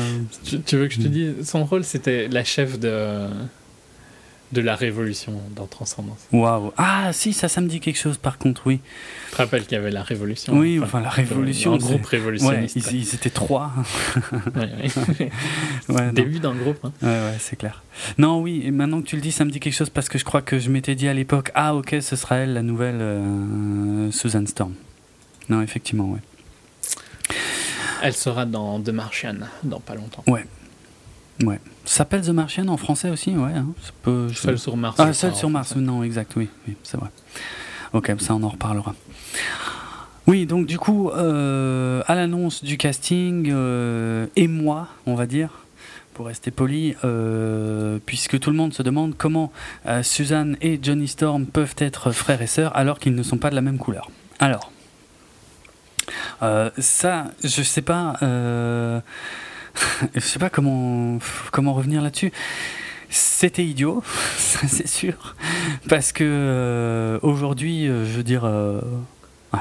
tu veux que je te dise Son rôle, c'était la chef de de la Révolution dans Transcendance. Waouh Ah si, ça, ça me dit quelque chose par contre, oui. Tu te rappelles qu'il y avait la Révolution Oui, enfin, la Révolution. Un groupe révolutionniste. Ouais, ils, étaient trois. Début d'un groupe. Hein. Ouais, ouais, c'est clair. Non, oui, et maintenant que tu le dis, ça me dit quelque chose parce que je crois que je m'étais dit à l'époque, ah ok, ce sera elle, la nouvelle euh, Susan Storm. Non, effectivement, ouais. Elle sera dans The Martian dans pas longtemps. Ouais. Ouais. Ça s'appelle The Martian en français aussi, ouais. Hein. Seul sur Mars. Ah, Seul sur Mars, non, exact, oui, c'est vrai. Ok, ça on en reparlera. Oui, donc du coup, euh, à l'annonce du casting, euh, et moi, on va dire, pour rester poli, euh, puisque tout le monde se demande comment Suzanne et Johnny Storm peuvent être frères et sœurs alors qu'ils ne sont pas de la même couleur. Alors, ça, je sais pas je sais pas comment, comment revenir là-dessus. C'était idiot, ça c'est sûr, parce que euh, aujourd'hui, euh, je veux dire, euh,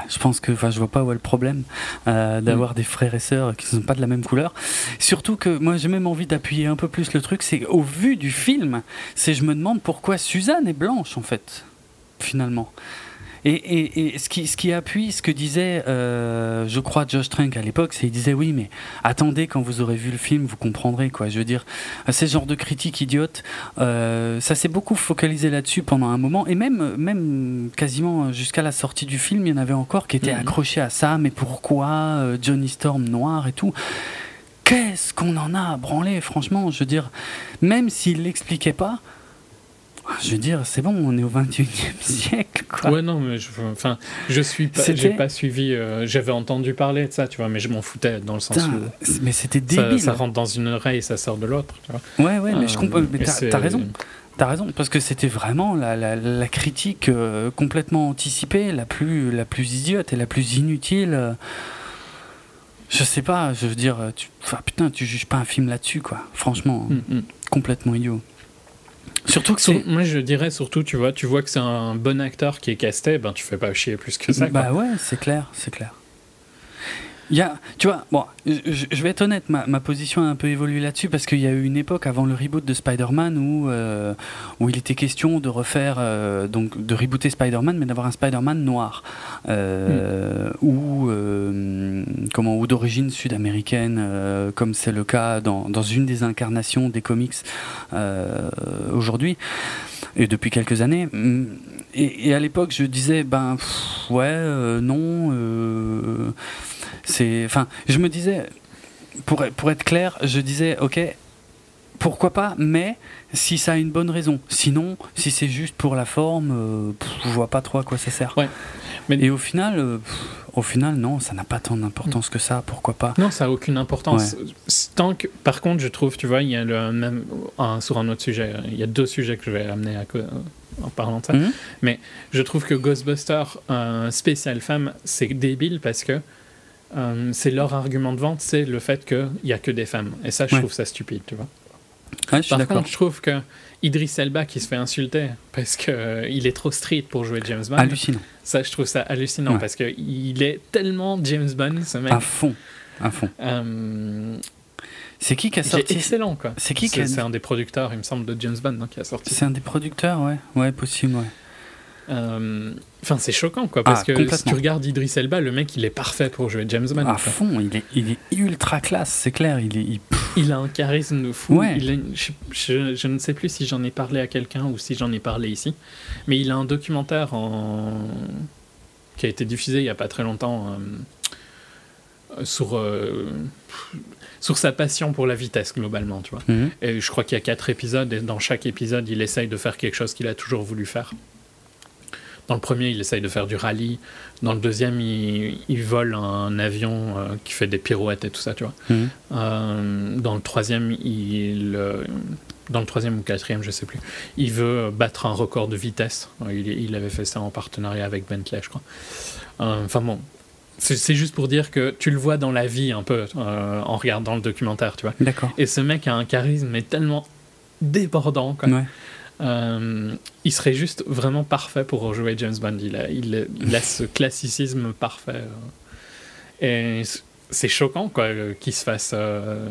je pense que, enfin, je vois pas où est le problème d'avoir mm. des frères et sœurs qui ne sont pas de la même couleur. Surtout que moi, j'ai même envie d'appuyer un peu plus le truc, c'est au vu du film, c'est je me demande pourquoi Suzanne est blanche en fait. finalement. Et, ce, qui, ce qui appuie ce que disait, euh, je crois, Josh Trank à l'époque, c'est qu'il disait oui, mais attendez, quand vous aurez vu le film, vous comprendrez. quoi. Je veux dire, ces genres de critiques idiotes, euh, ça s'est beaucoup focalisé là-dessus pendant un moment, et même, même quasiment jusqu'à la sortie du film, il y en avait encore qui étaient mhm. accrochés à ça, mais pourquoi euh, Johnny Storm noir et tout? Qu'est-ce qu'on en a à branler, franchement? Je veux dire, même s'il l'expliquait pas, je veux dire, c'est bon, on est au 21e siècle, quoi. Ouais, non, mais je, enfin, je suis pas, j'ai pas suivi, euh, j'avais entendu parler de ça, tu vois, mais je m'en foutais dans le sens où. Mais c'était débile. Ça, rentre dans une oreille et ça sort de l'autre, tu vois. Ouais, ouais, mais je comprends, mais t'as, raison. T'as raison, parce que c'était vraiment la, la, critique euh, complètement anticipée, la plus, la plus idiote et la plus inutile. Je sais pas, je veux dire, tu, putain, tu juges pas un film là-dessus, quoi. Franchement, mm, mm. complètement idiot. Surtout que c'est. Moi, je dirais surtout, tu vois, tu vois que c'est un bon acteur qui est casté, ben tu fais pas chier plus que ça. Bah ouais, c'est clair, c'est clair. Il y a, tu vois, bon, je, vais être honnête, ma, ma, position a un peu évolué là-dessus parce qu'il y a eu une époque avant le reboot de Spider-Man où, euh, où il était question de refaire, euh, donc de rebooter Spider-Man, mais d'avoir un Spider-Man noir euh, hmm. ou comment ou d'origine sud-américaine, comme c'est le cas dans, dans, une des incarnations des comics aujourd'hui et depuis quelques années. Et, et à l'époque, je disais, ben ouais, non c'est, enfin, je me disais, pour, pour être clair, je disais, ok, pourquoi pas, mais si ça a une bonne raison. Sinon, si c'est juste pour la forme, euh, je vois pas trop à quoi ça sert. Ouais. Mais... Et au final, euh, au final, non, ça n'a pas tant d'importance que ça. Pourquoi pas Non, ça a aucune importance. Tant que, par contre, je trouve, tu vois, il y a le même sur un autre sujet. Il y a deux sujets que je vais amener en parlant de ça. Mhm. Mais je trouve que Ghostbuster, un spécial femme, c'est débile parce que euh, c'est leur argument de vente, c'est le fait qu'il n'y a que des femmes. Et ça, je trouve ça stupide, tu vois. Par contre, je trouve que Idris Elba qui se fait insulter parce qu'il euh, il est trop street pour jouer James Bond. Hallucinant. Ça, je trouve ça hallucinant parce qu'il est tellement James Bond, ce mec. À fond, à fond. Euh, c'est qui qui a sorti Excellent, quoi. C'est qui C'est un des producteurs, il me semble, de James Bond qui a sorti. C'est un des producteurs, ouais. Ouais, possible, ouais. Euh, enfin, c'est choquant, quoi, parce ah, que si tu regardes Idris Elba, le mec, il est parfait pour jouer James Bond. À fond, il est, il est ultra classe, c'est clair. Il, est, il... a un charisme de fou. je, je, ne sais plus si j'en ai parlé à quelqu'un ou si j'en ai parlé ici, mais il a un documentaire en... qui a été diffusé il n'y a pas très longtemps euh, sur. Euh, sur sa passion pour la vitesse globalement, tu vois. Mhm. Et je crois qu'il y a quatre épisodes et dans chaque épisode, il essaye de faire quelque chose qu'il a toujours voulu faire. Dans le premier, il essaye de faire du rallye. Dans le deuxième, il, vole un avion euh, qui fait des pirouettes et tout ça, tu vois. Mhm. Euh, dans le troisième, il, euh, dans le troisième ou quatrième, je sais plus, il veut battre un record de vitesse. Il, il avait fait ça en partenariat avec Bentley, je crois. Enfin bon, c'est juste pour dire que tu le vois dans la vie un peu en regardant le documentaire, tu vois. D'accord. Et ce mec a un charisme mais tellement débordant. Quoi. Ouais. Euh, il serait juste vraiment parfait pour rejouer James Bond. Il a, il, ce classicisme parfait. Et c'est choquant quoi qu'il se fasse euh,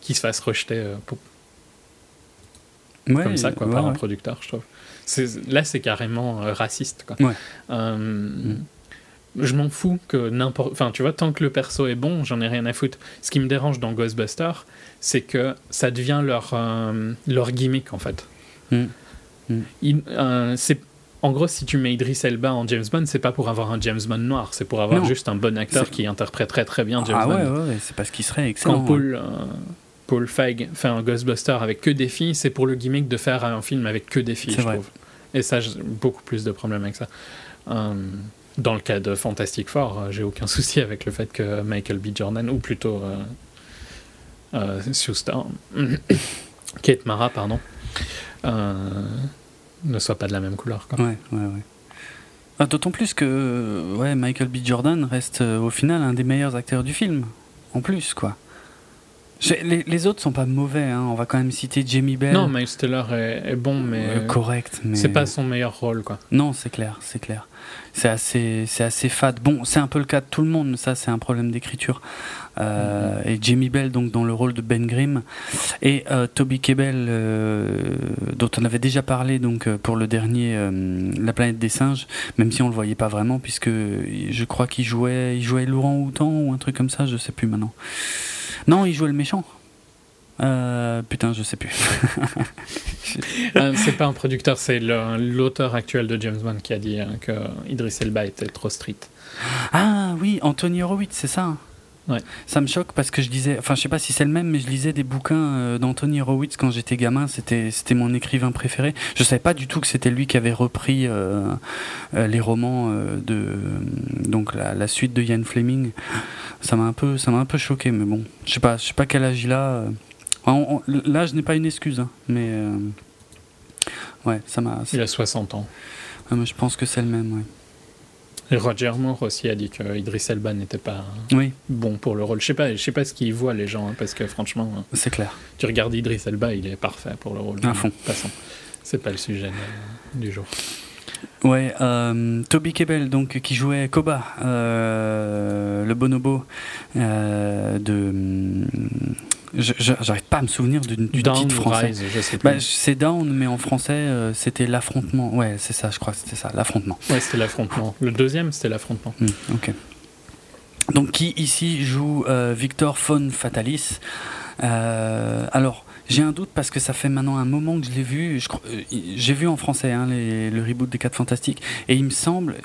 qu'il se fasse rejeter euh, comme ça quoi par un producteur, je trouve. Là, c'est carrément raciste quoi. Je m'en fous que n'importe. Enfin, tu vois, tant que le perso est bon, j'en ai rien à foutre. Ce qui me dérange dans Ghostbusters, c'est que ça devient leur, leur gimmick en fait. Mm. Mm. Euh, c'est en gros, si tu mets Idris Elba en James Bond, c'est pas pour avoir un James Bond noir, c'est pour avoir juste un bon acteur qui interpréterait très bien James ah, Bond. Ah ouais, ouais, c'est parce qu'il serait excellent. Quand Paul, euh, Paul Feig fait un Ghostbuster avec que des filles, c'est pour le gimmick de faire un film avec que des filles, je trouve. Et ça, j'ai beaucoup plus de problèmes avec ça. Euh, dans le cas de Fantastic Four, j'ai aucun souci avec le fait que Michael B. Jordan, ou plutôt Sue Storm, Kate Mara, pardon, euh, ne soit pas de la même couleur. Quoi. Ouais, ouais, ouais. Ah, d'autant plus que ouais, Michael B. Jordan reste euh, au final un des meilleurs acteurs du film, en plus, quoi. Les, les, autres sont pas mauvais, hein. on va quand même citer Jamie Bell. Non, Miles Teller est, bon, mais. correct, mais. C'est pas son meilleur rôle, quoi. Non, c'est clair, c'est clair. C'est assez, c'est assez fade. Bon, c'est un peu le cas de tout le monde, mais ça, c'est un problème d'écriture. Euh, et Jamie Bell donc dans le rôle de Ben Grimm et Toby Kebbell dont on avait déjà parlé donc pour le dernier La planète des singes, même si on le voyait pas vraiment puisque je crois qu'il jouait il jouait Laurent Houtan ou un truc comme ça, je sais plus maintenant. Non, il jouait le méchant. Euh, putain, je sais plus. Euh, c'est pas un producteur, c'est l'auteur actuel de James Bond qui a dit hein, que Idris Elba était trop street. Ah oui, Anthony Horowitz, c'est ça. Ouais. Ça me choque parce que je disais, enfin je sais pas si c'est le même, mais je lisais des bouquins euh, d'Anthony Horowitz quand j'étais gamin. C'était c'était mon écrivain préféré. Je savais pas du tout que c'était lui qui avait repris les romans de donc la, suite de Ian Fleming. Ça m'a un peu ça m'a un peu choqué, mais bon, je sais pas je sais pas quel âge il a là, je n'ai pas une excuse, hein, mais euh, ouais, ça m'a. Il a 60 ans. mais je pense que c'est le même, ouais. Et Roger Moore aussi a dit que Idris Elba n'était pas bon pour le rôle. Je sais pas, je sais pas ce qu'ils voient les gens, hein, parce que franchement, c'est clair. Tu regardes Idris Elba, il est parfait pour le rôle. À fond. Passons. C'est pas le sujet du jour. Ouais, euh, Toby Kebbell, donc, qui jouait Koba, euh, le bonobo de J'arrive pas à me souvenir du, titre français. Bah, c'est Down, mais en français, euh, c'était l'affrontement. Ouais, c'est ça, je crois c'était ça, l'affrontement. Ouais, c'était l'affrontement. Le deuxième, c'était l'affrontement. Hmm, ok. Donc, qui ici joue euh, Victor von Fatalis? Euh, Alors, j'ai un doute parce que ça fait maintenant un moment que je l'ai vu. J'ai vu en français hein, le reboot des 4 Fantastiques. Et il me semble,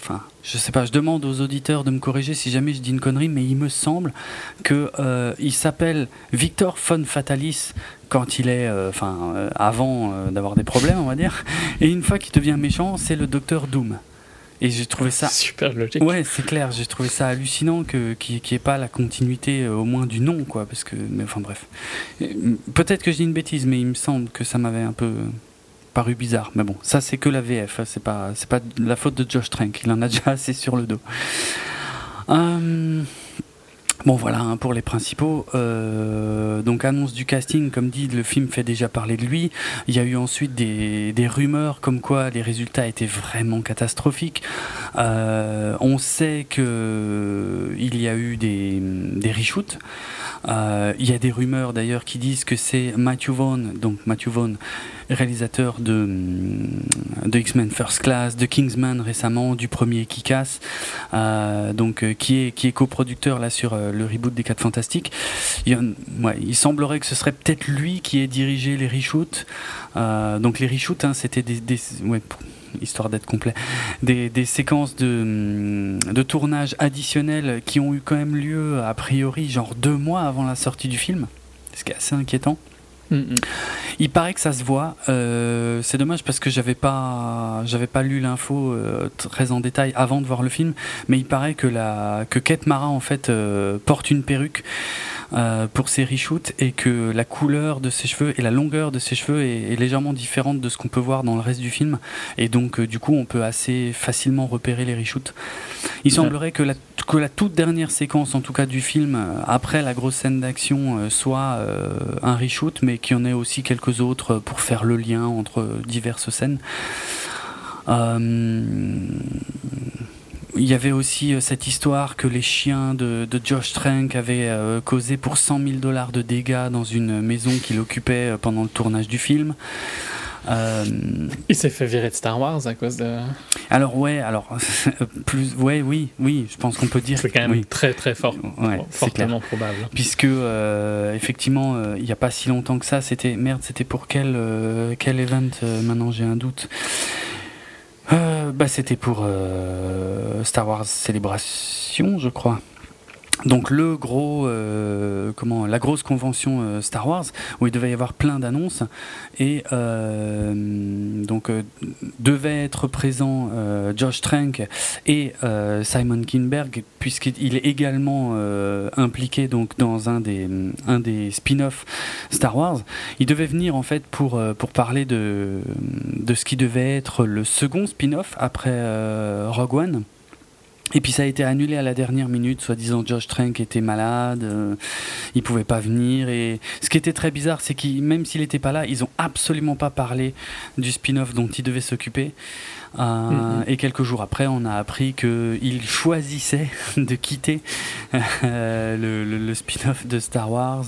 enfin, je sais pas, je demande aux auditeurs de me corriger si jamais je dis une connerie, mais il me semble que euh, il s'appelle Victor von Fatalis quand il est, euh, enfin, euh, avant d'avoir des problèmes, on va dire, et une fois qu'il devient méchant, c'est le Docteur Doom. Et j'ai trouvé ça super logique. Ouais, c'est clair. J'ai trouvé ça hallucinant que qu'il n'y ait pas la continuité au moins du nom, quoi. Parce que, mais enfin bref. Peut-être que je dis une bêtise, mais il me semble que ça m'avait un peu paru bizarre. Mais bon, ça c'est que la VF, hein, c'est pas, c'est pas la faute de Josh Trank, il en a déjà assez sur le dos. Euh, bon voilà hein, pour les principaux. Euh, donc annonce du casting, comme dit, le film fait déjà parler de lui. Il y a eu ensuite des, des rumeurs comme quoi les résultats étaient vraiment catastrophiques. Euh, on sait que il y a eu des, des reshoots. Il y a des rumeurs d'ailleurs qui disent que c'est Matthew Vaughn, donc Matthew Vaughn, réalisateur de, de X-Men First Class, de Kingsman récemment, du premier Kick-Ass, euh, donc euh, qui est qui est coproducteur là sur le reboot des 4 Fantastiques. Il, il semblerait que ce serait peut-être lui qui ait dirigé les reshoots. donc les reshoots, hein, c'était des, des ouais, histoire d'être complet, des, des séquences de, de, tournage additionnels qui ont eu quand même lieu, a priori, genre deux mois avant la sortie du film, ce qui est assez inquiétant. Il paraît que ça se voit. Euh, c'est dommage parce que j'avais pas, j'avais pas lu l'info euh, très en détail avant de voir le film, mais il paraît que la que Kate Mara en fait euh, porte une perruque. Pour ses reshoots et que la couleur de ses cheveux et la longueur de ses cheveux est, légèrement différente de ce qu'on peut voir dans le reste du film et donc du coup on peut assez facilement repérer les reshoots. Il semblerait que la, que la toute dernière séquence en tout cas du film euh, après la grosse scène d'action soit un reshoot mais qu'il y en ait aussi quelques autres pour faire le lien entre diverses scènes. Il y avait aussi euh, cette histoire que les chiens de, Josh Trank avaient euh, causé pour 100 000 dollars de dégâts dans une maison qu'il occupait euh, pendant le tournage du film. Il s'est fait virer de Star Wars à cause de. Alors ouais, alors plus, ouais, oui, oui, je pense qu'on peut dire. C'est quand même très très fort, ouais, fortement probable. Puisque effectivement, il n'y a pas si longtemps que ça, c'était merde, c'était pour quel quel event Maintenant j'ai un doute. Euh, bah, C'était pour euh, Star Wars Célébration, je crois donc le gros, euh, comment, la grosse convention euh, Star Wars où il devait y avoir plein d'annonces et euh, donc devait être présent Josh Trank et Simon Kinberg puisqu'il est également impliqué donc dans un des un des spin-offs Star Wars. Il devait venir en fait pour pour parler de de ce qui devait être le second spin-off après Rogue One Et puis ça a été annulé à la dernière minute, soi-disant Josh Trank était malade, euh, il pouvait pas venir. Et ce qui était très bizarre, c'est que même s'il n'était pas là, ils ont absolument pas parlé du spin-off dont il devait s'occuper. Euh. Et quelques jours après, on a appris qu'il choisissait de quitter euh, le, spin-off de Star Wars.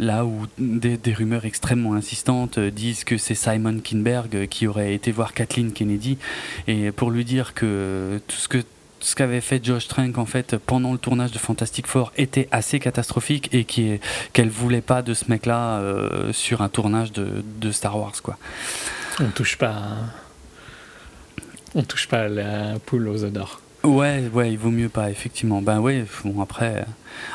là où des, des, rumeurs extrêmement insistantes disent que c'est Simon Kinberg qui aurait été voir Kathleen Kennedy et pour lui dire que tout ce que ce qu'avait fait Josh Trank en fait pendant le tournage de Fantastic Four était assez catastrophique et qu'elle voulait pas de ce mec-là euh, sur un tournage de, Star Wars quoi. On touche pas, on touche pas la poule aux d'or. Ouais, ouais, il vaut mieux pas, effectivement. Ben ouais, bon, après,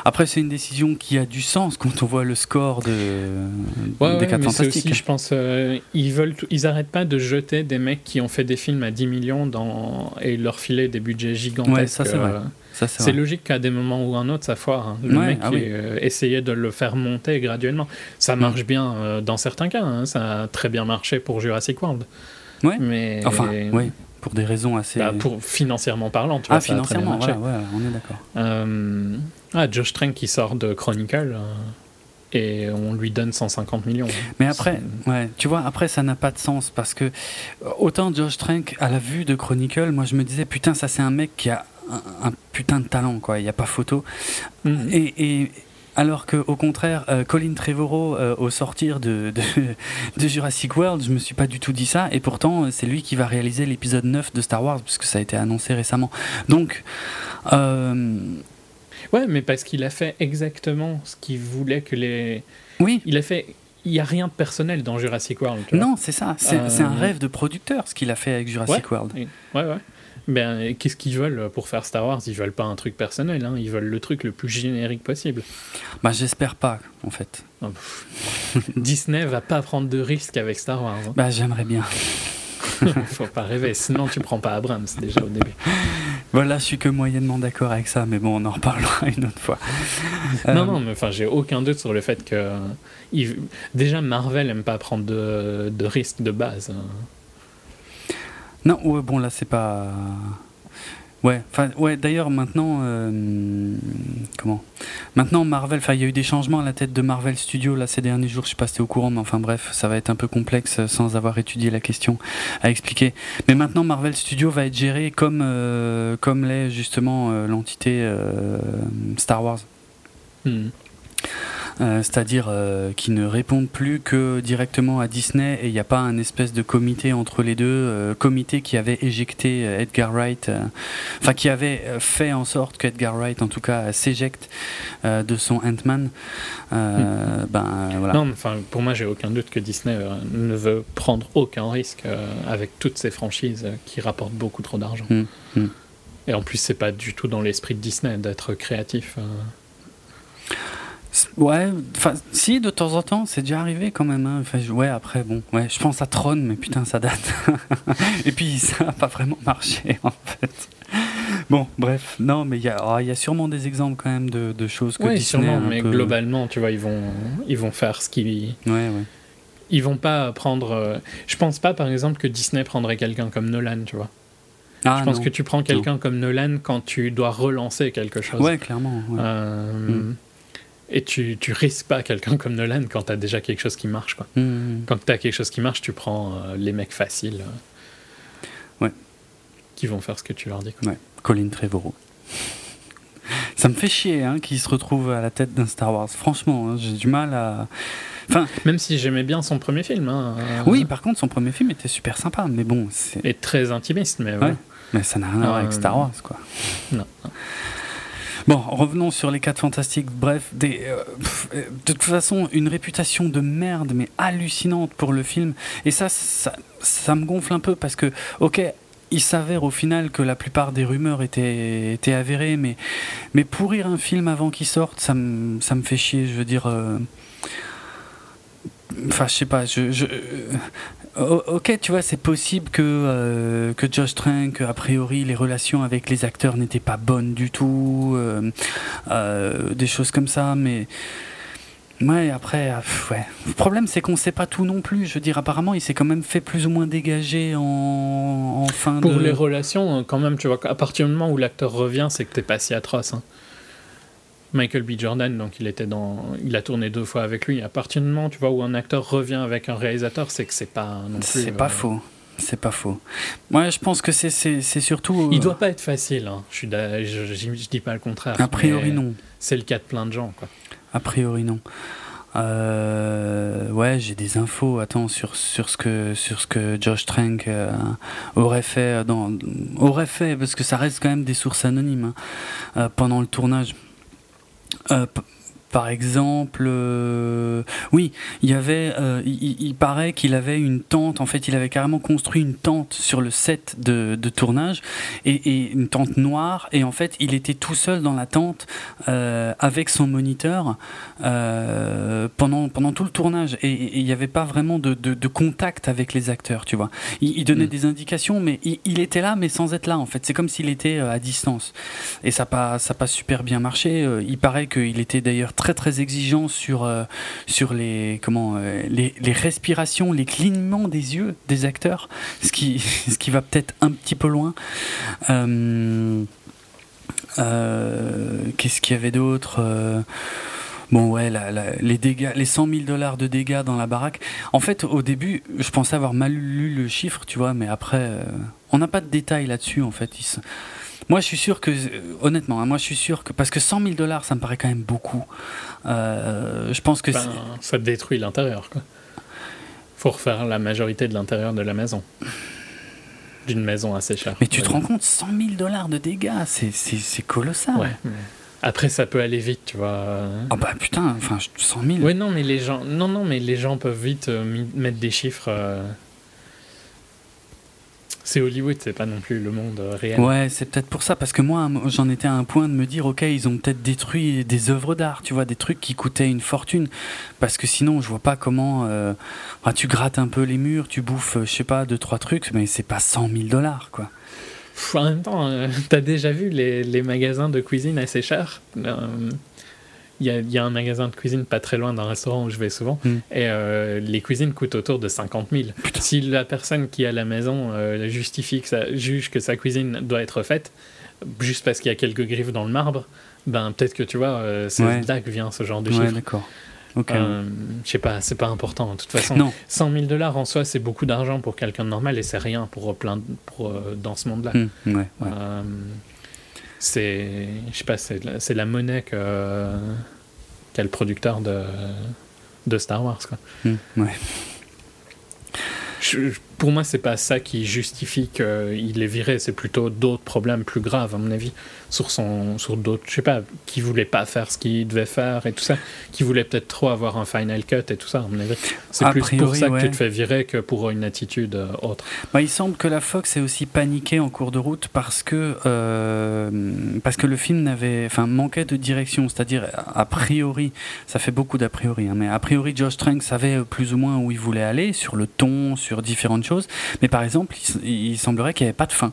après c'est une décision qui a du sens quand on voit le score de, des 4 Fantastiques. Aussi, je pense, euh, ils veulent, ils arrêtent pas de jeter des mecs qui ont fait des films à 10 millions dans, et leur filer des budgets gigantesques. Ouais, ça c'est vrai. Euh, c'est logique qu'à des moments ou un autre, ça foire. Hein. Le mec ah euh, essayait de le faire monter graduellement. Ça mm. marche bien dans certains cas. Hein. Ça a très bien marché pour Jurassic World. Ouais. Mais... Enfin, oui pour des raisons assez. Bah, pour financièrement parlant, tu ah, vois, financièrement, ouais, on est d'accord. Euh, ah, Josh Trank qui sort de Chronicle. Euh, et on lui donne 150 millions. Mais après, ouais, tu vois, après ça n'a pas de sens parce que autant Josh Trank à la vue de Chronicle, moi je me disais putain ça c'est un mec qui a un, putain de talent quoi, il n'y a pas photo. Et, et, alors qu'au contraire, euh, Colin Trevorrow, euh, au sortir de, de, Jurassic World, je me suis pas du tout dit ça, et pourtant c'est lui qui va réaliser l'épisode 9 de Star Wars, puisque ça a été annoncé récemment. Donc. Euh, ouais, mais parce qu'il a fait exactement ce qu'il voulait que les. Oui. Il a fait il n'y a rien de personnel dans Jurassic World. non, c'est ça. C'est un rêve de producteur, ce qu'il a fait avec Jurassic World. Ouais, ouais. Ben, qu'est-ce qu'ils veulent pour faire Star Wars? Ils veulent pas un truc personnel, hein. ils veulent le truc le plus générique possible. Bah, j'espère pas, en fait. Oh, Disney va pas prendre de risques avec Star Wars. Hein. Bah, j'aimerais bien. Faut pas rêver, sinon tu prends pas Abrams déjà au début. Voilà, je suis que moyennement d'accord avec ça, mais bon, on en reparlera une autre fois. Non, euh, non, mais enfin, j'ai aucun doute sur le fait que. Déjà, Marvel aime pas prendre de, de risques de base. Non, ouais, bon, là, c'est pas. Ouais, ouais. D'ailleurs, maintenant, euh, comment? Maintenant, Marvel. Enfin, il y a eu des changements à la tête de Marvel Studios là ces derniers jours. Je sais pas si au courant, mais enfin, bref, ça va être un peu complexe sans avoir étudié la question à expliquer. Mais maintenant, Marvel Studios va être géré comme euh, comme l'est justement euh, l'entité Star Wars. Hmm. Euh, c'est-à-dire euh, qui ne répondent plus que directement à Disney et il n'y a pas un espèce de comité entre les deux, euh, comité qui avait éjecté Edgar Wright, enfin qui avait fait en sorte que Edgar Wright en tout cas s'éjecte de son Ant-Man. Hmm. ben, voilà. Non, enfin pour moi j'ai aucun doute que Disney ne veut prendre aucun risque avec toutes ces franchises qui rapportent beaucoup trop d'argent. Hmm. Hmm. Et en plus, c'est pas du tout dans l'esprit de Disney d'être créatif. Ouais, enfin, si, de temps en temps, c'est déjà arrivé quand même. Hein. Enfin, ouais, après, bon, ouais, je pense à Tron, mais putain, ça date. Et puis, ça n'a pas vraiment marché, en fait. Bon, bref, non, mais il y, a, y a sûrement des exemples quand même de, de choses que oui, sûrement, mais globalement, tu vois, ils vont, ils vont faire ce qu'ils. Ouais, ouais. Ils vont pas prendre. Euh, je pense pas, par exemple, que Disney prendrait quelqu'un comme Nolan, tu vois. Ah, je pense que tu prends quelqu'un comme Nolan quand tu dois relancer quelque chose. Ouais, clairement. Ouais. Euh, mm. Et tu, tu risques pas quelqu'un comme Nolan quand tu as déjà quelque chose qui marche. Quoi. Mmh. Quand tu as quelque chose qui marche, tu prends euh, les mecs faciles. Euh, ouais. Qui vont faire ce que tu leur dis. Quoi. Ouais. Colin Trevorrow. Ça me fait chier hein, qu'il se retrouve à la tête d'un Star Wars. Franchement, hein, j'ai du mal à. Enfin, Même si j'aimais bien son premier film. Hein, euh, Oui, par contre, son premier film était super sympa. Mais bon. Et très intimiste, mais ouais. Mais ça n'a rien à voir avec Star Wars, quoi. Non. Bon, revenons sur les 4 fantastiques. Bref, des, euh, euh, de toute façon, une réputation de merde, mais hallucinante pour le film. Et ça, ça, ça me gonfle un peu parce que, ok, il s'avère au final que la plupart des rumeurs étaient, étaient avérées, mais, mais pourrir un film avant qu'il sorte, ça me, ça me fait chier. Je veux dire. Euh, enfin, je sais pas. Je, je, ok, tu vois, c'est possible que, euh, que Josh Trank, a priori, les relations avec les acteurs n'étaient pas bonnes du tout, euh, euh, des choses comme ça, mais. Ouais, après, euh, ouais. Le problème, c'est qu'on sait pas tout non plus. Je veux dire, apparemment, il s'est quand même fait plus ou moins dégager en, en fin Pour de. les relations, quand même, tu vois, à partir du moment où l'acteur revient, c'est que t'es pas si atroce. Hein. Michael B. Jordan, donc il était dans, il a tourné deux fois avec lui. À partir du moment, tu vois, où un acteur revient avec un réalisateur, c'est que c'est pas non plus. C'est pas faux. C'est pas faux. Moi, je pense que c'est surtout. Il doit pas être facile. Hein. Je, suis je, je, dis pas le contraire. A priori, non. C'est le cas de plein de gens, quoi. A priori, non. Euh, ouais, j'ai des infos. Attends sur sur ce que sur ce que Josh Trank euh, aurait fait dans aurait fait parce que ça reste quand même des sources anonymes hein, euh, pendant le tournage. 呃不 Par exemple, euh, oui, il y avait, euh, il, paraît qu'il avait une tente. En fait, il avait carrément construit une tente sur le set de, tournage et, une tente noire. Et en fait, il était tout seul dans la tente euh, avec son moniteur pendant pendant tout le tournage. Et il n'y avait pas vraiment de, contact avec les acteurs, tu vois. Il, donnait mm. des indications, mais il, était là, mais sans être là. En fait, c'est comme s'il était à distance. Et ça pas ça pas super bien marché. Il paraît qu'il était d'ailleurs très très très exigeant sur, euh, sur les, comment, euh, les, les, respirations, les clignements des yeux des acteurs, ce qui, ce qui va peut-être un petit peu loin. Euh, qu'est-ce qu'il y avait d'autre Bon ouais, les dégâts, les 100 000 dollars de dégâts dans la baraque. En fait, au début, je pensais avoir mal lu le chiffre, tu vois, mais après, on n'a pas de détails là-dessus. En fait, moi, je suis sûr que, honnêtement, hein, moi, je suis sûr que, parce que 100 000 dollars, ça me paraît quand même beaucoup. Euh, je pense que ben, ça détruit l'intérieur, quoi. Faut refaire la majorité de l'intérieur de la maison. D'une maison assez chère. Mais tu te rends compte, 100 000 dollars de dégâts, c'est colossal. Ouais. Après, ça peut aller vite, tu vois. Ah bah putain, enfin, 100 000. Oui, non, mais les gens, non, non, mais les gens peuvent vite euh, mettre des chiffres. Euh, c'est Hollywood, c'est pas non plus le monde euh, réel. Ouais, c'est peut-être pour ça, parce que moi, j'en étais à un point de me dire, ok, ils ont peut-être détruit des œuvres d'art, tu vois, des trucs qui coûtaient une fortune, parce que sinon, je vois pas comment. Euh, tu grattes un peu les murs, tu bouffes, euh, je sais pas, deux trois trucs, mais c'est pas 100 000 dollars, quoi. En même temps, t'as déjà vu les, les, magasins de cuisine assez chers? Il y, a, un magasin de cuisine pas très loin d'un restaurant où je vais souvent, hmm. et euh, les cuisines coûtent autour de 50 000. Si la personne qui est à la maison euh, justifie que ça, juge que sa cuisine doit être faite, juste parce qu'il y a quelques griffes dans le marbre, ben peut-être que tu vois, euh, c'est là que vient ce genre de ouais, d'accord. je sais pas, c'est pas important. De toute façon, non. 100 000 dollars en soi, c'est beaucoup d'argent pour quelqu'un de normal et c'est rien pour plein pour, dans ce monde-là. Hmm. ouais, c'est, je sais pas, c'est la, monnaie que qu'a le producteur de, de Star Wars, quoi. Hmm, ouais. Pour moi, c'est pas ça qui justifie qu'il est viré, c'est plutôt d'autres problèmes plus graves, à mon avis, sur, son, sur d'autres, je sais pas, qui voulait pas faire ce qu'il devait faire et tout ça, qui voulait peut-être trop avoir un final cut et tout ça, à mon avis. C'est plus pour ça que tu te fais virer que pour une attitude euh, autre. Bah, il semble que la Fox ait aussi paniqué en cours de route parce que, euh, parce que le film n'avait, enfin, manquait de direction, c'est-à-dire, a priori, ça fait beaucoup d'a priori, hein, mais a priori, Josh Trank savait plus ou moins où il voulait aller, sur le ton, sur différentes choses. Mais par exemple, il, semblerait qu'il n'y avait pas de fin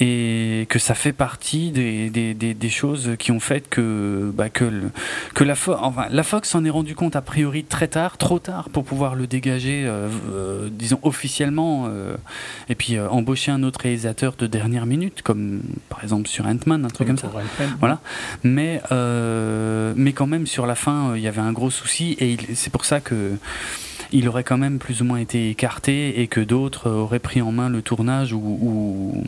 et que ça fait partie des, des, des, choses qui ont fait que, bah, que, que la, enfin, la Fox s'en est rendu compte a priori très tard, trop tard pour pouvoir le dégager, euh, euh, disons officiellement, euh, et puis embaucher un autre réalisateur de dernière minute, comme par exemple sur Ant-Man, un truc comme, ça. Voilà. Mais, mais quand même, sur la fin, il y avait un gros souci, et c'est pour ça que il aurait quand même plus ou moins été écarté et que d'autres auraient pris en main le tournage ou, ou,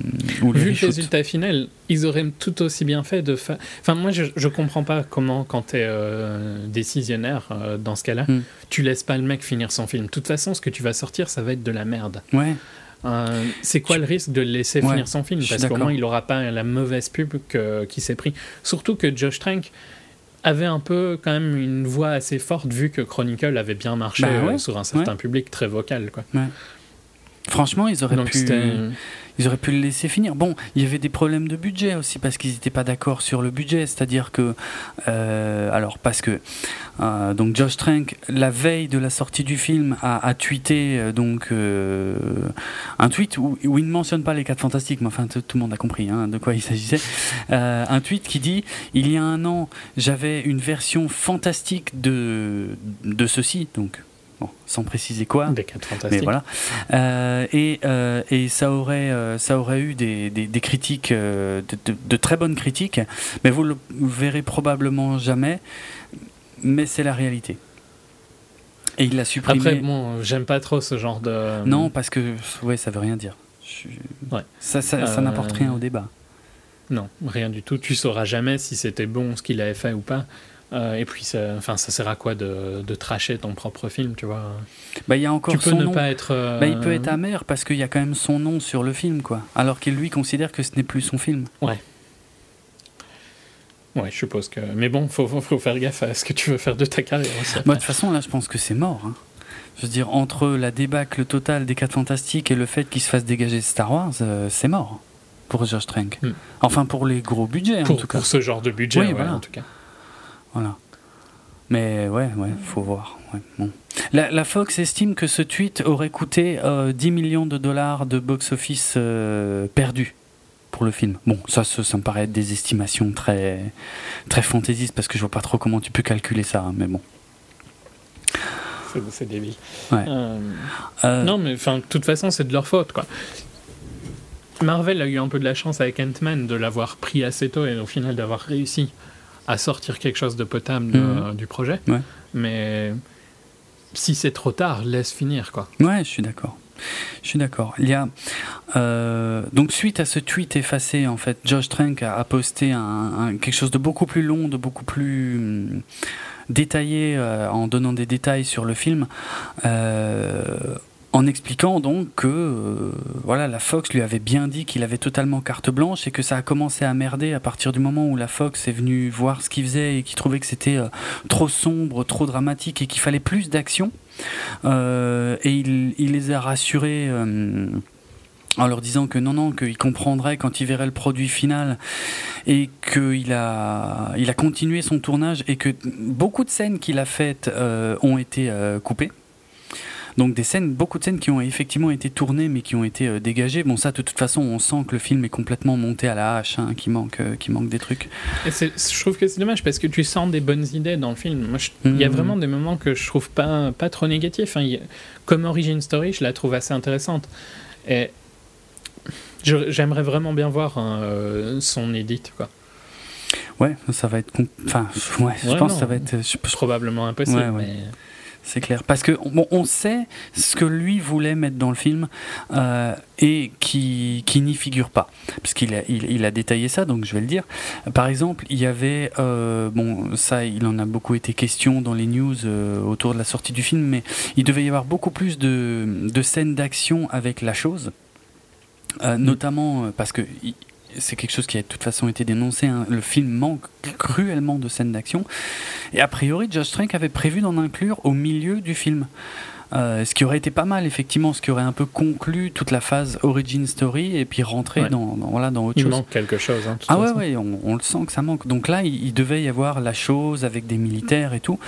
Vu le résultat final, ils auraient tout aussi bien fait de. Enfin, moi, je, je comprends pas comment, quand tu es euh, décisionnaire euh, dans ce cas-là, hmm. tu laisses pas le mec finir son film. De toute façon, ce que tu vas sortir, ça va être de la merde. Ouais. Euh, c'est quoi le risque de le laisser finir son film? Parce qu'au moins, il n'aura pas la mauvaise pub qui s'est pris. Surtout que Josh Trank, avait un peu quand même une voix assez forte vu que Chronicle avait bien marché bah euh, sur un certain public très vocal quoi. Franchement, ils auraient pu Ils auraient pu le laisser finir. Bon, il y avait des problèmes de budget aussi parce qu'ils n'étaient pas d'accord sur le budget. C'est-à-dire que, euh, alors parce que euh, donc Josh Trank, la veille de la sortie du film, a, tweeté euh, donc un tweet où, où, il ne mentionne pas les quatre fantastiques, mais enfin tout, le monde a compris hein, de quoi il s'agissait. un tweet qui dit il y a un an, j'avais une version fantastique de de ceci, donc sans préciser quoi. Des Mais voilà. Euh, et, euh, et, ça, aurait, euh, ça aurait eu des, des, critiques, de, très bonnes critiques, mais vous le verrez probablement jamais. Mais c'est la réalité. Et il l'a supprimé. Après, bon, j'aime pas trop ce genre de. Non, parce que ouais, ça veut rien dire. Ouais. Ça, ça, ça n'apporte rien au débat. Non, rien du tout. Tu sauras jamais si c'était bon ce qu'il avait fait ou pas. Euh, et puis, ça, enfin, ça sert à quoi de, de tracher ton propre film, tu vois? Bah, y a encore Tu peux ne pas être. Euh, bah, il peut être amer parce qu'il y a quand même son nom sur le film, quoi. Alors qu'il lui considère que ce n'est plus son film. Ouais. Ouais, je suppose que. Mais bon, faut, faut, faire gaffe à ce que tu veux faire de ta carrière aussi. Bah, de toute façon, là, je pense que c'est mort. Hein. Je veux dire, entre la débâcle totale des 4 Fantastiques et le fait qu'il se fasse dégager Star Wars, euh, c'est mort pour Josh Trank. Hmm. Enfin, pour les gros budgets, en tout cas. Pour ce genre de budget, voilà. en tout cas. Voilà. Mais ouais, ouais, faut voir. bon. la, Fox estime que ce tweet aurait coûté 10 euh, millions de dollars de box-office euh, perdu pour le film. Bon, ça, ça, me paraît être des estimations très, très fantaisistes parce que je vois pas trop comment tu peux calculer ça, hein, mais bon. C'est débile. Euh, non, mais de toute façon, c'est de leur faute, quoi. Marvel a eu un peu de la chance avec Ant-Man de l'avoir pris assez tôt et au final d'avoir réussi à sortir quelque chose de potable mhm. du projet. Mais si c'est trop tard, laisse finir quoi. Ouais, je suis d'accord. Je suis d'accord. Il y a euh, donc suite à ce tweet effacé, en fait, Josh Trank a, posté un, quelque chose de beaucoup plus long, de beaucoup plus hum, détaillé, euh, en donnant des détails sur le film. Euh, en expliquant donc que euh, voilà la Fox lui avait bien dit qu'il avait totalement carte blanche et que ça a commencé à merder à partir du moment où la Fox est venue voir ce qu'il faisait et qu'il trouvait que c'était euh, trop sombre, trop dramatique et qu'il fallait plus d'action. Euh, et il, les a rassurés en leur disant que non, non, qu'il comprendrait quand il verrait le produit final et qu'il a, il a continué son tournage et que beaucoup de scènes qu'il a faites ont été coupées. Donc des scènes, beaucoup de scènes qui ont effectivement été tournées mais qui ont été euh, dégagées. Bon ça de toute façon on sent que le film est complètement monté à la hache, hein, qui manque, euh, qui manque des trucs. Et je trouve que c'est dommage parce que tu sens des bonnes idées dans le film. Il y a mmh. vraiment des moments que je trouve pas pas trop négatifs. Hein. Comme origin story, je la trouve assez intéressante. Et j'aimerais vraiment bien voir hein, euh, son edit quoi. Ouais, ça va être. Enfin, ouais, je pense que ça va être. Probablement impossible. Mais c'est clair. Parce que bon, on sait ce que lui voulait mettre dans le film euh, et qui, qui n'y figure pas. Puisqu'il a, il, a détaillé ça, donc je vais le dire. Par exemple, il y avait, euh, bon, ça, il en a beaucoup été question dans les news euh, autour de la sortie du film, mais il devait y avoir beaucoup plus de, de scènes d'action avec la chose. Mm. notamment parce que c'est quelque chose qui a de toute façon été dénoncé. Hein. Le film manque cruellement de scènes d'action. Et a priori, Josh Trank avait prévu d'en inclure au milieu du film. Euh, ce qui aurait été pas mal, effectivement, ce qui aurait un peu conclu toute la phase origin story et puis rentrer dans, voilà, dans autre chose. Il manque quelque chose. Hein, ah ouais, ouais on, le sent que ça manque. Donc là, il, devait y avoir la chose avec des militaires et tout.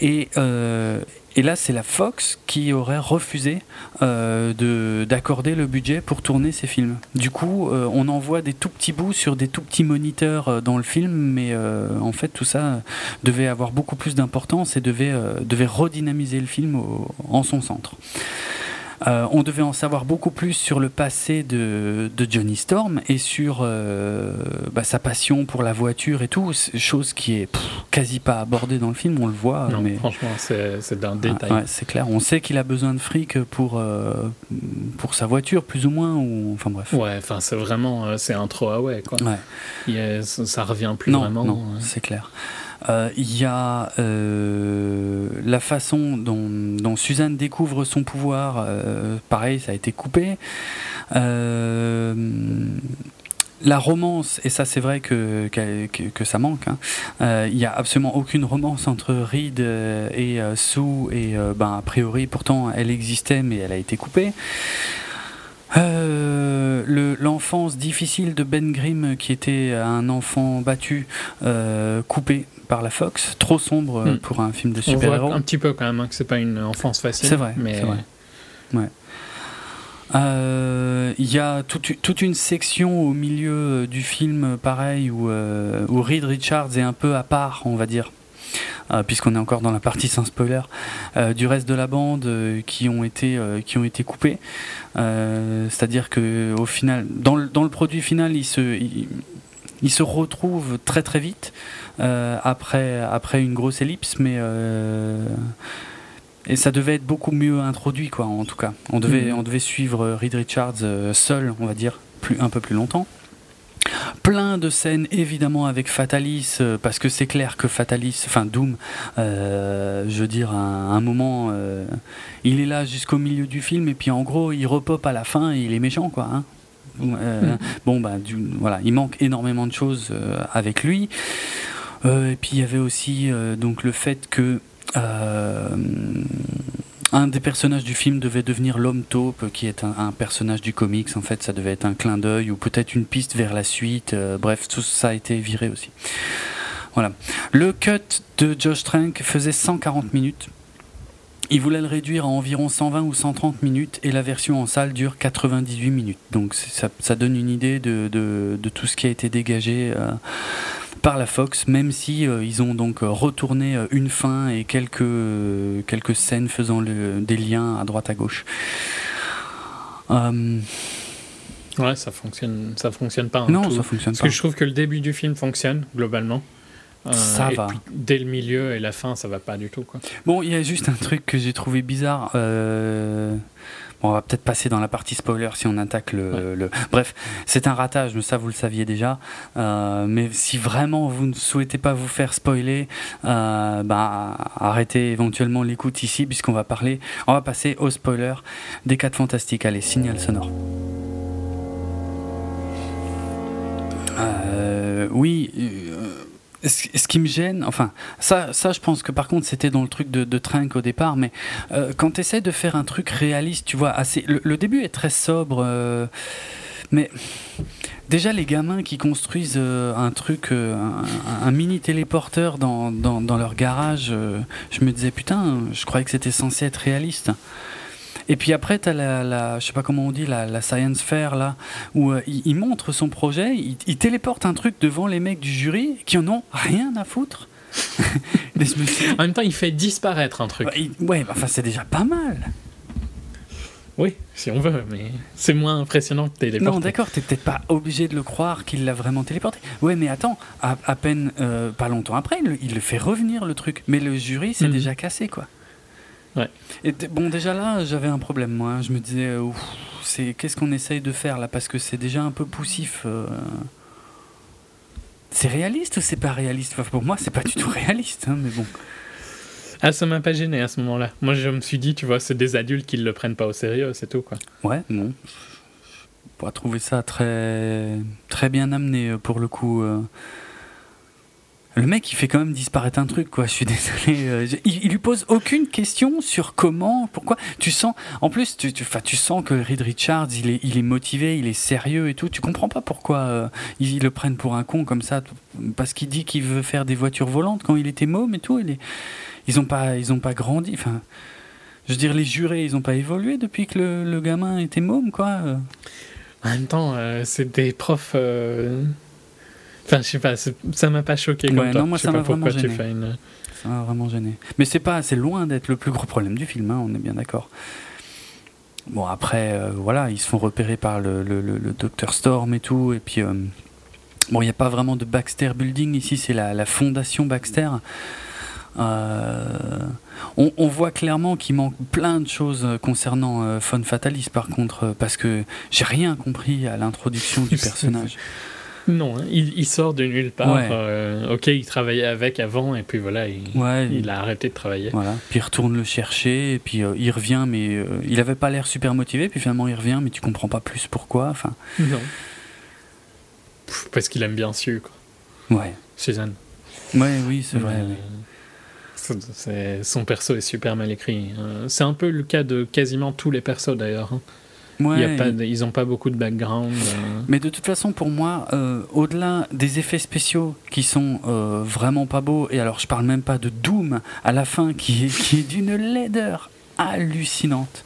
Et, euh, et là, c'est la Fox qui aurait refusé euh, d'accorder le budget pour tourner ces films. Du coup, euh, on envoie des tout petits bouts sur des tout petits moniteurs euh, dans le film, mais en fait, tout ça devait avoir beaucoup plus d'importance et devait redynamiser le film en son centre. Euh, on devait en savoir beaucoup plus sur le passé de, Johnny Storm et sur euh, bah, sa passion pour la voiture et tout, chose qui est quasi pas abordée dans le film, on le voit. mais... franchement, c'est d'un ah, détail. c'est clair, on sait qu'il a besoin de fric pour, euh, pour sa voiture, plus ou moins, ou enfin bref. Ouais, enfin c'est vraiment, c'est un throwaway quoi. Ouais. ça, revient plus vraiment. Non, c'est clair. Euh, il y a euh, la façon dont, Suzanne découvre son pouvoir, euh, pareil, ça a été coupé. la romance, et ça c'est vrai que, ça manque, hein. il n'y a absolument aucune romance entre Reed et Sue, et ben, a priori pourtant elle existait mais elle a été coupée. L'enfance difficile de Ben Grimm, qui était un enfant battu, coupé par la Fox, trop sombre hmm. pour un film de super-héros. Un petit peu quand même, hein, que c'est pas une enfance facile. C'est vrai, mais... vrai. Ouais. Euh, il y a toute, toute, une section au milieu du film, pareil, où, où Reed Richards est un peu à part, on va dire. Euh, puisqu'on est encore dans la partie sans spoiler, euh, du reste de la bande euh, qui ont été qui ont été coupés. C'est-à-dire que au final, dans le, dans le produit final, il se il, se retrouve très très vite après après une grosse ellipse, mais et ça devait être beaucoup mieux introduit quoi en tout cas on devait mm. on devait suivre Reed Richards seul on va dire plus un peu plus longtemps Plein de scènes évidemment avec Fatalis, euh, parce que c'est clair que Fatalis, enfin Doom, euh, je veux dire, à un, moment, euh, il est là jusqu'au milieu du film, et puis en gros, il repop à la fin et il est méchant, quoi. Hein. Hmm. Bon, bah, voilà, il manque énormément de choses avec lui. et puis il y avait aussi donc le fait que un des personnages du film devait devenir l'homme taupe, qui est un, personnage du comics. En fait, ça devait être un clin d'œil ou peut-être une piste vers la suite. Euh, bref, tout ça a été viré aussi. Voilà. Le cut de Josh Trank faisait 140 minutes. Il voulait le réduire à environ 120 ou 130 minutes et la version en salle dure 98 minutes. Donc ça, donne une idée de, tout ce qui a été dégagé. Euh, par la Fox, même si euh, ils ont donc retourné euh, une fin et quelques, euh, quelques scènes faisant le, des liens à droite à gauche. Ouais, ça fonctionne, ça fonctionne pas. non, ça fonctionne Parce que je trouve que le début du film fonctionne globalement. Ça va. dès le milieu et la fin, ça va pas du tout. Quoi. Bon, il y a juste un truc que j'ai trouvé bizarre on va peut-être passer dans la partie spoiler si on attaque le. Bref, c'est un ratage, mais ça vous le saviez déjà. Euh, mais si vraiment vous ne souhaitez pas vous faire spoiler, euh, bah, arrêtez éventuellement l'écoute ici, puisqu'on va parler. On va passer au spoiler des 4 fantastiques. Allez, signal sonore. Euh, oui ce qui me gêne, enfin, ça, ça je pense que par contre c'était dans le truc de, de Trink au départ, mais euh, quand tu essaies de faire un truc réaliste, tu vois, assez, le, début est très sobre, euh, mais déjà les gamins qui construisent euh, un truc, un, mini téléporteur dans, dans leur garage, je me disais putain, je croyais que c'était censé être réaliste. Et puis après, tu as la, la, je sais pas comment on dit, la, la science fair, là, où euh, il, montre son projet, il, téléporte un truc devant les mecs du jury qui en ont rien à foutre. en même temps, il fait disparaître un truc. Ouais, enfin, c'est déjà pas mal. Oui, si on veut, mais c'est moins impressionnant que téléporter. Non, d'accord, t'es peut-être pas obligé de le croire qu'il l'a vraiment téléporté. Ouais, mais attends, à, peine euh, pas longtemps après, il le, fait revenir le truc. Mais le jury, c'est mhm. déjà cassé, quoi. Et bon, déjà là, j'avais un problème, moi. Hein. Je me disais, c'est qu'est-ce qu'on essaye de faire là? Parce que c'est déjà un peu poussif. Euh. C'est réaliste ou c'est pas réaliste? Pour moi, c'est pas du tout réaliste, hein, mais bon. Ah, ça m'a pas gêné à ce moment-là. Moi, je me suis dit, tu vois, c'est des adultes qui le prennent pas au sérieux, c'est tout, quoi. Ouais, non. On pourrait trouver ça très, très bien amené euh, pour le coup. Euh. Le mec, il fait quand même disparaître un truc, quoi. Je suis désolé. Euh, il, lui pose aucune question sur comment, pourquoi. Tu sens, en plus, tu, tu, tu sens que Reed Richards, il est, motivé, il est sérieux et tout. Tu comprends pas pourquoi euh, ils, le prennent pour un con comme ça, parce qu'il dit qu'il veut faire des voitures volantes quand il était môme et tout. Il ils ont pas, ils ont pas grandi. Enfin, je veux dire, les jurés, ils ont pas évolué depuis que le, gamin était môme, quoi. Euh. En même temps, c'est des profs. Enfin, je sais pas, ça m'a pas choqué comme Non, moi, ça m'a vraiment gêné. Ça m'a vraiment gêné. Mais c'est pas, c'est loin d'être le plus gros problème du film, hein, on est bien d'accord. Bon, après, euh, voilà, ils se font repérer par le, le, le, Dr Storm et tout, et puis... Euh, bon, il n'y a pas vraiment de Baxter Building ici, c'est la, la, fondation Baxter. Euh, on, on, voit clairement qu'il manque plein de choses concernant Fun Fatalis, par contre, parce que j'ai rien compris à l'introduction du personnage. Non, hein. il, sort de nulle part. Euh, ok, il travaillait avec avant, et puis voilà, il, il a arrêté de travailler. Voilà. Puis il retourne le chercher, et puis euh, il revient, mais euh, il avait pas l'air super motivé, puis finalement il revient, mais tu comprends pas plus pourquoi. Enfin. Non. Parce qu'il aime bien su, quoi. Ouais. Suzanne. Ouais, oui, c'est vrai. son perso est super mal écrit. c'est un peu le cas de quasiment tous les persos d'ailleurs. Hein. Ils n'ont pas beaucoup de background. Mais de toute façon, pour moi, au-delà des effets spéciaux qui sont vraiment pas beaux, et alors je parle même pas de Doom à la fin qui est, qui est d'une laideur hallucinante.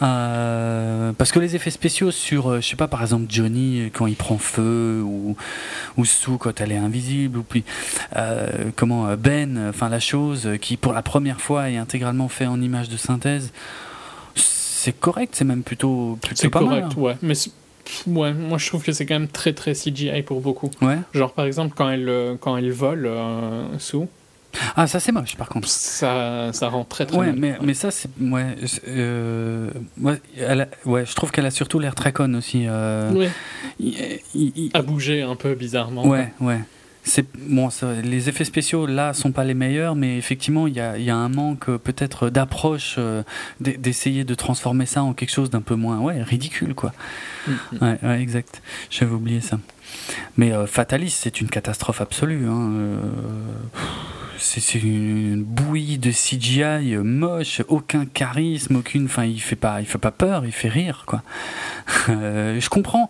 Euh, parce que les effets spéciaux sur, euh, je sais pas, par exemple Johnny euh, quand il prend feu ou, ou Sue quand elle est invisible ou puis comment Ben, enfin la chose qui pour la première fois est intégralement fait en image de synthèse, c'est correct, c'est même plutôt, plutôt pas correct, mal. ouais. Mais ouais, moi je trouve que c'est quand même très très CGI pour beaucoup. Ouais. Genre par exemple quand elle quand elle vole Sue ah, ça c'est moche par contre. Ça, ça rend très très ouais, Mais, mais ça c'est. Ouais, euh, ouais, ouais, je trouve qu'elle a surtout l'air très conne aussi. Euh, ouais. À bouger un peu bizarrement. Ouais, ouais. C'est, bon, les effets spéciaux là sont pas les meilleurs, mais effectivement il y a, y a, un manque peut-être d'approche, euh, d'essayer de transformer ça en quelque chose d'un peu moins ouais, ridicule quoi. Mm, mm. Ouais, ouais, exact. J'avais oublié ça. Mais euh, Fatalis, c'est une catastrophe absolue. Hein. Euh, c'est une bouillie de CGI moche, aucun charisme, aucune. Enfin, il fait pas, il fait pas peur, il fait rire, quoi. Euh, je comprends.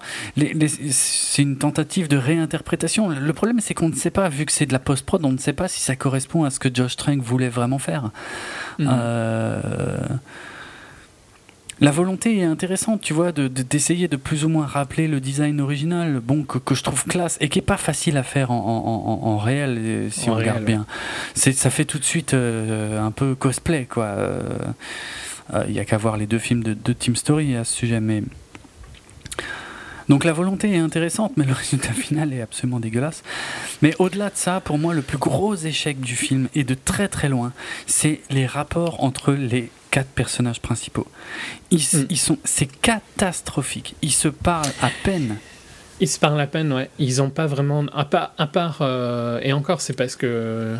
c'est une tentative de réinterprétation. Le problème, c'est qu'on ne sait pas, vu que c'est de la post-prod, on ne sait pas si ça correspond à ce que Josh Trank voulait vraiment faire. Mmh. Euh, la volonté est intéressante, tu vois, d'essayer de, plus ou moins rappeler le design original, bon, que, je trouve classe et qui est pas facile à faire en, réel, euh, si on regarde bien. Ça fait tout de suite euh, un peu cosplay, quoi. Il n'y a qu'à voir les deux films de, de Team Story à ce sujet, mais. Donc la volonté est intéressante, mais le résultat final est absolument dégueulasse. Mais au-delà de ça, pour moi, le plus gros échec du film, et de très très loin, c'est les rapports entre les quatre personnages principaux. Ils, mm. sont, c'est catastrophique. Ils se parlent à peine. Ils se parlent à peine, ouais. Ils ont pas vraiment, à part, à part euh, et encore, c'est parce que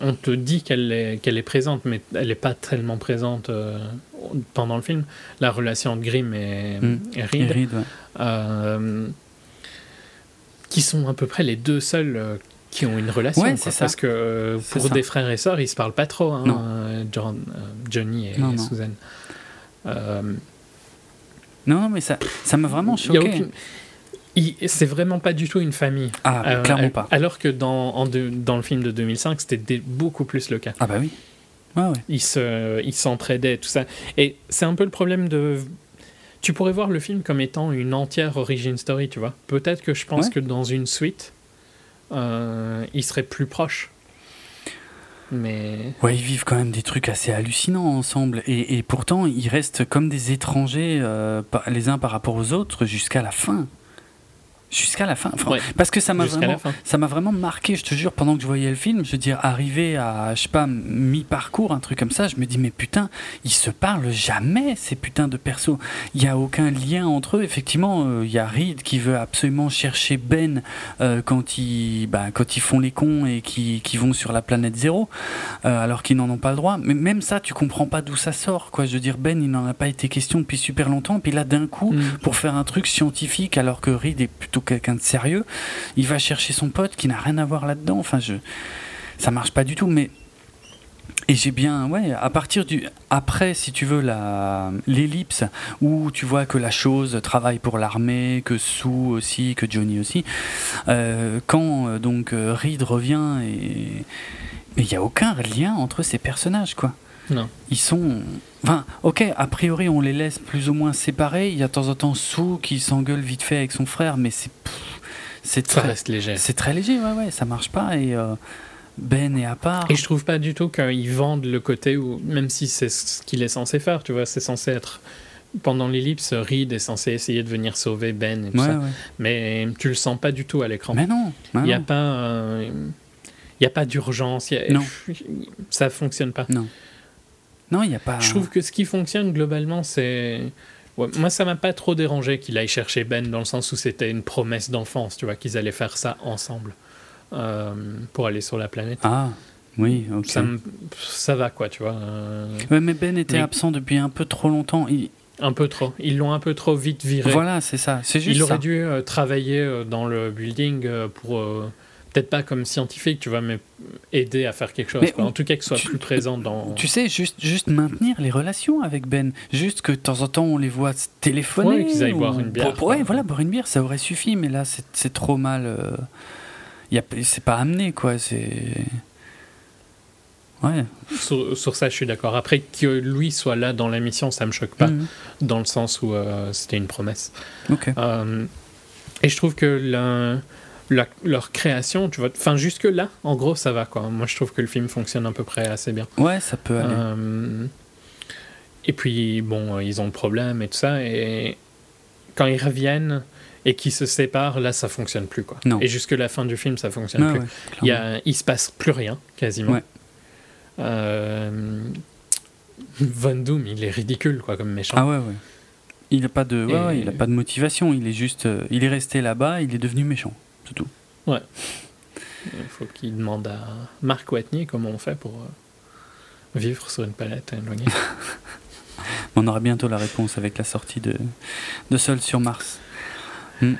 on te dit qu'elle est, qu'elle est présente, mais elle n'est pas tellement présente euh, pendant le film. La relation entre Grimm et, mm. Reed, euh, qui sont à peu près les deux seuls qui ont une relation. Parce que euh, pour des frères et sœurs, ils se parlent pas trop, hein, euh, John, euh, Johnny et non, Susan. Non, mais ça, ça m'a vraiment choqué. C'est vraiment pas du tout une famille. Ah, clairement pas. Alors que dans, en dans le film de 2005, c'était beaucoup plus le cas. Ah bah oui. Ouais, ouais. Ils s'entraidaient, tout ça. Et c'est un peu le problème de tu pourrais voir le film comme étant une entière origin story, tu vois. Peut-être que je pense que dans une suite, euh, ils seraient plus proches. Mais... Ouais, ils vivent quand même des trucs assez hallucinants ensemble. Et, pourtant, ils restent comme des étrangers euh, les uns par rapport aux autres jusqu'à la fin. Jusqu'à la fin. Parce que ça m'a vraiment, ça m'a vraiment marqué, je te jure, pendant que je voyais le film, je veux dire, arrivé à, je sais pas, mi-parcours, un truc comme ça, je me dis, mais putain, ils se parlent jamais, ces putains de persos. Il n'y a aucun lien entre eux. Effectivement, euh, il y a Reed qui veut absolument chercher Ben euh, quand, ils, bah, quand ils font les cons et qui, qui vont sur la planète zéro, euh, alors qu'ils n'en ont pas le droit. Mais même ça, tu comprends pas d'où ça sort, quoi. Je veux dire, Ben, il n'en a pas été question depuis super longtemps, puis là, d'un coup, mm. pour faire un truc scientifique, alors que Reed est plutôt quelqu'un de sérieux, il va chercher son pote qui n'a rien à voir là-dedans. Enfin, je, ça marche pas du tout. Mais et j'ai bien, ouais, à partir du. Après, si tu veux, la, l'ellipse, où tu vois que la chose travaille pour l'armée, que Sue aussi, que Johnny aussi, euh, quand euh, donc euh, Reed revient et. Il n'y a aucun lien entre ces personnages, quoi. Non. Ils sont. Enfin, ok, a priori, on les laisse plus ou moins séparés. Il y a de temps en temps Sue qui s'engueule vite fait avec son frère, mais c'est. C'est très, léger. C'est très léger, ouais, ouais, ça marche pas. Et. Euh, ben est à part. Et je trouve pas du tout qu'ils vendent le côté où, même si c'est ce qu'il est censé faire, tu vois, c'est censé être pendant l'ellipse, Reed est censé essayer de venir sauver Ben et tout ça. Mais tu le sens pas du tout à l'écran. Mais non. Il n'y a y a pas d'urgence. Non. Ça fonctionne pas. Non. Non, il n'y a pas. Je trouve que ce qui fonctionne globalement, c'est. moi, ça m'a pas trop dérangé qu'il aille chercher Ben dans le sens où c'était une promesse d'enfance, tu vois, qu'ils allaient faire ça ensemble euh, pour aller sur la planète. Ah, oui, ok. Ça, ça va, quoi, tu vois. Euh. mais Ben était absent depuis un peu trop longtemps. Un peu trop. Ils l'ont un peu trop vite viré. Voilà, c'est ça. C'est juste Il aurait dû euh, travailler dans le building pour peut-être pas comme scientifique, tu vois, mais aider à faire quelque chose. En tout cas, que soit plus présent dans. Tu sais, juste, juste maintenir les relations avec Ben. Juste que de temps en temps, on les voit téléphoner. Ouais, qu'ils aillent boire une bière. ouais, voilà, boire une bière, ça aurait suffi, mais là, c'est trop mal. Euh... C'est pas amené, quoi. C'est. Ouais. Sur, ça, je suis d'accord. Après, que lui soit là dans la mission, ça me choque pas, mhm. dans le sens où euh, c'était une promesse. Ok. Euh, et je trouve que la, leur création, tu vois, enfin jusque-là, en gros, ça va, quoi. Moi, je trouve que le film fonctionne à peu près assez bien. Ouais, ça peut aller. Euh, et puis, bon, ils ont le problème et tout ça, et quand ils reviennent et qu'ils se séparent, là, ça fonctionne plus, quoi. Non. Et jusque la fin du film, ça fonctionne plus. il, y a, il se passe plus rien, quasiment. Ouais. Euh, Von Doom, il est ridicule, quoi, comme méchant. Ah ouais, ouais. Il n'a pas de, il a pas de motivation. Il est juste, euh, il est resté là-bas. Il est devenu méchant, c'est tout. Ouais. Il faut qu'il demande à Mark Watney comment on fait pour euh, vivre sur une planète éloignée. on aura bientôt la réponse avec la sortie de, de Sol sur Mars. Hmm.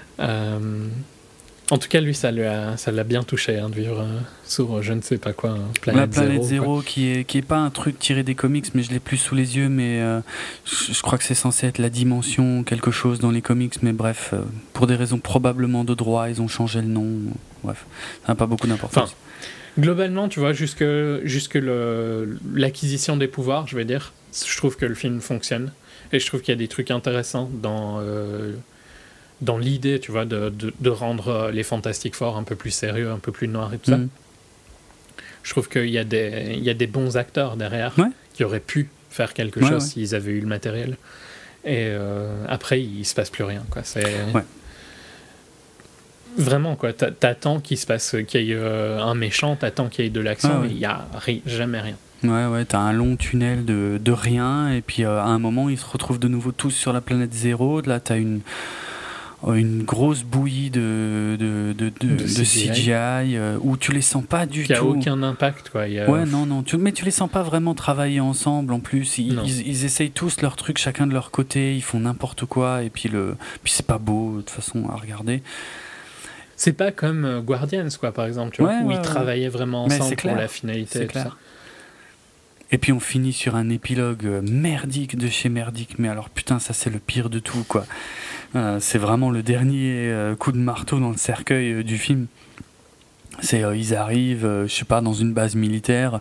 En tout cas, lui, ça l'a ça bien touché hein, de vivre euh, sur je ne sais pas quoi, planète La planète zéro, qui est qui est pas un truc tiré des comics, mais je l'ai plus sous les yeux. Mais euh, je, crois que c'est censé être la dimension quelque chose dans les comics. Mais bref, euh, pour des raisons probablement de droit, ils ont changé le nom. Bref, ça n'a pas beaucoup d'importance. globalement, tu vois, jusque jusque l'acquisition des pouvoirs, je vais dire, je trouve que le film fonctionne et je trouve qu'il y a des trucs intéressants dans dans l'idée, tu vois, de, de, rendre euh, les Fantastiques forts un peu plus sérieux, un peu plus noirs et tout ça. Mm. Je trouve qu'il y, a des, il y a des bons acteurs derrière qui auraient pu faire quelque chose s'ils avaient eu le matériel. Et euh, après, il se passe plus rien. Quoi. C'est... Vraiment, quoi. T'attends qu'il se passe, qu'il y ait euh, un méchant, t'attends qu'il y ait de l'action, mais il n'y a jamais rien. Ouais, ouais, t'as un long tunnel de, de rien, et puis à un moment, ils se retrouvent de nouveau tous sur la planète zéro. Là, t'as une une grosse bouillie de, de, de, de, CGI, euh, où tu les sens pas du tout. Il n'y a aucun impact, quoi. Ouais, non, non. Tu, mais tu les sens pas vraiment travailler ensemble en plus. Ils, ils, essayent tous leur truc, chacun de leur côté. Ils font n'importe quoi. Et puis, le, puis c'est pas beau, de toute façon, à regarder. C'est pas comme euh, Guardians, quoi, par exemple, tu vois, où ils travaillaient vraiment ensemble pour la finalité et tout ça. Et puis on finit sur un épilogue euh, merdique de chez merdique, mais alors putain, ça c'est le pire de tout, quoi. Euh, c'est vraiment le dernier euh, coup de marteau dans le cercueil du film. C'est ils arrivent, je sais pas, dans une base militaire.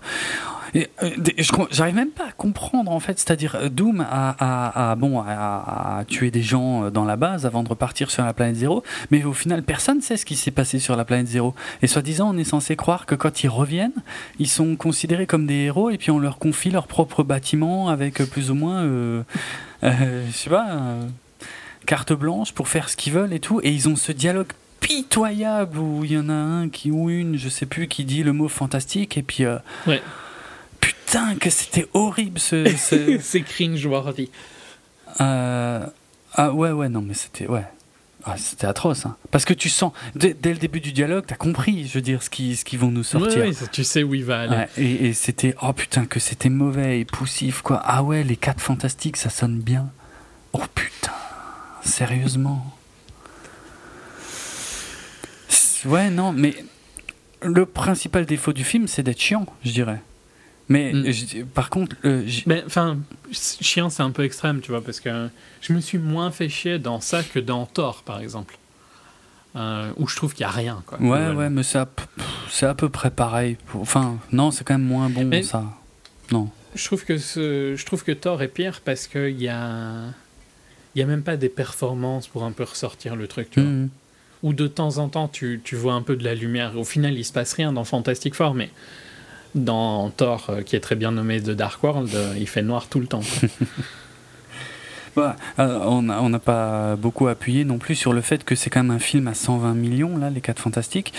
J'arrive même pas à comprendre en fait, c'est-à-dire euh, Doom a, bon, a, tué des gens euh, dans la base avant de repartir sur la planète zéro, mais au final personne sait ce qui s'est passé sur la planète zéro. Et soi-disant on est censé croire que quand ils reviennent, ils sont considérés comme des héros et puis on leur confie leur propre bâtiment avec euh, plus ou moins, euh, je sais pas, carte blanche pour faire ce qu'ils veulent et tout. Et ils ont ce dialogue pitoyable où il y en a un qui ou une, je sais plus, qui dit le mot fantastique et puis. Putain, que c'était horrible ce. C'est cringe-worthy. Euh, ah ouais, ouais, non, mais c'était. Ouais. Ah, c'était atroce. Hein. Parce que tu sens, dès, le début du dialogue, t'as compris, je veux dire, ce qu'ils ce vont nous sortir. Oui, tu sais où il va aller. et, c'était, oh putain, que c'était mauvais et poussif, quoi. Ah ouais, les quatre fantastiques, ça sonne bien. Oh putain, sérieusement. Ouais, non, mais le principal défaut du film, c'est d'être chiant, je dirais. Mais mm. par contre, euh, enfin, chiant, c'est un peu extrême, tu vois, parce que je me suis moins fait chier dans ça que dans Thor, par exemple, euh, où je trouve qu'il y a rien. Quoi, ouais, ouais, mais c'est à, peu près pareil. Enfin, non, c'est quand même moins bon ça. Non. Je trouve que ce, je trouve que Thor est pire parce qu'il y a, il y a même pas des performances pour un peu ressortir le truc, tu vois. Mm. Ou de temps en temps, tu, tu vois un peu de la lumière. Au final, il se passe rien dans Fantastic Four, mais dans Thor, euh, qui est très bien nommé The Dark World, euh, il fait noir tout le temps. Bah, euh, on n'a pas beaucoup appuyé non plus sur le fait que c'est quand même un film à 120 millions, là, Les 4 Fantastiques.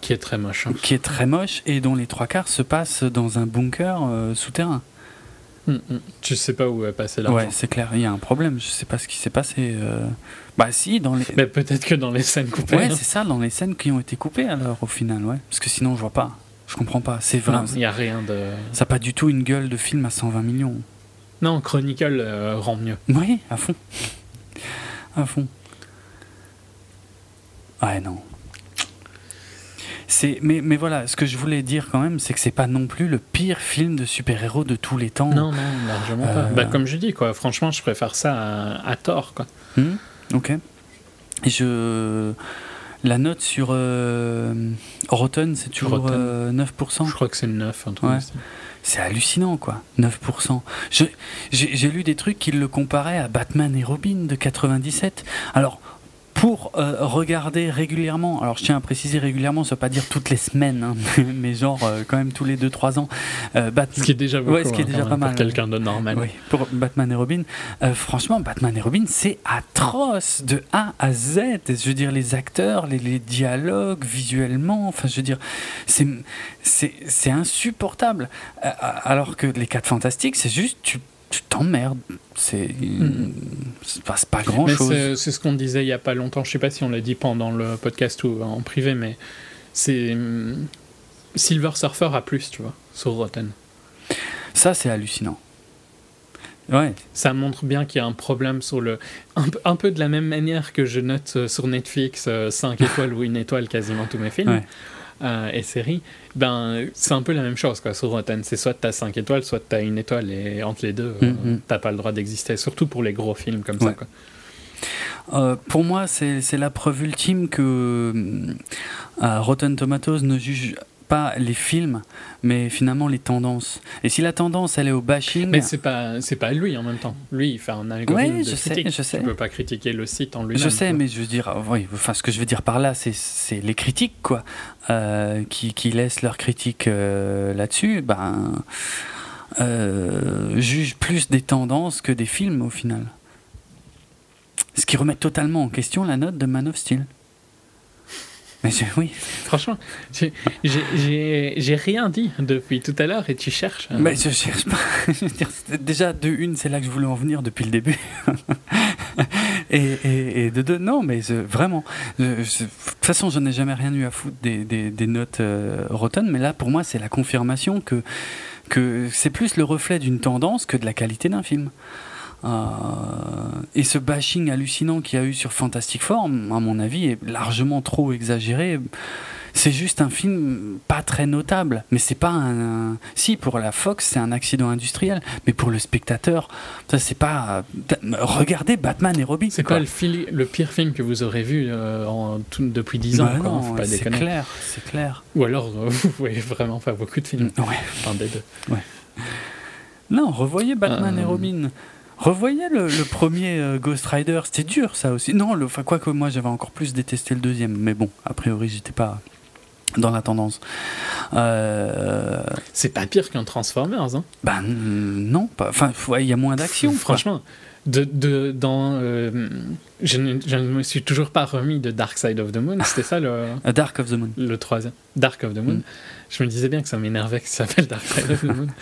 qui est très moche. Hein. Qui est très moche et dont les trois quarts se passent dans un bunker souterrain. Tu mm, mm. Je sais pas où est passé l'argent. Ouais, c'est clair, il y a un problème. Je sais pas ce qui s'est passé. Bah si, dans les. Mais peut-être que dans les scènes coupées. Ouais, hein. c'est ça, dans les scènes qui ont été coupées alors au final, ouais. Parce que sinon je vois pas. Je comprends pas. C'est vrai. Il n'y a rien de. Ça n'a pas du tout une gueule de film à 120 millions. Non, Chronicle euh, rend mieux. Oui, à fond. À fond. Ouais, non. c'est, mais, mais voilà, ce que je voulais dire quand même, c'est que c'est pas non plus le pire film de super-héros de tous les temps. Non, non, largement pas. Bah, comme je dis, quoi, franchement, je préfère ça à, tort, quoi. Hmm, ok. Je. La note sur euh, Rotten, c'est toujours 9%. Euh, je crois que c'est 9, un truc C'est hallucinant, quoi. 9%. J'ai lu des trucs qui le comparaient à Batman et Robin de 97. Alors, pour euh, regarder régulièrement, alors je tiens à préciser régulièrement, ça veut pas dire toutes les semaines, hein, mais genre euh, quand même tous les 2-3 ans. Euh, Batman, ce qui est déjà, beaucoup, ce qui est hein, déjà pas mal. quelqu'un de normal. Oui, pour Batman et Robin. franchement, Batman et Robin, c'est atroce de A à Z. Je veux dire, les acteurs, les, les dialogues, visuellement, enfin, je veux dire, c'est insupportable. alors que les 4 Fantastiques, c'est juste, tu tu t'emmerdes. C'est mm. passe pas grand chose. C'est ce qu'on disait il y a pas longtemps. Je sais pas si on l'a dit pendant le podcast ou en privé, mais c'est Silver Surfer a plus, tu vois, sur Rotten. Ça, c'est hallucinant. Ouais. Ça montre bien qu'il y a un problème sur le. Un, peu de la même manière que je note euh, sur Netflix 5 euh, étoiles ou une étoile quasiment tous mes films. Euh, et séries, ben, c'est un peu la même chose quoi, sur Rotten. C'est soit tu as 5 étoiles, soit tu as une étoile, et entre les deux, mm, euh, mm. t'as pas le droit d'exister, surtout pour les gros films comme ça. Quoi. Euh, pour moi, c'est la preuve ultime que Rotten Tomatoes ne juge pas les films, mais finalement les tendances. Et si la tendance, elle est au bashing. Mais c'est pas, c'est pas lui en même temps. Lui, il fait un algorithme de je critique. Sais, je sais. Tu peux pas critiquer le site en lui-même. Je sais, mais je veux dire, oui, enfin, ce que je veux dire par là, c'est les critiques, quoi, euh, qui, qui, laissent leurs critiques euh, là-dessus, ben, euh, jugent plus des tendances que des films au final. Ce qui remet totalement en question la note de Man of Steel. Mais oui. Franchement, j'ai rien dit depuis tout à l'heure et tu cherches. Hein. Mais je cherche pas. Déjà, de une, c'est là que je voulais en venir depuis le début. et, et, de deux, non, mais vraiment. de toute façon, je n'ai jamais rien eu à foutre des, des, des notes euh, Rotten, mais là, pour moi, c'est la confirmation que, que c'est plus le reflet d'une tendance que de la qualité d'un film. Euh, et ce bashing hallucinant qu'il y a eu sur Fantastic Four, à mon avis, est largement trop exagéré. C'est juste un film pas très notable, mais c'est pas un, Si pour la Fox, c'est un accident industriel, mais pour le spectateur, ça c'est pas. Regardez Batman et Robin. C'est quoi le, le, pire film que vous aurez vu euh, en, depuis 10 ans bah non, C'est clair, c'est clair. Ou alors euh, vous voyez vraiment faire beaucoup de films. Ouais. Enfin, des deux. Ouais. Non, revoyez Batman et Robin. Revoyez le, premier euh, Ghost Rider, c'était dur ça aussi. Non, le, quoi que moi j'avais encore plus détesté le deuxième, mais bon, a priori j'étais pas dans la tendance. Euh... C'est pas pire qu'un Transformers, hein Ben non, pas. Enfin, il y a moins d'action. Franchement, de, de, dans, euh, je, ne, je, ne, me suis toujours pas remis de Dark Side of the Moon. C'était ça le. Dark of the Moon. Le troisième. Dark of the Moon. Mm. Je me disais bien que ça m'énervait que ça s'appelle Dark Side of the Moon.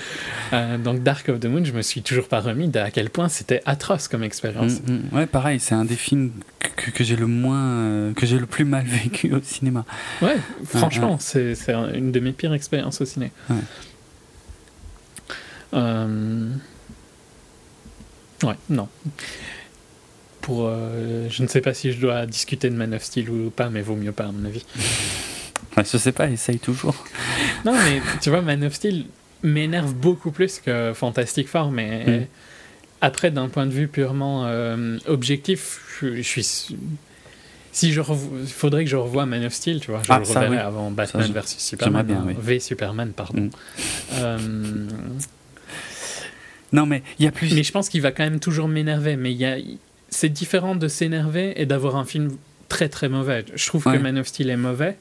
Euh, donc Dark of the Moon, je me suis toujours pas remis d'à quel point c'était atroce comme expérience. Mm, mm. Ouais, pareil, c'est un des films que, que j'ai le moins, euh, que j'ai le plus mal vécu au cinéma. Ouais, franchement, c'est une de mes pires expériences au ciné. Ouais. Euh... Ouais, non. Pour, je ne sais pas si je dois discuter de Man of Steel ou pas, mais vaut mieux pas, à mon avis. je sais pas, essaye toujours. non, mais tu vois, Man of Steel m'énerve beaucoup plus que Fantastic Four, mais mm. après, d'un point de vue purement euh, objectif, je, suis. Si je il faudrait que je revoie Man of Steel, tu vois, je ah, le reverrai avant Batman vs Superman, bien, V Superman, pardon. Mm. Euh, non, mais il y a plus. Mais je pense qu'il va quand même toujours m'énerver. Mais il y a... c'est différent de s'énerver et d'avoir un film très très mauvais. Je trouve que Man of Steel est mauvais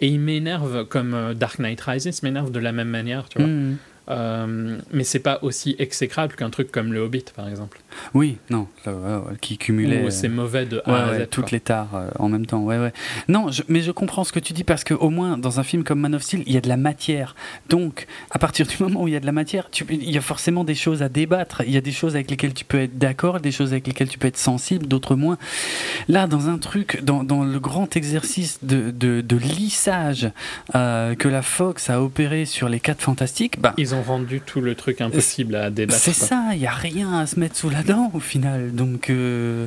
et il m'énerve comme euh, Dark Knight Rises m'énerve de la même manière, tu vois. Mm. Euh, mais c'est pas aussi exécrable qu'un truc comme le Hobbit, par exemple. Oui, non, qui cumulait. c'est mauvais de A à Z. toutes les tares euh, en même temps, ouais, ouais. Non, mais je comprends ce que tu dis parce qu'au moins dans un film comme Man of Steel, il y a de la matière. Donc, à partir du moment où il y a de la matière, il y a forcément des choses à débattre. Il y a des choses avec lesquelles tu peux être d'accord, des choses avec lesquelles tu peux être sensible, d'autres moins. Là, dans un truc, dans, dans le grand exercice de, de, de lissage euh, que la Fox a opéré sur les quatre fantastiques, bah, ils ils ont rendu tout le truc impossible à débattre. C'est ça, il y a rien à se mettre sous la dent au final. Donc euh,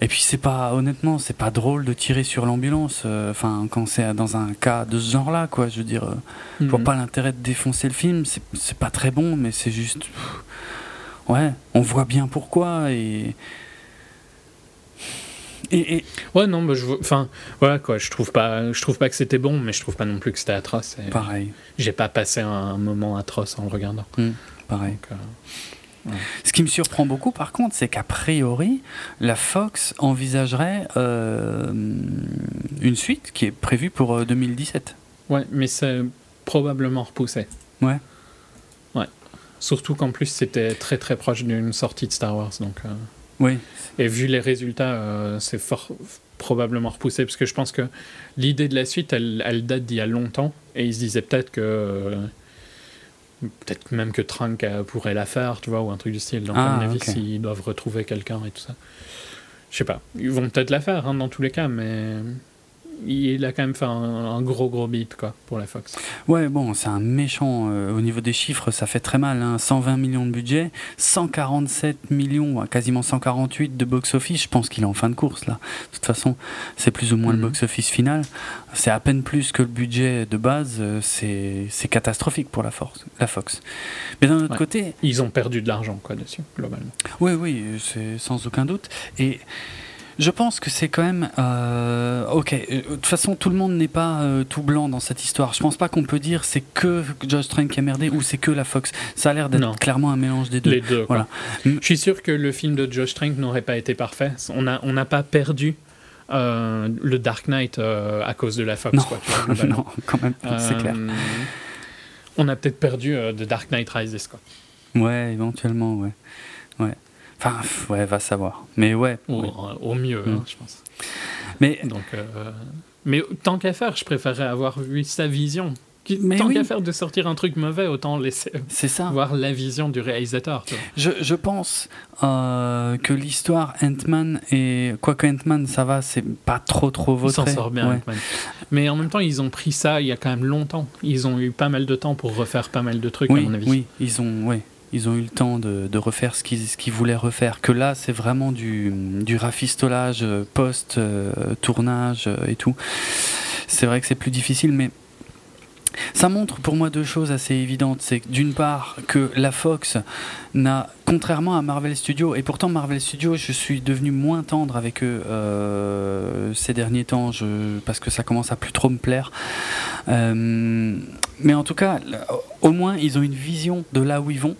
et puis c'est pas honnêtement, c'est pas drôle de tirer sur l'ambulance. Euh, quand c'est dans un cas de ce genre-là, quoi. Je veux dire, euh, je vois mhm. pas l'intérêt de défoncer le film. C'est pas très bon, mais c'est juste, ouais, on voit bien pourquoi et et, Ouais, non, mais je, enfin, voilà quoi. Je trouve pas, je trouve pas que c'était bon, mais je trouve pas non plus que c'était atroce. pareil. J'ai pas passé un moment atroce en le regardant. Hmm, pareil. Euh, Ce qui me surprend beaucoup, par contre, c'est qu'a priori, la Fox envisagerait euh, une suite qui est prévue pour 2017. Euh, ouais, mais c'est probablement repoussé. Ouais. Ouais. Surtout qu'en plus, c'était très très proche d'une sortie de Star Wars, donc. Oui. Et vu les résultats, euh, c'est fort probablement repoussé parce que je pense que l'idée de la suite, elle, elle date d'il y a longtemps et ils se disaient peut-être que euh, peut-être même que Trunk pourrait la faire, tu vois, ou un truc du style. Donc à mon ah, avis, s'ils doivent retrouver quelqu'un et tout ça, je sais pas. Ils vont peut-être la faire hein, dans tous les cas, mais il a quand même fait un, gros gros beat quoi pour la Fox. Ouais bon c'est un méchant euh, au niveau des chiffres ça fait très mal 120 hein. millions de budget 147 millions quasiment 148 de box office je pense qu'il est en fin de course là de toute façon c'est plus ou moins le mhm. box office final c'est à peine plus que le budget de base euh, c'est catastrophique pour la, force, la Fox mais d'un autre côté ils ont perdu de l'argent quoi dessus globalement. Oui oui c'est sans aucun doute et je pense que c'est quand même. Euh, ok, euh, de toute façon, tout le monde n'est pas euh, tout blanc dans cette histoire. Je pense pas qu'on peut dire c'est que Josh Trank qui a merdé ou c'est que la Fox. Ça a l'air d'être clairement un mélange des deux. Les deux. Voilà. Je suis sûr que le film de Josh Trank n'aurait pas été parfait. On n'a on pas perdu. le Dark Knight à cause de la Fox. Non, quoi, non quand même, c'est clair. On a peut-être perdu The Dark Knight Rises. Quoi. Ouais, éventuellement, ouais. ouais. Enfin, ouais, va savoir. Mais ouais. Au, mieux, hein, mm. je pense. Mais, Donc, euh, mais tant qu'à faire, je préférerais avoir vu sa vision. Mais tant qu'à faire de sortir un truc mauvais, autant laisser ça. voir la vision du réalisateur. Je, je, pense euh, que l'histoire Ant-Man et quoique Ant-Man ça va, c'est pas trop trop votre. s'en sort bien. Mais en même temps, ils ont pris ça il y a quand même longtemps. Ils ont eu pas mal de temps pour refaire pas mal de trucs à mon avis. Oui, ils ont, oui ils ont eu le temps de, refaire ce qu'ils voulaient refaire. Que là, c'est vraiment du, rafistolage post-tournage euh, et tout. C'est vrai que c'est plus difficile, mais ça montre pour moi deux choses assez évidentes. C'est d'une part que la Fox n'a, contrairement à Marvel Studios, et pourtant Marvel Studios, je suis devenu moins tendre avec eux euh, ces derniers temps, parce que ça commence à plus trop me plaire. Euh, mais en tout cas, au moins, ils ont une vision de là où ils vont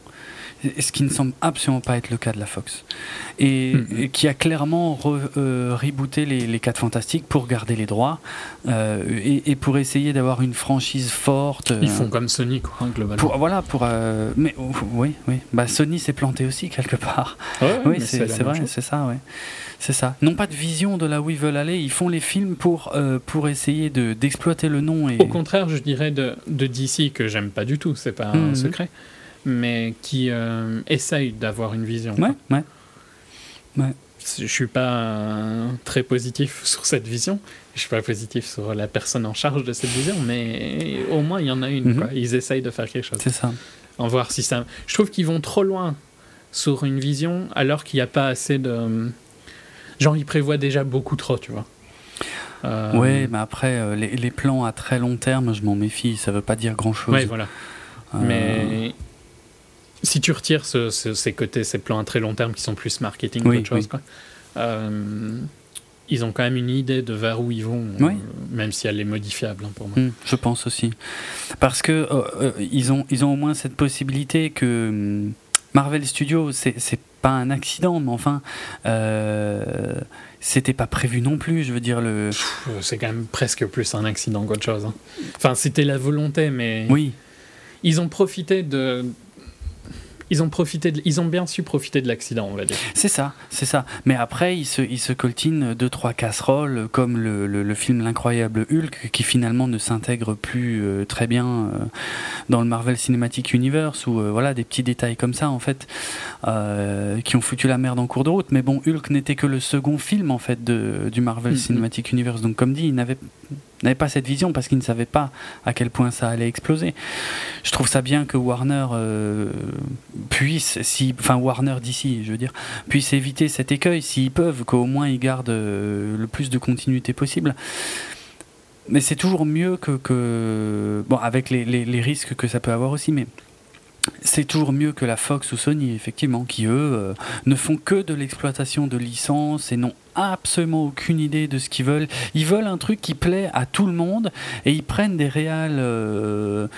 ce qui ne semble absolument pas être le cas de la Fox. Et, hmm. qui a clairement euh, rebooté les, les 4 Fantastiques pour garder les droits euh, et, pour essayer d'avoir une franchise forte. Ils font euh, comme Sony, quoi, globalement. Pour, voilà, pour. mais oh, oui, oui. Bah, Sony s'est planté aussi, quelque part. oui, c'est vrai, c'est ça, ouais. C'est ça. Non pas de vision de là où ils veulent aller, ils font les films pour, pour essayer d'exploiter le nom. Et... Au contraire, je dirais de, de DC, que j'aime pas du tout, c'est pas un hmm. secret mais qui euh, essaye d'avoir une vision. Ouais, ouais. ouais. Je suis pas très positif sur cette vision. Je suis pas positif sur la personne en charge de cette vision, mais au moins il y en a une. Mhm. Ils essayent de faire quelque chose. C'est ça. En voir si ça. Je trouve qu'ils vont trop loin sur une vision alors qu'il n'y a pas assez de. Genre, ils prévoient déjà beaucoup trop, tu vois. Euh... Ouais, mais après, euh, les, les, plans à très long terme, je m'en méfie. Ça veut pas dire grand chose. Ouais, voilà. Euh, mais si tu retires ces côtés, ces plans à très long terme qui sont plus marketing qu'autre chose, quoi, euh, ils ont quand même une idée de vers où ils vont, euh, même si elle est modifiable hein, pour moi. Hmm, je pense aussi. Parce que euh, ils, ont, ils ont au moins cette possibilité que hmm, Marvel Studios, c'est pas un accident, mais enfin, c'était pas prévu non plus. Je veux dire, le. C'est quand même presque plus un accident qu'autre chose. Hein. Enfin, c'était la volonté, mais. Oui. Ils ont profité de, ils ont profité, ils ont bien su profiter de l'accident, on va dire. C'est ça, c'est ça. Mais après, ils se, ils se coltinent deux trois casseroles, comme le, le, film l'incroyable Hulk, qui finalement ne s'intègre plus euh, très bien euh, dans le Marvel Cinematic Universe, ou euh, voilà des petits détails comme ça en fait, qui ont foutu la merde en cours de route. Mais bon, Hulk n'était que le second film en fait de, du Marvel mm-hmm. Cinematic Universe, donc comme dit, il n'avait n'avaient pas cette vision parce qu'ils ne savaient pas à quel point ça allait exploser. Je trouve ça bien que Warner euh, puisse, si, enfin Warner d'ici, je veux dire, puisse éviter cet écueil s'ils peuvent, qu'au moins ils gardent euh, le plus de continuité possible. Mais c'est toujours mieux que, bon, avec les, les, risques que ça peut avoir aussi, mais c'est toujours mieux que la Fox ou Sony, effectivement, qui eux euh, ne font que de l'exploitation de licences et n'ont absolument aucune idée de ce qu'ils veulent. Ils veulent un truc qui plaît à tout le monde et ils prennent des réals euh,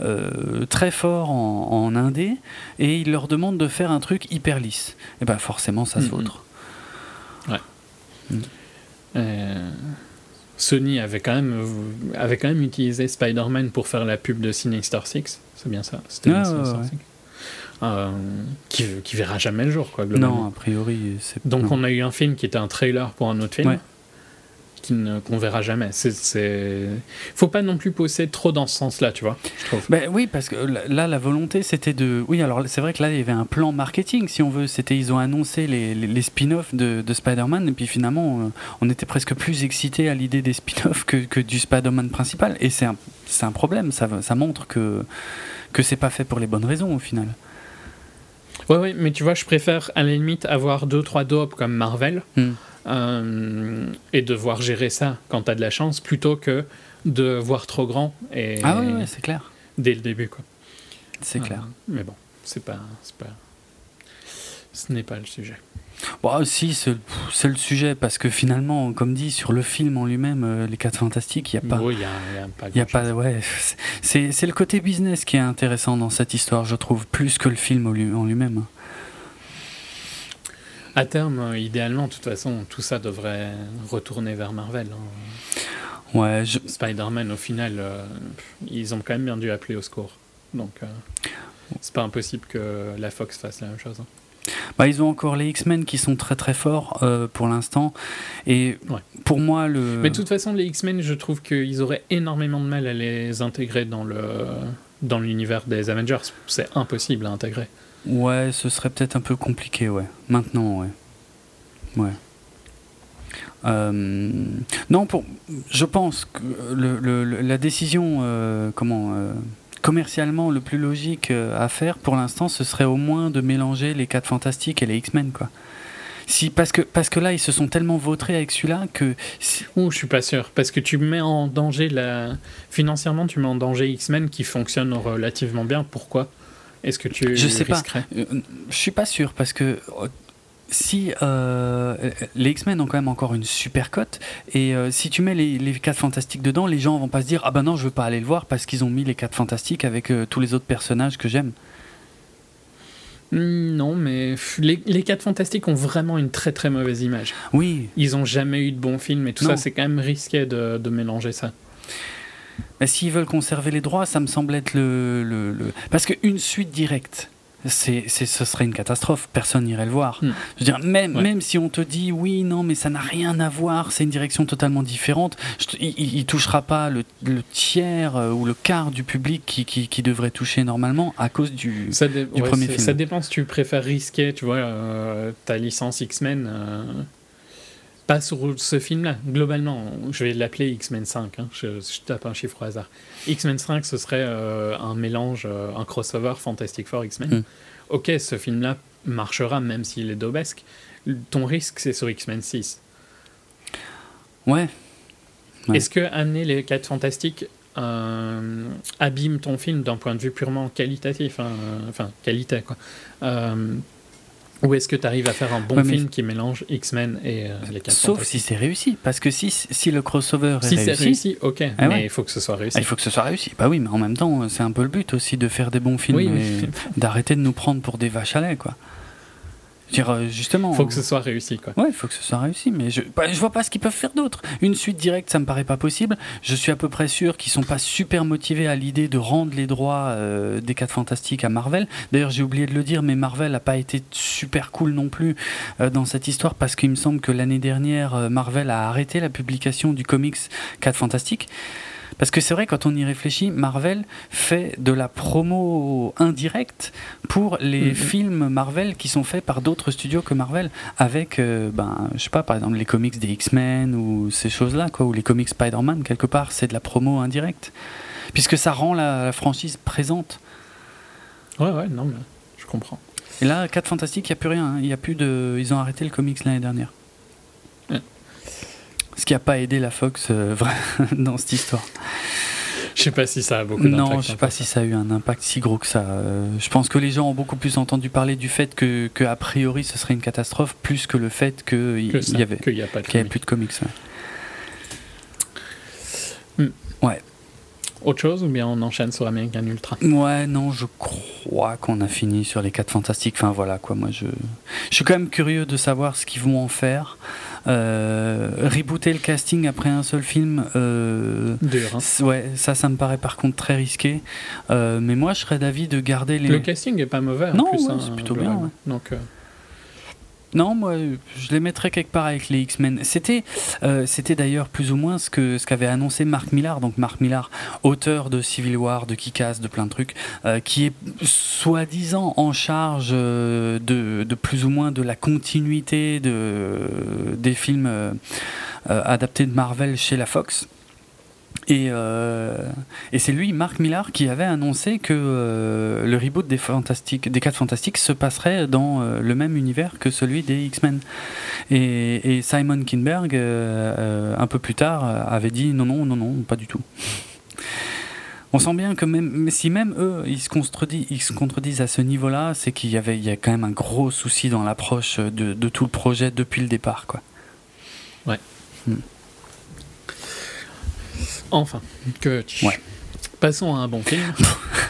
euh, très forts en, indé et ils leur demandent de faire un truc hyper lisse. Et ben forcément, ça se vautre. Ouais. Mm. Sony avait quand, même, avait quand même utilisé Spider-Man pour faire la pub de Sinister Six. C'est bien ça? C'était ah, euh, qui, qui, verra jamais le jour, quoi, Non, a priori. Donc, on a eu un film qui était un trailer pour un autre film qu'on verra jamais. C'est, faut pas non plus pousser trop dans ce sens-là, tu vois. Je trouve. Ben oui, parce que là, la volonté, c'était de. Oui, alors c'est vrai que là, il y avait un plan marketing, si on veut. C'était, ils ont annoncé les, les, spin-offs de, de Spider-Man, et puis finalement, euh, on était presque plus excité à l'idée des spin-offs que, que, du Spider-Man principal. Et c'est un, un, problème. Ça, ça montre que que c'est pas fait pour les bonnes raisons au final. Oui, oui, mais tu vois, je préfère à la limite avoir deux, trois dopes comme Marvel. Hmm. Euh, et devoir gérer ça quand tu as de la chance plutôt que de voir trop grand et ah oui, c'est clair dès le début quoi c'est clair euh, mais bon c'est pas, pas ce n'est pas le sujet Bon, si, c'est le sujet, parce que finalement, comme dit, sur le film en lui-même, euh, Les 4 Fantastiques, il n'y a pas. Oui, il y a, pas. ouais, c'est le côté business qui est intéressant dans cette histoire, je trouve, plus que le film en lui-même. À terme, euh, idéalement, de toute façon, tout ça devrait retourner vers Marvel. Hein. Ouais, Spider-Man, au final, euh, ils ont quand même bien dû appeler au secours. Donc, euh, c'est pas impossible que la Fox fasse la même chose. Hein. Bah, ils ont encore les X-Men qui sont très très forts pour l'instant. Et pour moi, le. Mais de toute façon, les X-Men, je trouve qu'ils auraient énormément de mal à les intégrer dans le dans l'univers des Avengers. C'est impossible à intégrer. Ouais, ce serait peut-être un peu compliqué, ouais. Maintenant, ouais. Ouais. Euh, non, pour, je pense que la décision, euh, comment, euh, commercialement, le plus logique à faire pour l'instant, ce serait au moins de mélanger les 4 Fantastiques et les X-Men, quoi. Si, parce, que, parce que là, ils se sont tellement vautrés avec celui-là que. Oh, je suis pas sûr. Parce que tu mets en danger la. Financièrement, tu mets en danger X-Men qui fonctionne relativement bien. Pourquoi? Est-ce que tu Je sais pas. Euh, je suis pas sûr parce que euh, si euh, les X-Men ont quand même encore une super cote et si tu mets les, les 4 fantastiques dedans, les gens vont pas se dire ah ben non je veux pas aller le voir parce qu'ils ont mis les 4 fantastiques avec tous les autres personnages que j'aime. Hmm, non, mais les, les 4 fantastiques ont vraiment une très très mauvaise image. Oui. Ils ont jamais eu de bons films et tout ça, c'est quand même risqué de, de mélanger ça. Mais s'ils veulent conserver les droits, ça me semble être le. le, le... Parce qu'une suite directe, c'est, ce serait une catastrophe. Personne n'irait le voir. Hmm. Je veux dire, même, même si on te dit oui, non, mais ça n'a rien à voir, c'est une direction totalement différente, il, ne touchera pas le, tiers euh, ou le quart du public qui, qui, qui, devrait toucher normalement à cause du, du premier film. Ça dépend si tu préfères risquer, tu vois, euh, ta licence X-Men. Euh, pas sur ce film-là. Globalement, je vais l'appeler X-Men 5. Hein. Je, tape un chiffre au hasard. X-Men 5, ce serait euh, un mélange, euh, un crossover Fantastic Four X-Men. Hmm. Ok, ce film-là marchera même s'il est dobesque. Ton risque, c'est sur X-Men 6. Ouais. Est-ce que amener les 4 fantastiques euh, abîme ton film d'un point de vue purement qualitatif hein, Enfin, qualité, quoi. Ou est-ce que tu arrives à faire un bon film qui mélange X-Men et euh, les 4 Sauf si c'est réussi. Parce que si, si le crossover est réussi. Si c'est réussi, ok. Ah mais il faut que ce soit réussi. Ah, il faut que ce soit réussi. Bah oui, mais en même temps, c'est un peu le but aussi de faire des bons films et d'arrêter de nous prendre pour des vaches à lait, quoi. Dire, euh, justement. Faut que ce soit réussi, quoi. Ouais, il faut que ce soit réussi, mais je, bah, je vois pas ce qu'ils peuvent faire d'autre. Une suite directe, ça me paraît pas possible. Je suis à peu près sûr qu'ils sont pas super motivés à l'idée de rendre les droits euh, des 4 Fantastiques à Marvel. D'ailleurs, j'ai oublié de le dire, mais Marvel a pas été super cool non plus euh, dans cette histoire parce qu'il me semble que l'année dernière, Marvel a arrêté la publication du comics 4 Fantastiques Parce que c'est vrai, quand on y réfléchit, Marvel fait de la promo indirecte pour les mhm. films Marvel qui sont faits par d'autres studios que Marvel, avec, euh, ben, je sais pas, par exemple les comics des X-Men ou ces choses-là, quoi, ou les comics Spider-Man, quelque part, c'est de la promo indirecte. Puisque ça rend la, franchise présente. Ouais, ouais, non, mais je comprends. Et là, 4 Fantastiques, il n'y a plus rien. Hein. Il y a plus de... Ils ont arrêté le comics l'année dernière. Ce qui n'a pas aidé la Fox euh, dans cette histoire. Je sais pas si ça a beaucoup d'impact. Non, je sais pas si ça a eu un impact si gros que ça. Euh, je pense que les gens ont beaucoup plus entendu parler du fait que, que a priori ce serait une catastrophe, plus que le fait qu'il y avait, qu'il n'y a avait plus de comics. Hmm. Ouais. Autre chose ou bien on enchaîne sur American Ultra? Ouais, non, je crois qu'on a fini sur les 4 fantastiques. Enfin voilà quoi, moi je, je suis quand même curieux de savoir ce qu'ils vont en faire. Euh, rebooter le casting après un seul film, euh, hein. ouais, ça, ça me paraît par contre très risqué. Euh, mais moi, je serais d'avis de garder les. Le casting est pas mauvais. Non, hein, c'est plutôt bien. Donc. Non, moi, je les mettrais quelque part avec les X-Men. C'était, euh, c'était d'ailleurs plus ou moins ce qu'avait annoncé Mark Millar. Donc Mark Millar, auteur de Civil War, de Kick-Ass, de plein de trucs, euh, qui est soi-disant en charge euh, de, plus ou moins de la continuité de des films adaptés de Marvel chez la Fox. Et, euh, et c'est lui, Marc Millar, qui avait annoncé que euh, le reboot des, Fantastiques, des 4 Fantastiques se passerait dans euh, le même univers que celui des X-Men. Et, et, Simon Kinberg, un peu plus tard, avait dit non, non, non, non, pas du tout. On sent bien que même si même eux ils se contredisent, ils se contredisent à ce niveau-là, c'est qu'il y avait il y a quand même un gros souci dans l'approche de, de, tout le projet depuis le départ, quoi. Ouais. Hmm. Enfin, que ouais. Passons à un bon film.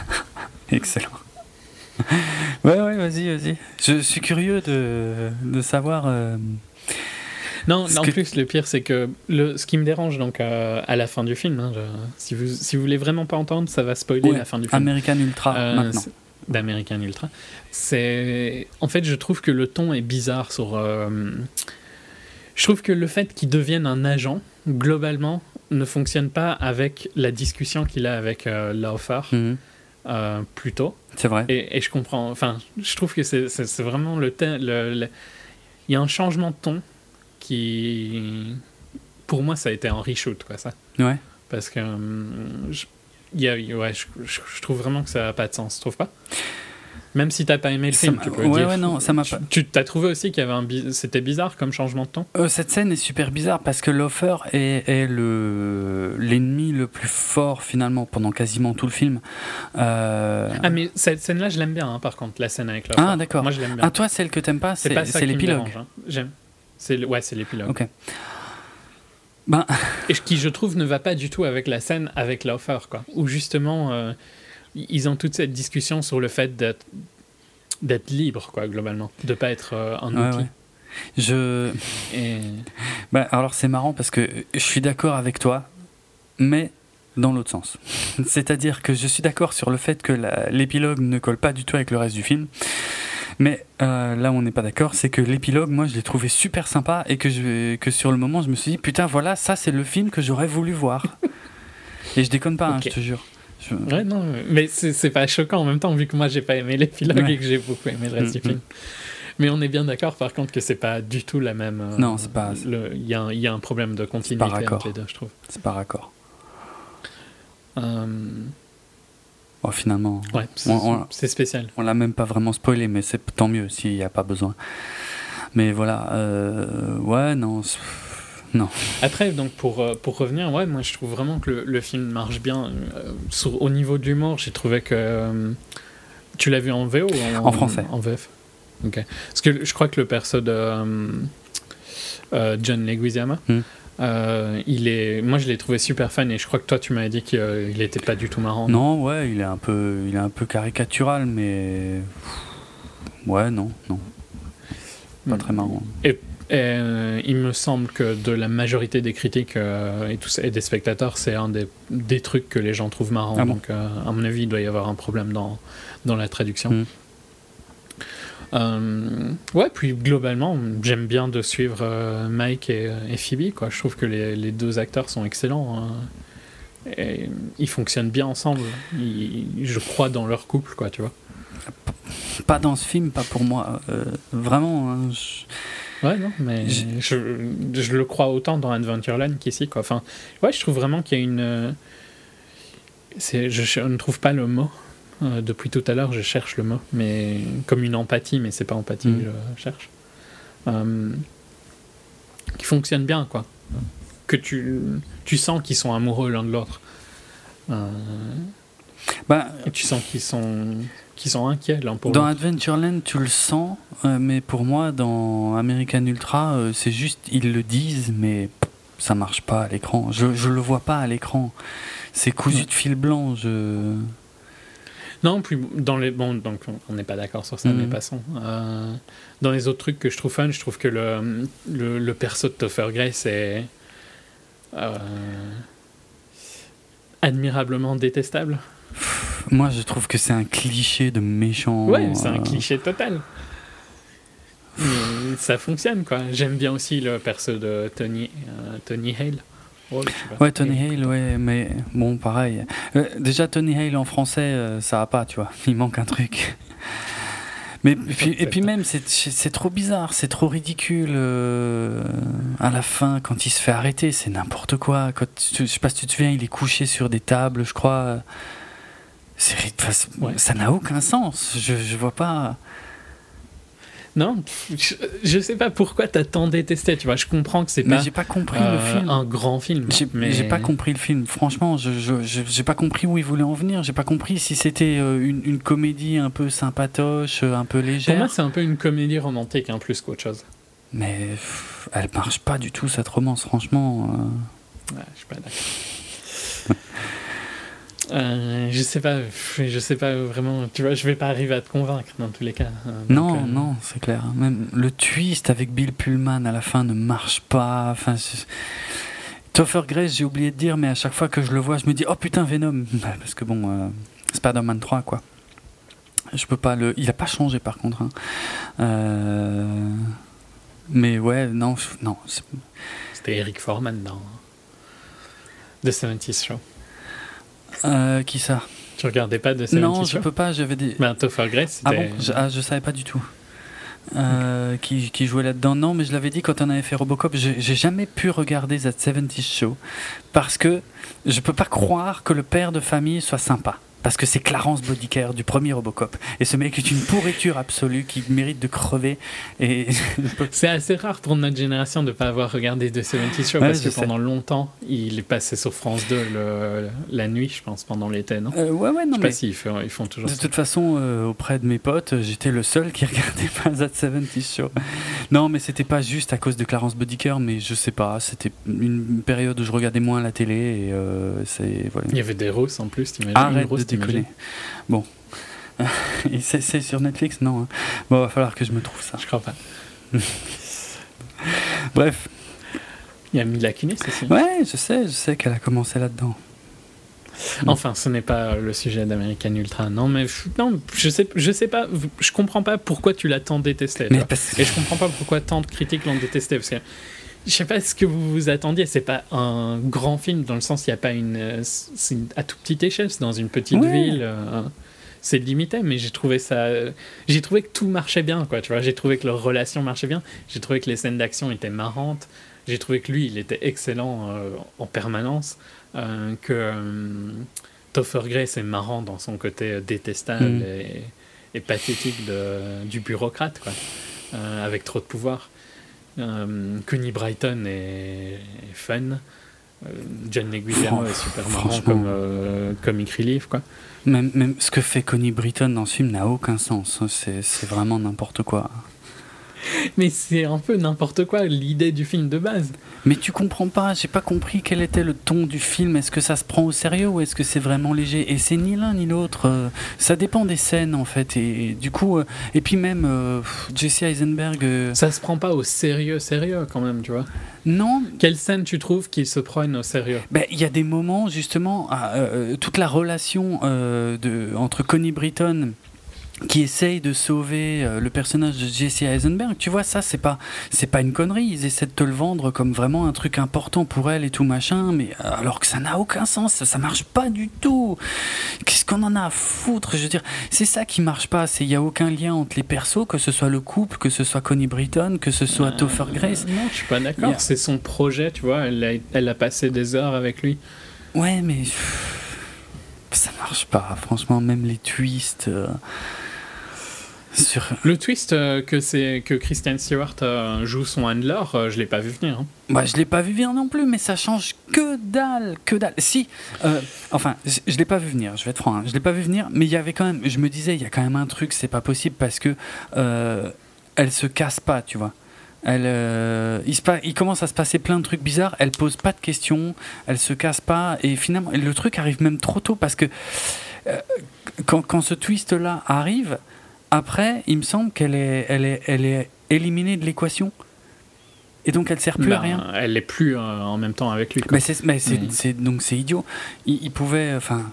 Excellent. Ouais, ouais, vas-y, vas-y. Je suis curieux de, de savoir. Euh, non, en plus, le pire, c'est que le, ce qui me dérange donc euh, à la fin du film, hein, si, vous, si vous voulez vraiment pas entendre, ça va spoiler la fin du film. American Ultra, euh, maintenant. D'American Ultra. C'est. En fait, je trouve que le ton est bizarre sur. Je trouve que le fait qu'il devienne un agent, globalement, ne fonctionne pas avec la discussion qu'il a avec euh, Laufer mhm. euh, plus tôt. C'est vrai. Et, je comprends. Enfin, je trouve que c'est vraiment le, le, Il y a un changement de ton qui. Pour moi, ça a été un reshoot, quoi, ça. Ouais. Parce que. Hum, je, y a, ouais, je, je, trouve vraiment que ça n'a pas de sens, tu trouves pas? Même si t'as pas aimé le film, tu peux ouais, dire. Ouais, non, ça m'a pas. Tu t'as trouvé aussi qu'il y avait un c'était bizarre comme changement de ton. Euh, cette scène est super bizarre parce que l'offer est, est le l'ennemi le plus fort finalement pendant quasiment tout le film. Euh... Ah mais cette scène-là, je l'aime bien. Hein, par contre, la scène avec l'offer. Ah d'accord. Moi, je l'aime bien. Ah toi, celle que t'aimes pas, c'est l'épilogue. Hein. J'aime. C'est ouais, c'est l'épilogue. Ok. Ben... Et qui, je trouve, ne va pas du tout avec la scène avec l'offer, quoi. Où justement, euh, ils ont toute cette discussion sur le fait d'être d'être libre, quoi, globalement, de pas être euh, un outil. Je. Et... Bah, alors c'est marrant parce que je suis d'accord avec toi, mais dans l'autre sens. C'est-à-dire que je suis d'accord sur le fait que l'épilogue ne colle pas du tout avec le reste du film. Mais euh, là où on n'est pas d'accord, c'est que l'épilogue, moi, je l'ai trouvé super sympa et que, je, que sur le moment, je me suis dit, putain, voilà, ça, c'est le film que j'aurais voulu voir. et je déconne pas, hein, je te jure. Ouais, non, mais c'est pas choquant en même temps, vu que moi j'ai pas aimé l'épilogue et que j'ai beaucoup aimé le reste du mm, film. Mm. Mais on est bien d'accord par contre que c'est pas du tout la même. Euh, non, c'est pas. Il y, y, a un problème de continuité entre les deux, je trouve. C'est pas raccord. Euh... Oh, finalement. Ouais, c'est spécial. On l'a même pas vraiment spoilé, mais c'est tant mieux s'il n'y a pas besoin. Mais voilà, euh, ouais, non. Non. Après, donc pour, euh, pour revenir, ouais, moi je trouve vraiment que le, film marche bien. Euh, au niveau de l'humour, j'ai trouvé que. Euh, tu l'as vu en VO ou en, français En VF. Ok. Parce que je crois que le perso de John Leguizamo, hmm. il est, moi je l'ai trouvé super fan et je crois que toi tu m'avais dit qu'il n'était pas du tout marrant. Non, ouais, il est un peu, il est un peu caricatural, mais ouais, non, non, pas hmm. très marrant. Et euh, il me semble que de la majorité des critiques euh, et, tout et des spectateurs, c'est un des, des, trucs que les gens trouvent marrant. Ah donc, euh, à mon avis, il doit y avoir un problème dans, dans la traduction. Hmm. ouais, puis globalement, j'aime bien de suivre Mike et, Phoebe. Quoi. Je trouve que les, les, deux acteurs sont excellents. Hein. ils fonctionnent bien ensemble. je crois dans leur couple, quoi, tu vois. Pas dans ce film, pas pour moi. Euh, vraiment. Hein, ouais, non, mais je, je, le crois autant dans Adventureland qu'ici, quoi. Enfin, ouais, je trouve vraiment qu'il y a une. Euh, c'est, je, ne trouve pas le mot. Euh, depuis tout à l'heure, je cherche le mot, mais comme une empathie, mais c'est pas empathie que mm. je cherche. qui fonctionne bien, quoi. Que tu, tu sens qu'ils sont amoureux l'un de l'autre. Bah, et tu sens qu'ils sont qui sont inquiets l'un pour Dans Adventureland, tu le sens, euh, mais pour moi, dans American Ultra, euh, c'est juste, ils le disent, mais ça marche pas à l'écran. Je, je le vois pas à l'écran. C'est cousu de fil blanc. Je... Non, puis dans les. Bon, donc on n'est pas d'accord sur ça, mais mhm. passons. Euh, dans les autres trucs que je trouve fun, je trouve que le, le, le perso de Topher Grace est. admirablement détestable. Moi, je trouve que c'est un cliché de méchant. Ouais, c'est un euh, cliché total. ça fonctionne, quoi. J'aime bien aussi le perso de Tony, euh, Tony Hale. Oh, ouais, Tony Hale, ouais, mais bon, pareil. Euh, déjà, Tony Hale en français, ça va pas, tu vois. Il manque un truc. Mais puis, et puis même, c'est trop bizarre, c'est trop ridicule. à la fin, quand il se fait arrêter, c'est n'importe quoi. Quand, je sais pas si tu te souviens, il est couché sur des tables, je crois. Ça n'a aucun sens. Je, je vois pas. Non, je, sais pas pourquoi t'as tant détesté, tu vois. Je comprends que c'est pas. Mais j'ai pas compris le euh, film. Un grand film. J'ai mais... pas compris le film. Franchement, je j'ai pas compris où il voulait en venir. J'ai pas compris si c'était euh, une, une, comédie un peu sympatoche, un peu légère. Pour moi, c'est un peu une comédie romantique, hein, plus qu'autre chose. Mais elle marche pas du tout cette romance, franchement. Euh... Ouais, je suis pas d'accord. Euh, je sais pas, je sais pas vraiment. Tu vois, je vais pas arriver à te convaincre dans tous les cas. Hein, non, euh, non, c'est clair. Même le twist avec Bill Pullman à la fin ne marche pas. Enfin, Topher Grace, j'ai oublié de dire, mais à chaque fois que je le vois, je me dis oh putain Venom, bah, parce que bon, euh, Spider-Man 3 quoi. Je peux pas le. Il a pas changé par contre. Hein. Euh... Mais ouais, non, non. C'était Eric Foreman dans The 70s Show. Euh, qui ça? Tu regardais pas de ces Non, je peux pas, j'avais des. Ben, Topher Grace, Ah bon? je, ah, je savais pas du tout. Euh, qui, qui, jouait là-dedans? Non, mais je l'avais dit quand on avait fait Robocop, j'ai jamais pu regarder That 70 Show parce que je peux pas croire que le père de famille soit sympa parce que c'est Clarence Bodicare du premier Robocop. Et ce mec est une pourriture absolue qui mérite de crever. Et c'est assez rare pour notre génération de ne pas avoir regardé The 70 Show parce que pendant longtemps, il est passé sur France 2 le, la nuit, je pense, pendant l'été, non? Euh, Ouais, ouais, non. Je sais pas s'ils font, ils font toujours De toute façon, euh, auprès de mes potes, j'étais le seul qui regardait pas The 70 Show. non, mais c'était pas juste à cause de Clarence Bodicare, mais je sais pas, c'était une période où je regardais moins la télé et euh, c'est. Voilà. Il y avait des roses en plus, t'imagines Arrête Bon. c'est sur Netflix? Non. Hein. Bon, va falloir que je me trouve ça. Je crois pas. Bref. Il y a Mila Kunis aussi. Ouais, je sais, je sais qu'elle a commencé là-dedans. Enfin, ce n'est pas le sujet d'American Ultra. Non, mais non, je sais, je sais pas, je comprends pas pourquoi tu l'as tant détesté. Et je comprends pas pourquoi tant de critiques l'ont détesté. Parce que je sais pas ce que vous vous attendiez. C'est pas un grand film dans le sens il n'y a pas une, c'est à toute petite échelle, c'est dans une petite ville. Euh, c'est limité, mais j'ai trouvé ça, j'ai trouvé que tout marchait bien, quoi. Tu vois, j'ai trouvé que leur relation marchait bien. J'ai trouvé que les scènes d'action étaient marrantes. J'ai trouvé que lui, il était excellent euh, en permanence. Euh, que Topher Grace est marrant dans son côté détestable mm. et, et, pathétique de, du bureaucrate, quoi, avec trop de pouvoir. Euh, Connie Brighton est, fun. Euh, John Leguizamo est super marrant comme euh, comic relief quoi. Même, même ce que fait Connie Britton dans ce film n'a aucun sens. C'est vraiment n'importe quoi. Mais c'est un peu n'importe quoi l'idée du film de base. Mais tu comprends pas, j'ai pas compris quel était le ton du film. Est-ce que ça se prend au sérieux ou est-ce que c'est vraiment léger? Et c'est ni l'un ni l'autre. Euh, ça dépend des scènes en fait. Et, du coup, euh, et puis même euh, Jesse Eisenberg. Ça se prend pas au sérieux, sérieux quand même, tu vois. Non. Quelle scène tu trouves qu'il se prenne au sérieux? Ben, Il y a des moments justement, toute la relation de, entre Connie Britton qui essaye de sauver euh, le personnage de Jesse Eisenberg, tu vois, ça c'est pas c'est pas une connerie, ils essaient de te le vendre comme vraiment un truc important pour elle et tout machin, mais euh, alors que ça n'a aucun sens, ça, marche pas du tout. Qu'est-ce qu'on en a à foutre? Je veux dire, c'est ça qui marche pas, c'est il y a aucun lien entre les persos, que ce soit le couple, que ce soit Connie Britton, que ce soit Topher Grace. Non, je suis pas d'accord, c'est son projet, tu vois, elle a, elle a passé des heures avec lui. Ouais, mais ça marche pas, franchement, même les twists. Le twist euh, que c'est que Christian Stewart euh, joue son handler, euh, je l'ai pas vu venir. Hein. Bah, je l'ai pas vu venir non plus, mais ça change que dalle, que dalle. Si, enfin, je, je l'ai pas vu venir. Je vais être franc, hein, je l'ai pas vu venir, mais il y avait quand même. Je me disais, il y a quand même un truc, c'est pas possible parce que elle se casse pas, tu vois. Elle, il, se il, commence à se passer plein de trucs bizarres. Elle pose pas de questions, elle se casse pas, et finalement, le truc arrive même trop tôt parce que quand, quand ce twist là arrive après, il me semble qu'elle est, elle est, elle est éliminée de l'équation. Et donc elle sert plus à ben, rien. Elle n'est plus euh, en même temps avec lui. Mais c'est, mais c'est, donc c'est idiot. Il, pouvait, enfin,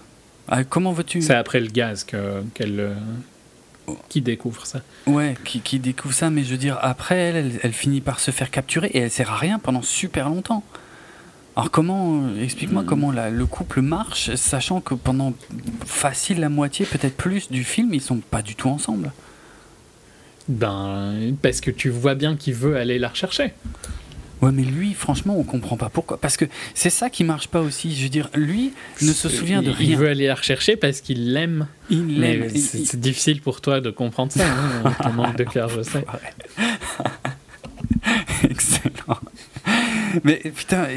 ah, comment veux-tu? C'est après le gaz que, qu'elle, euh, qui découvre ça. Ouais, qui, qui, découvre ça. Mais je veux dire, après elle, elle, elle, finit par se faire capturer et elle sert à rien pendant super longtemps. Alors comment, explique-moi hmm. comment le couple marche, sachant que pendant facile la moitié, peut-être plus du film, ils sont pas du tout ensemble. Ben, parce que tu vois bien qu'il veut aller la rechercher. Ouais, mais lui, franchement, on comprend pas pourquoi. Parce que c'est ça qui marche pas aussi. Je veux dire, lui ne se souvient de rien. Il veut aller la rechercher parce qu'il l'aime. Il l'aime. C'est difficile pour toi de comprendre ça. Hein, ton manque de cœur, je sais. Mais putain,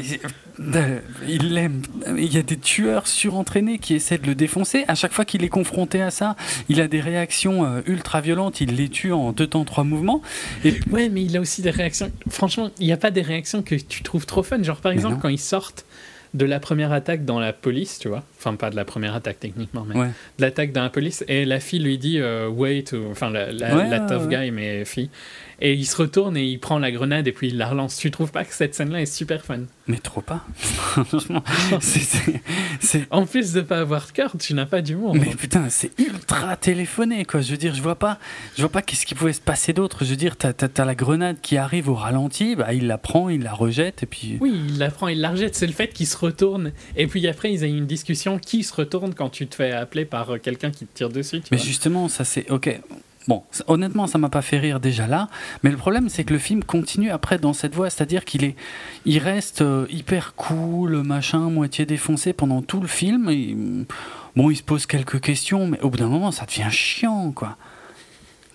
il l'aime. Il y a des tueurs surentraînés qui essaient de le défoncer. À chaque fois qu'il est confronté à ça, il a des réactions euh, ultra violentes. Il les tue en deux temps, trois mouvements. Et... Ouais, mais il a aussi des réactions. Franchement, il n'y a pas des réactions que tu trouves trop fun. Genre, par exemple, quand ils sortent de la première attaque dans la police, tu vois. Enfin, pas de la première attaque techniquement, mais de l'attaque dans la police. Et la fille lui dit euh, Wait, enfin, la, la tough guy, mais fille et il se retourne et il prend la grenade et puis il la relance. Tu trouves pas que cette scène-là est super fun? Mais trop pas. Franchement, c'est, En plus de pas avoir de cœur, tu n'as pas d'humour. Mais putain, c'est ultra téléphoné, quoi. Je veux dire, je vois pas, je vois pas qu'est-ce qui pouvait se passer d'autre. Je veux dire, t'as, as, la grenade qui arrive au ralenti, bah, il la prend, il la rejette et puis. Oui, il la prend, il la rejette. C'est le fait qu'il se retourne et puis après ils ont une discussion qui se retourne quand tu te fais appeler par euh, quelqu'un qui te tire dessus. Mais justement, ça c'est ok. Bon, honnêtement, ça m'a pas fait rire déjà là, mais le problème c'est que le film continue après dans cette voie, c'est-à-dire qu'il est, il reste euh, hyper cool, machin, moitié défoncé pendant tout le film. Et, bon, il se pose quelques questions, mais au bout d'un moment, ça devient chiant, quoi.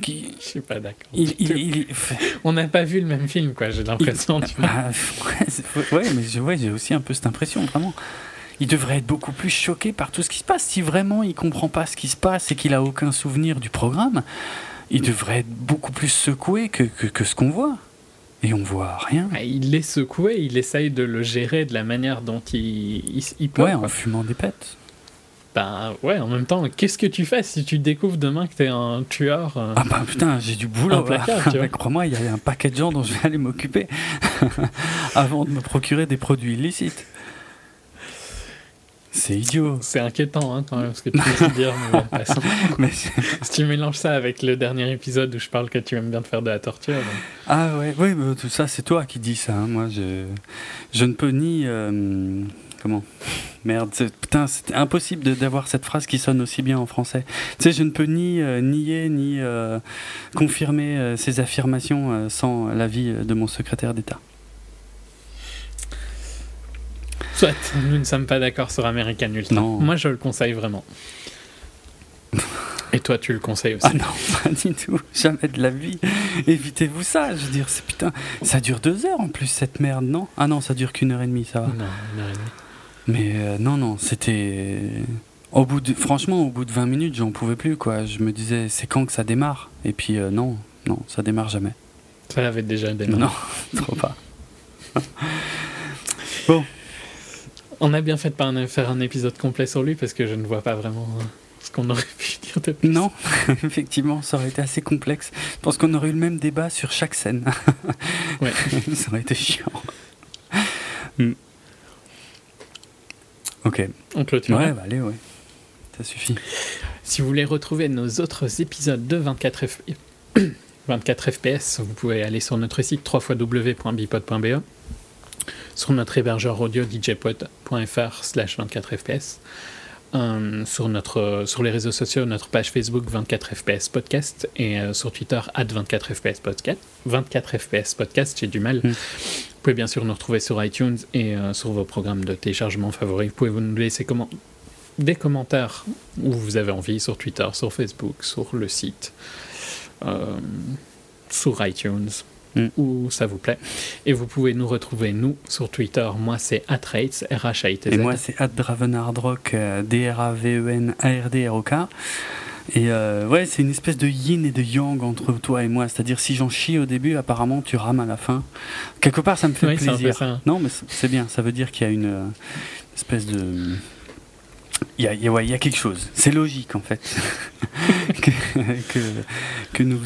Qui... Je suis pas d'accord. On n'a pas vu le même film, quoi. J'ai l'impression. Bah, ouais, mais j'ai aussi un peu cette impression, vraiment il devrait être beaucoup plus choqué par tout ce qui se passe. Si vraiment il comprend pas ce qui se passe et qu'il a aucun souvenir du programme, il devrait être beaucoup plus secoué que, que, ce qu'on voit. Et on voit rien. Ah, il est secoué, il essaye de le gérer de la manière dont il, il, peut. Ouais, en fumant des pètes. Ben ouais, en même temps, qu'est-ce que tu fais si tu découvres demain que t'es un tueur euh, Ah bah putain, j'ai du boulot. Crois-moi, il y a un paquet de gens dont je vais aller m'occuper avant de me procurer des produits illicites. C'est idiot. C'est inquiétant hein, quand même ce que tu veux dire. Mais, si tu mélanges ça avec le dernier épisode où je parle que tu aimes bien faire de la torture. Ah ouais, oui, mais tout ça c'est toi qui dis ça. Hein. Moi je, je ne peux ni. Euh, comment? Merde, putain, c'est impossible d'avoir cette phrase qui sonne aussi bien en français. Tu sais, je ne peux ni euh, nier ni euh, confirmer ces affirmations sans l'avis de mon secrétaire d'État. Soit, nous ne sommes pas d'accord sur American Ultra. Non. Moi, je le conseille vraiment. Et toi, tu le conseilles aussi Ah non, pas du tout. Jamais de la vie. Évitez-vous ça. Je veux dire, c'est putain. Ça dure deux heures en plus, cette merde, non? Ah non, ça dure qu'une heure et demie, ça va. Non, une heure et demie. Mais euh, non, non, c'était. Au bout de, franchement, au bout de 20 minutes, j'en pouvais plus, quoi. Je me disais, c'est quand que ça démarre? Et puis, euh, non, non, ça démarre jamais. Ça avait déjà démarré. Non, trop pas. bon, on a bien fait de pas faire un épisode complet sur lui parce que je ne vois pas vraiment hein, ce qu'on aurait pu dire de plus. Non, effectivement, ça aurait été assez complexe. Je pense qu'on aurait eu le même débat sur chaque scène. ouais. ça aurait été chiant. Hmm. Ok. On clôture. Ouais, bah allez, ouais. Ça suffit. Si vous voulez retrouver nos autres épisodes de 24 FPS, 24 FPS, vous pouvez aller sur notre site www.bipod.be, sur notre hébergeur audio djpod.fr slash 24 FPS, euh, sur, notre, sur les réseaux sociaux, notre page Facebook 24 FPS Podcast et euh, sur Twitter at 24 FPS Podcast. 24 FPS Podcast, j'ai du mal. Mm. Vous pouvez bien sûr nous retrouver sur iTunes et euh, sur vos programmes de téléchargement favoris. Vous pouvez nous laisser comment des commentaires où vous avez envie sur Twitter, sur Facebook, sur le site, sur iTunes. Mm. où ça vous plaît. Et vous pouvez nous retrouver, nous, sur Twitter. Moi, c'est atrates, r h i t z Et moi, c'est dravenardrock, D-R-A-V-E-N-A-R-D-R-O-K. Et euh, ouais, c'est une espèce de yin et de yang entre toi et moi. C'est-à-dire, si j'en chie au début, apparemment, tu rames à la fin. Quelque part, ça me fait plaisir. Non, mais c'est bien. Ça veut dire qu'il y a une, euh, espèce de. Il y, a, ouais, il y a quelque chose. C'est logique, en fait, que, que, que, nous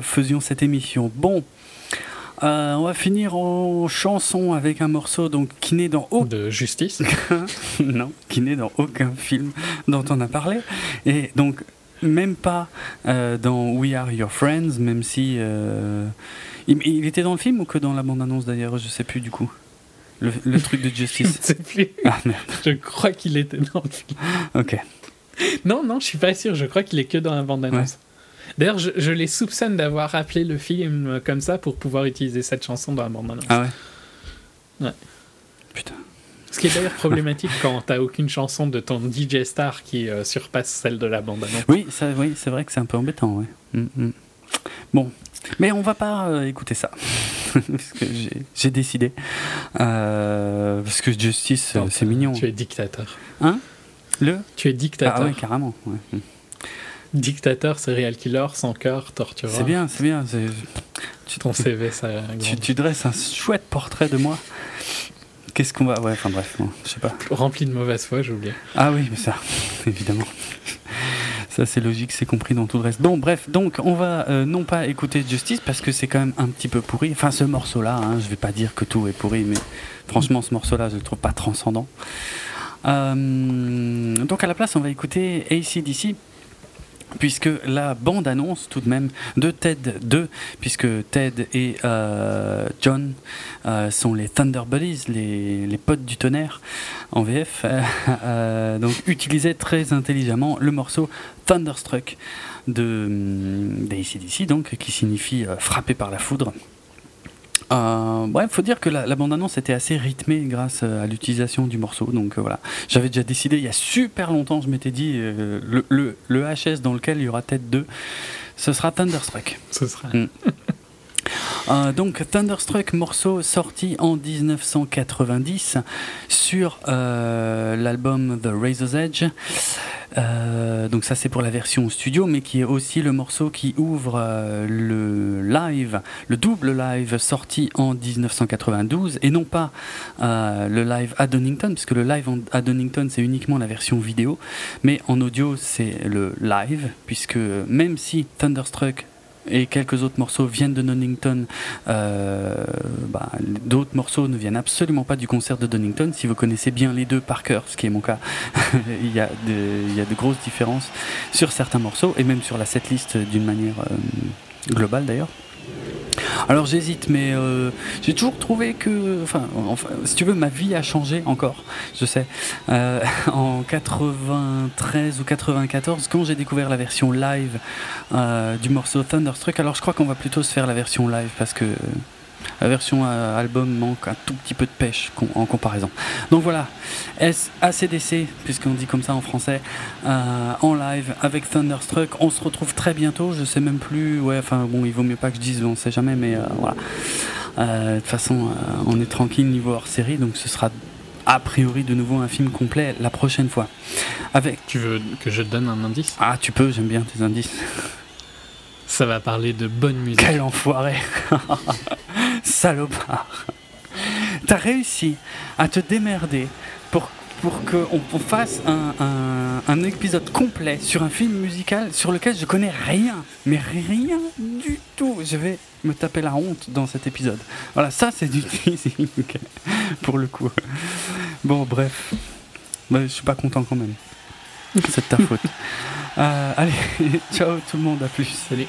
faisions cette émission. Bon. Euh, on va finir en chanson avec un morceau donc qui n'est dans aucun de justice. non, qui n'est dans aucun film dont on a parlé et donc même pas euh, dans We Are Your Friends, même si euh, il, était dans le film ou que dans la bande annonce d'ailleurs, je sais plus du coup. Le, truc de Justice. je ne sais plus. Ah merde. Je crois qu'il était dans le film. Ok. Non, non, je suis pas sûr. Je crois qu'il est que dans la bande annonce. D'ailleurs, je, les soupçonne d'avoir appelé le film comme ça pour pouvoir utiliser cette chanson dans la bande-annonce. Ah ouais Ouais. Putain. Ce qui est d'ailleurs problématique quand t'as aucune chanson de ton DJ star qui euh, surpasse celle de la bande-annonce. Oui, ça, oui c'est vrai que c'est un peu embêtant, ouais. Mm, mm. Bon, mais on va pas euh, écouter ça. parce que j'ai décidé. Euh, parce que Justice, c'est mignon. Tu es dictateur. Hein? Le? Tu es dictateur. Ah ouais, carrément. Ouais. Dictateur, serial killer, sans cœur, tortureur. C'est bien, c'est bien. Tu, Ton CV, ça. Tu, tu, dresses un chouette portrait de moi. Qu'est-ce qu'on va. Ouais, enfin bref, je sais pas. Rempli de mauvaise foi, j'ai oublié. Ah oui, mais ça, évidemment. Ça, c'est logique, c'est compris dans tout le reste. Bon, bref, donc on va euh, non pas écouter Justice parce que c'est quand même un petit peu pourri. Enfin, ce morceau-là, hein, je vais pas dire que tout est pourri, mais franchement, ce morceau-là, je le trouve pas transcendant. Euh, donc à la place, on va écouter ACDC puisque la bande annonce tout de même de Ted 2, puisque Ted et euh, John euh, sont les Thunder Buddies, les, potes du tonnerre en VF, euh, utilisaient très intelligemment le morceau Thunderstruck de hum, d'ACDC, donc qui signifie frappé par la foudre. Euh, il faut dire que la, bande-annonce était assez rythmée grâce euh, à l'utilisation du morceau. Donc euh, voilà, j'avais déjà décidé il y a super longtemps, je m'étais dit euh, le, le, HS dans lequel il y aura tête 2, ce sera Thunderstruck. Ce sera. Mm. Donc Thunderstruck, morceau sorti en 1990 sur l'album The Razor's Edge. Euh, donc ça c'est pour la version studio, mais qui est aussi le morceau qui ouvre euh, le live, le double live sorti en 1992, et non pas euh, le live à Donington, puisque le live à Donington c'est uniquement la version vidéo, mais en audio c'est le live, puisque même si Thunderstruck et quelques autres morceaux viennent de Donington. Euh, bah, d'autres morceaux ne viennent absolument pas du concert de Donington. Si vous connaissez bien les deux par cœur, ce qui est mon cas, il, y a de, grosses différences sur certains morceaux et même sur la setlist d'une manière euh, globale d'ailleurs. Alors j'hésite, mais euh, j'ai toujours trouvé que, enfin, enfin, si tu veux, ma vie a changé encore, je sais. Euh, en 93 ou 94, quand j'ai découvert la version live euh, du morceau Thunderstruck, alors je crois qu'on va plutôt se faire la version live parce que la version euh, album manque un tout petit peu de pêche en comparaison. Donc voilà, ACDC, puisqu'on dit comme ça en français, euh, en live avec Thunderstruck. On se retrouve très bientôt. Je sais même plus. Ouais, enfin bon, il vaut mieux pas que je dise, on sait jamais, mais euh, voilà. de toute façon, on est tranquille niveau hors série, donc ce sera a priori de nouveau un film complet la prochaine fois. Avec. Tu veux que je te donne un indice? Ah, tu peux. J'aime bien tes indices. Ça va parler de bonne musique. Quel enfoiré Salopard T'as réussi à te démerder pour, pour qu'on fasse un, un, épisode complet sur un film musical sur lequel je connais rien, mais rien du tout. Je vais me taper la honte dans cet épisode. Voilà, ça c'est du teasing, pour le coup. Bon, bref. Bah, je suis pas content quand même. C'est de ta faute. allez, ciao tout le monde, à plus. Salut.